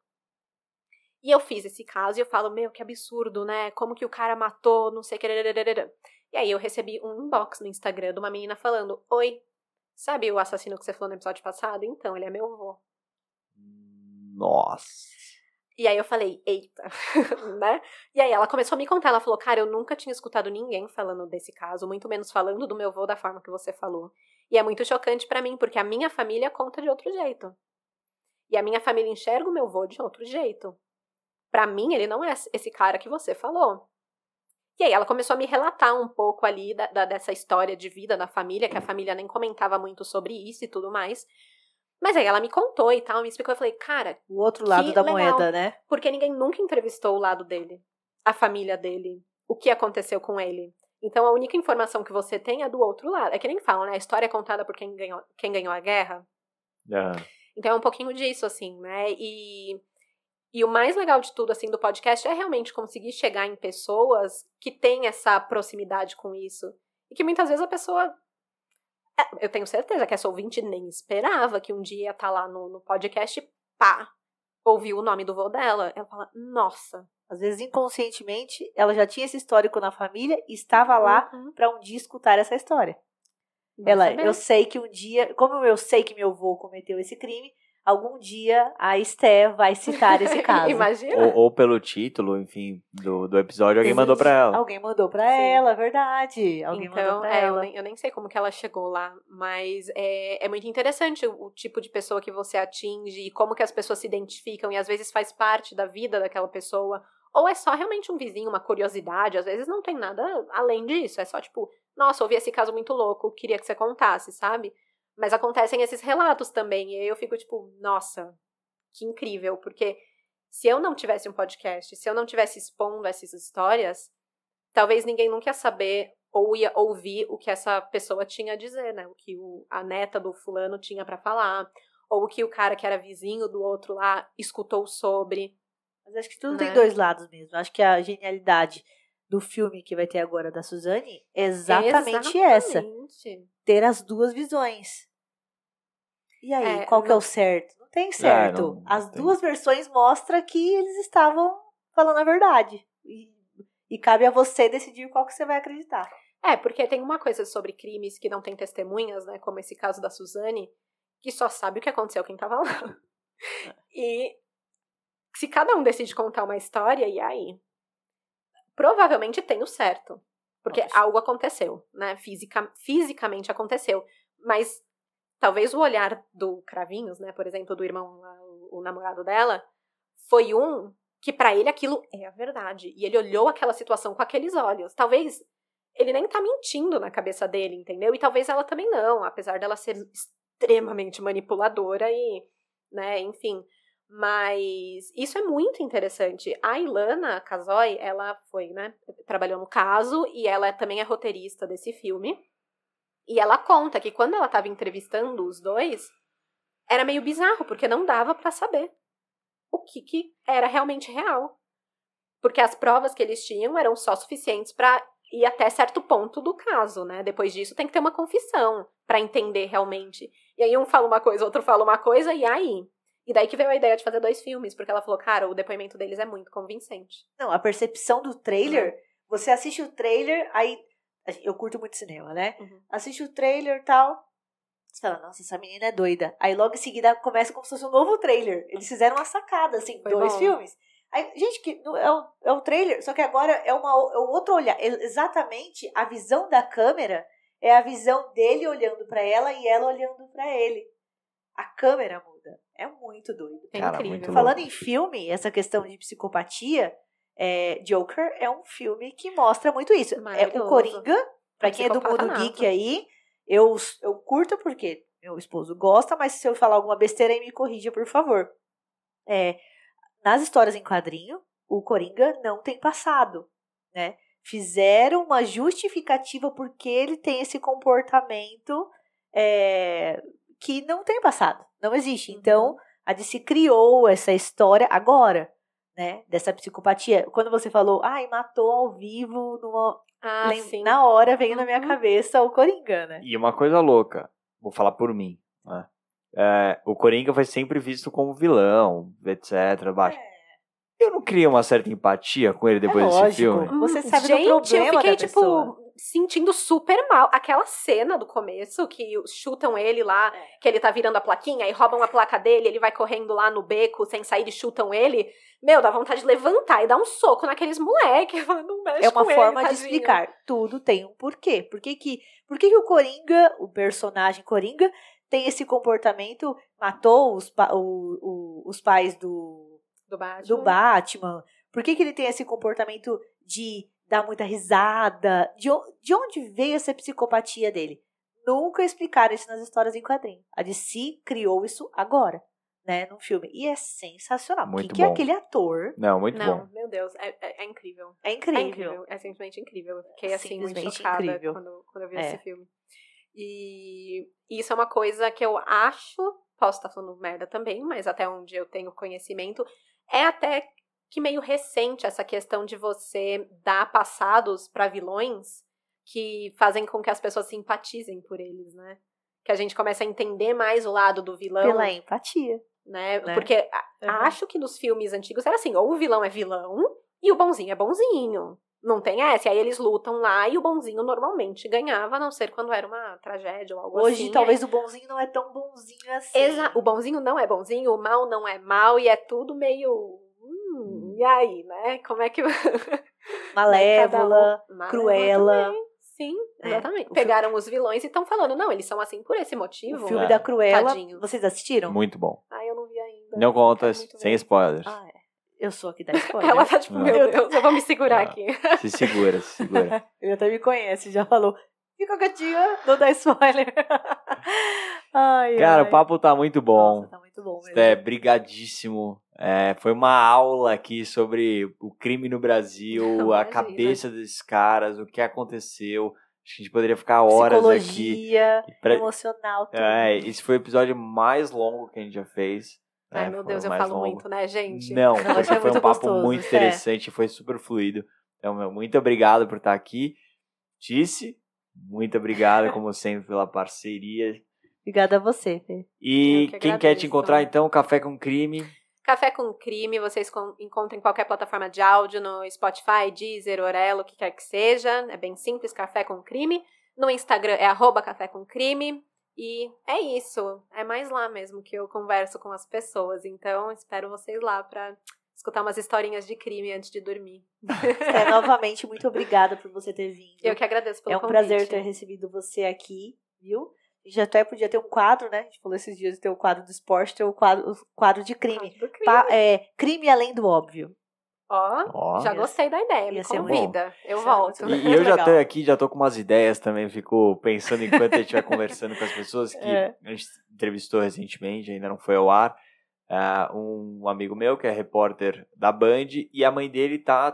E eu fiz esse caso e eu falo, meu, que absurdo, né? Como que o cara matou, não sei o que. E aí eu recebi um inbox no Instagram de uma menina falando: Oi, sabe o assassino que você falou no episódio passado? Então, ele é meu avô. Nossa. E aí eu falei, eita, né? E aí ela começou a me contar, ela falou, cara, eu nunca tinha escutado ninguém falando desse caso, muito menos falando do meu avô da forma que você falou. E é muito chocante para mim, porque a minha família conta de outro jeito. E a minha família enxerga o meu avô de outro jeito. Para mim, ele não é esse cara que você falou. E aí ela começou a me relatar um pouco ali da, da, dessa história de vida da família, que a família nem comentava muito sobre isso e tudo mais. Mas aí ela me contou e tal, me explicou. Eu falei, cara. O outro lado da legal, moeda, né? Porque ninguém nunca entrevistou o lado dele, a família dele, o que aconteceu com ele. Então a única informação que você tem é do outro lado. É que nem falam, né? A história é contada por quem ganhou, quem ganhou a guerra. É. Então é um pouquinho disso, assim, né? E, e o mais legal de tudo, assim, do podcast é realmente conseguir chegar em pessoas que têm essa proximidade com isso. E que muitas vezes a pessoa eu tenho certeza que essa ouvinte nem esperava que um dia ia estar tá lá no, no podcast, pá, ouviu o nome do vô dela. Ela fala, nossa. Às vezes, inconscientemente, ela já tinha esse histórico na família e estava lá uhum. para um dia escutar essa história. ela, saber. eu sei que um dia, como eu sei que meu avô cometeu esse crime, algum dia a Esté vai citar esse caso. Imagina. Ou, ou, pelo título, enfim, do, do episódio, alguém mandou pra ela. Alguém mandou pra Sim. ela, verdade. Alguém então, mandou pra é, ela. Eu nem, eu nem, sei como que ela chegou lá, mas é, é muito interessante o, o, tipo de pessoa que você atinge e como que as pessoas se identificam e às vezes faz parte da vida daquela pessoa. Ou é só realmente um vizinho, uma curiosidade, às vezes não tem nada além disso, é só tipo, nossa, ouvi esse caso muito louco, queria que você contasse, sabe? Mas acontecem esses relatos também. E aí eu fico tipo, nossa, que incrível. Porque se eu não tivesse um podcast, se eu não tivesse expondo essas histórias, talvez ninguém nunca ia saber ou ia ouvir o que essa pessoa tinha a dizer, né? O que o, a neta do fulano tinha para falar, ou o que o cara que era vizinho do outro lá escutou sobre. Mas acho que tudo né? tem dois lados mesmo. Acho que a genialidade do filme que vai ter agora da Suzane é exatamente, exatamente. essa. Ter as duas visões. E aí, é, qual que é o certo? Não tem certo. É, não, não As tem. duas versões mostram que eles estavam falando a verdade. E, e cabe a você decidir qual que você vai acreditar. É, porque tem uma coisa sobre crimes que não tem testemunhas, né? Como esse caso da Suzane, que só sabe o que aconteceu quem tava lá. E se cada um decide contar uma história, e aí? Provavelmente tem o certo. Porque Nossa. algo aconteceu, né? Fisica, fisicamente aconteceu. Mas talvez o olhar do Cravinhos, né, por exemplo, do irmão, o, namorado dela, foi um que para ele aquilo é a verdade. E ele olhou aquela situação com aqueles olhos. Talvez ele nem tá mentindo na cabeça dele, entendeu? E talvez ela também não, apesar dela ser extremamente manipuladora e, né, enfim. Mas isso é muito interessante. A Ilana Casoy, ela foi, né, trabalhou no caso e ela também é roteirista desse filme. E ela conta que quando ela estava entrevistando os dois, era meio bizarro, porque não dava para saber o que, que era realmente real. Porque as provas que eles tinham eram só suficientes para ir até certo ponto do caso, né? Depois disso tem que ter uma confissão para entender realmente. E aí um fala uma coisa, outro fala uma coisa, e aí? E daí que veio a ideia de fazer dois filmes, porque ela falou, cara, o depoimento deles é muito convincente. Não, a percepção do trailer, uhum. você assiste o trailer, aí eu curto muito cinema, né? Uhum. Assiste o trailer e tal. Você fala, nossa, essa menina é doida. Aí logo em seguida começa como se fosse um novo trailer. Eles fizeram uma sacada, assim, Foi dois bom. filmes. Aí, gente, que é o, é o trailer, só que agora é, uma, é um outro olhar. É exatamente a visão da câmera é a visão dele olhando para ela e ela olhando para ele. A câmera muda. É muito doido. É Cara, incrível. Falando em filme, essa questão de psicopatia, é, Joker é um filme que mostra muito isso. É o Coringa, pra quem é do mundo geek aí, eu, eu curto porque meu esposo gosta, mas se eu falar alguma besteira aí, me corrija, por favor. É, nas histórias em quadrinho, o Coringa não tem passado, né? Fizeram uma justificativa porque ele tem esse comportamento é, que não tem passado, não existe. Então, a DC criou essa história agora né, dessa psicopatia. Quando você falou, ai, matou ao vivo, numa... ah, na hora veio uhum. na minha uhum. cabeça o Coringa, né? E uma coisa louca, vou falar por mim, né? É, o Coringa foi sempre visto como vilão, etc. Baixo. É. eu não criei uma certa empatia com ele depois é desse filme? Você sabe Gente, do problema eu fiquei, da tipo, pessoa. Sentindo super mal. Aquela cena do começo, que chutam ele lá, É. que ele tá virando a plaquinha e roubam a placa dele, ele vai correndo lá no beco sem sair e chutam ele. Meu, dá vontade de levantar e dar um soco naqueles moleques. Não mexe É uma com forma ele, de tadinho. explicar. Tudo tem um porquê. Por que que, por que que o Coringa, o personagem Coringa, tem esse comportamento, matou os, pa- o- o- os pais do, Do Batman. do Batman? Por que, que ele tem esse comportamento de dar muita risada? De, de onde veio essa psicopatia dele? Nunca explicaram isso nas histórias em quadrinho. A DC criou isso agora, né, no filme. E é sensacional. Muito Quem que é bom. aquele ator? Não, muito Não, bom. meu Deus, é, é- é incrível. É É incrível. incrível, é simplesmente incrível. Eu fiquei assim muito chocada incrível. quando, quando eu vi É. esse filme. E isso é uma coisa que eu acho, posso estar falando merda também, mas até onde eu tenho conhecimento, é até que meio recente essa questão de você dar passados para vilões que fazem com que as pessoas simpatizem por eles, né? Que a gente começa a entender mais o lado do vilão, Pela empatia. né? né? Porque Uhum. acho que nos filmes antigos era assim, ou o vilão é vilão e o bonzinho é bonzinho. Não tem essa. E aí eles lutam lá e o bonzinho normalmente ganhava, a não ser quando era uma tragédia ou algo Hoje, assim. talvez o bonzinho não é tão bonzinho assim. Exa o bonzinho não é bonzinho, o mal não é mal e é tudo meio. Hum, e aí, né? Como é que. Malévola, Cada um- também. Sim, É, exatamente. o Pegaram os vilões e estão falando, não, eles são assim por esse motivo. o filme É. da Cruella. Tadinhos. Vocês assistiram? Muito bom. Ah, eu não vi ainda. Não conta, muito sem spoilers. Ah, é. Eu sou aqui da spoiler. Ela tá tipo, Não. meu Deus, eu vou me segurar Não. aqui. Se segura, se segura. Ele até me conhece, já falou. Fica quietinha, não dá spoiler. ai, Cara, ai. o papo tá muito bom. Nossa, tá muito bom mesmo. É, brigadíssimo. É, foi uma aula aqui sobre o crime no Brasil, a Imagina. cabeça desses caras, o que aconteceu. Acho que a gente poderia ficar horas aqui. Psicologia, E pra- emocional, tudo. É, esse foi o episódio mais longo que a gente já fez. Ai, É, meu Deus, eu falo longo. muito, né, gente? Não, Não, porque é foi um papo gostoso, muito é. interessante, foi super fluido. Então, meu, muito obrigado por estar aqui. Tice, muito obrigado, como sempre, pela parceria. Obrigada a você, Fê. E que quem quer te encontrar, então, Café com Crime. Café com Crime, vocês con- encontram em qualquer plataforma de áudio, no Spotify, Deezer, Orelo, o que quer que seja. É bem simples, Café com Crime. No Instagram é arroba Café com Crime. E é isso. É mais lá mesmo que eu converso com as pessoas. Então, espero vocês lá pra escutar umas historinhas de crime antes de dormir. É, novamente, muito obrigada por você ter vindo. Eu que agradeço pelo É um convite. prazer ter recebido você aqui, viu? A gente até podia ter um quadro, né? A gente falou esses dias de ter o quadro do esporte, ter o quadro, o quadro de crime. Do crime. Pa- é, crime além do óbvio. Ó, Ó. já gostei da ideia. Me convida. Eu volto. E, e eu já tô aqui, já tô com umas ideias também, fico pensando enquanto a gente vai conversando com as pessoas que É. a gente entrevistou recentemente, ainda não foi ao ar, ah, um amigo meu que é repórter da Band e a mãe dele tá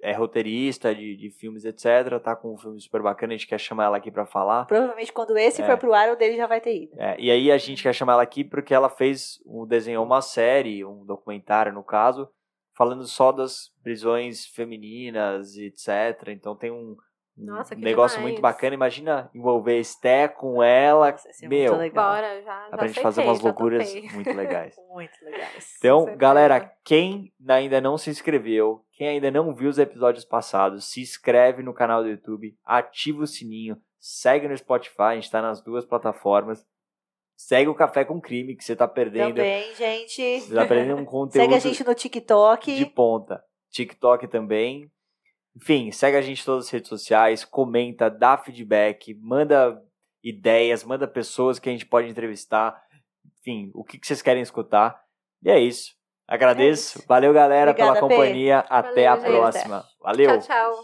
é roteirista de, de filmes, etc. Tá com um filme super bacana, a gente quer chamar ela aqui pra falar. Provavelmente quando esse É. for pro ar, o dele já vai ter ido. É, e aí a gente quer chamar ela aqui porque ela fez, um, desenhou uma série, um documentário no caso, falando só das prisões femininas etc. Então tem um Nossa, que negócio demais. muito bacana. Imagina envolver Esté com ela. Nossa, meu, muito legal. Bora, já. dá já pra gente fazer umas loucuras muito legais. Muito legais. Então, galera, quem ainda não se inscreveu, quem ainda não viu os episódios passados, se inscreve no canal do YouTube, ativa o sininho, segue no Spotify, a gente tá nas duas plataformas. Segue o Café com Crime, que você tá perdendo. Também, gente. Você tá perdendo um conteúdo Segue a gente no TikTok. de ponta. TikTok também. Enfim, segue a gente em todas as redes sociais, comenta, dá feedback, manda ideias, manda pessoas que a gente pode entrevistar. Enfim, o que que vocês querem escutar. E é isso. Agradeço. É isso. Valeu, galera, Obrigada, pela companhia. Até Valeu, a gente. próxima. Valeu. Tchau, tchau.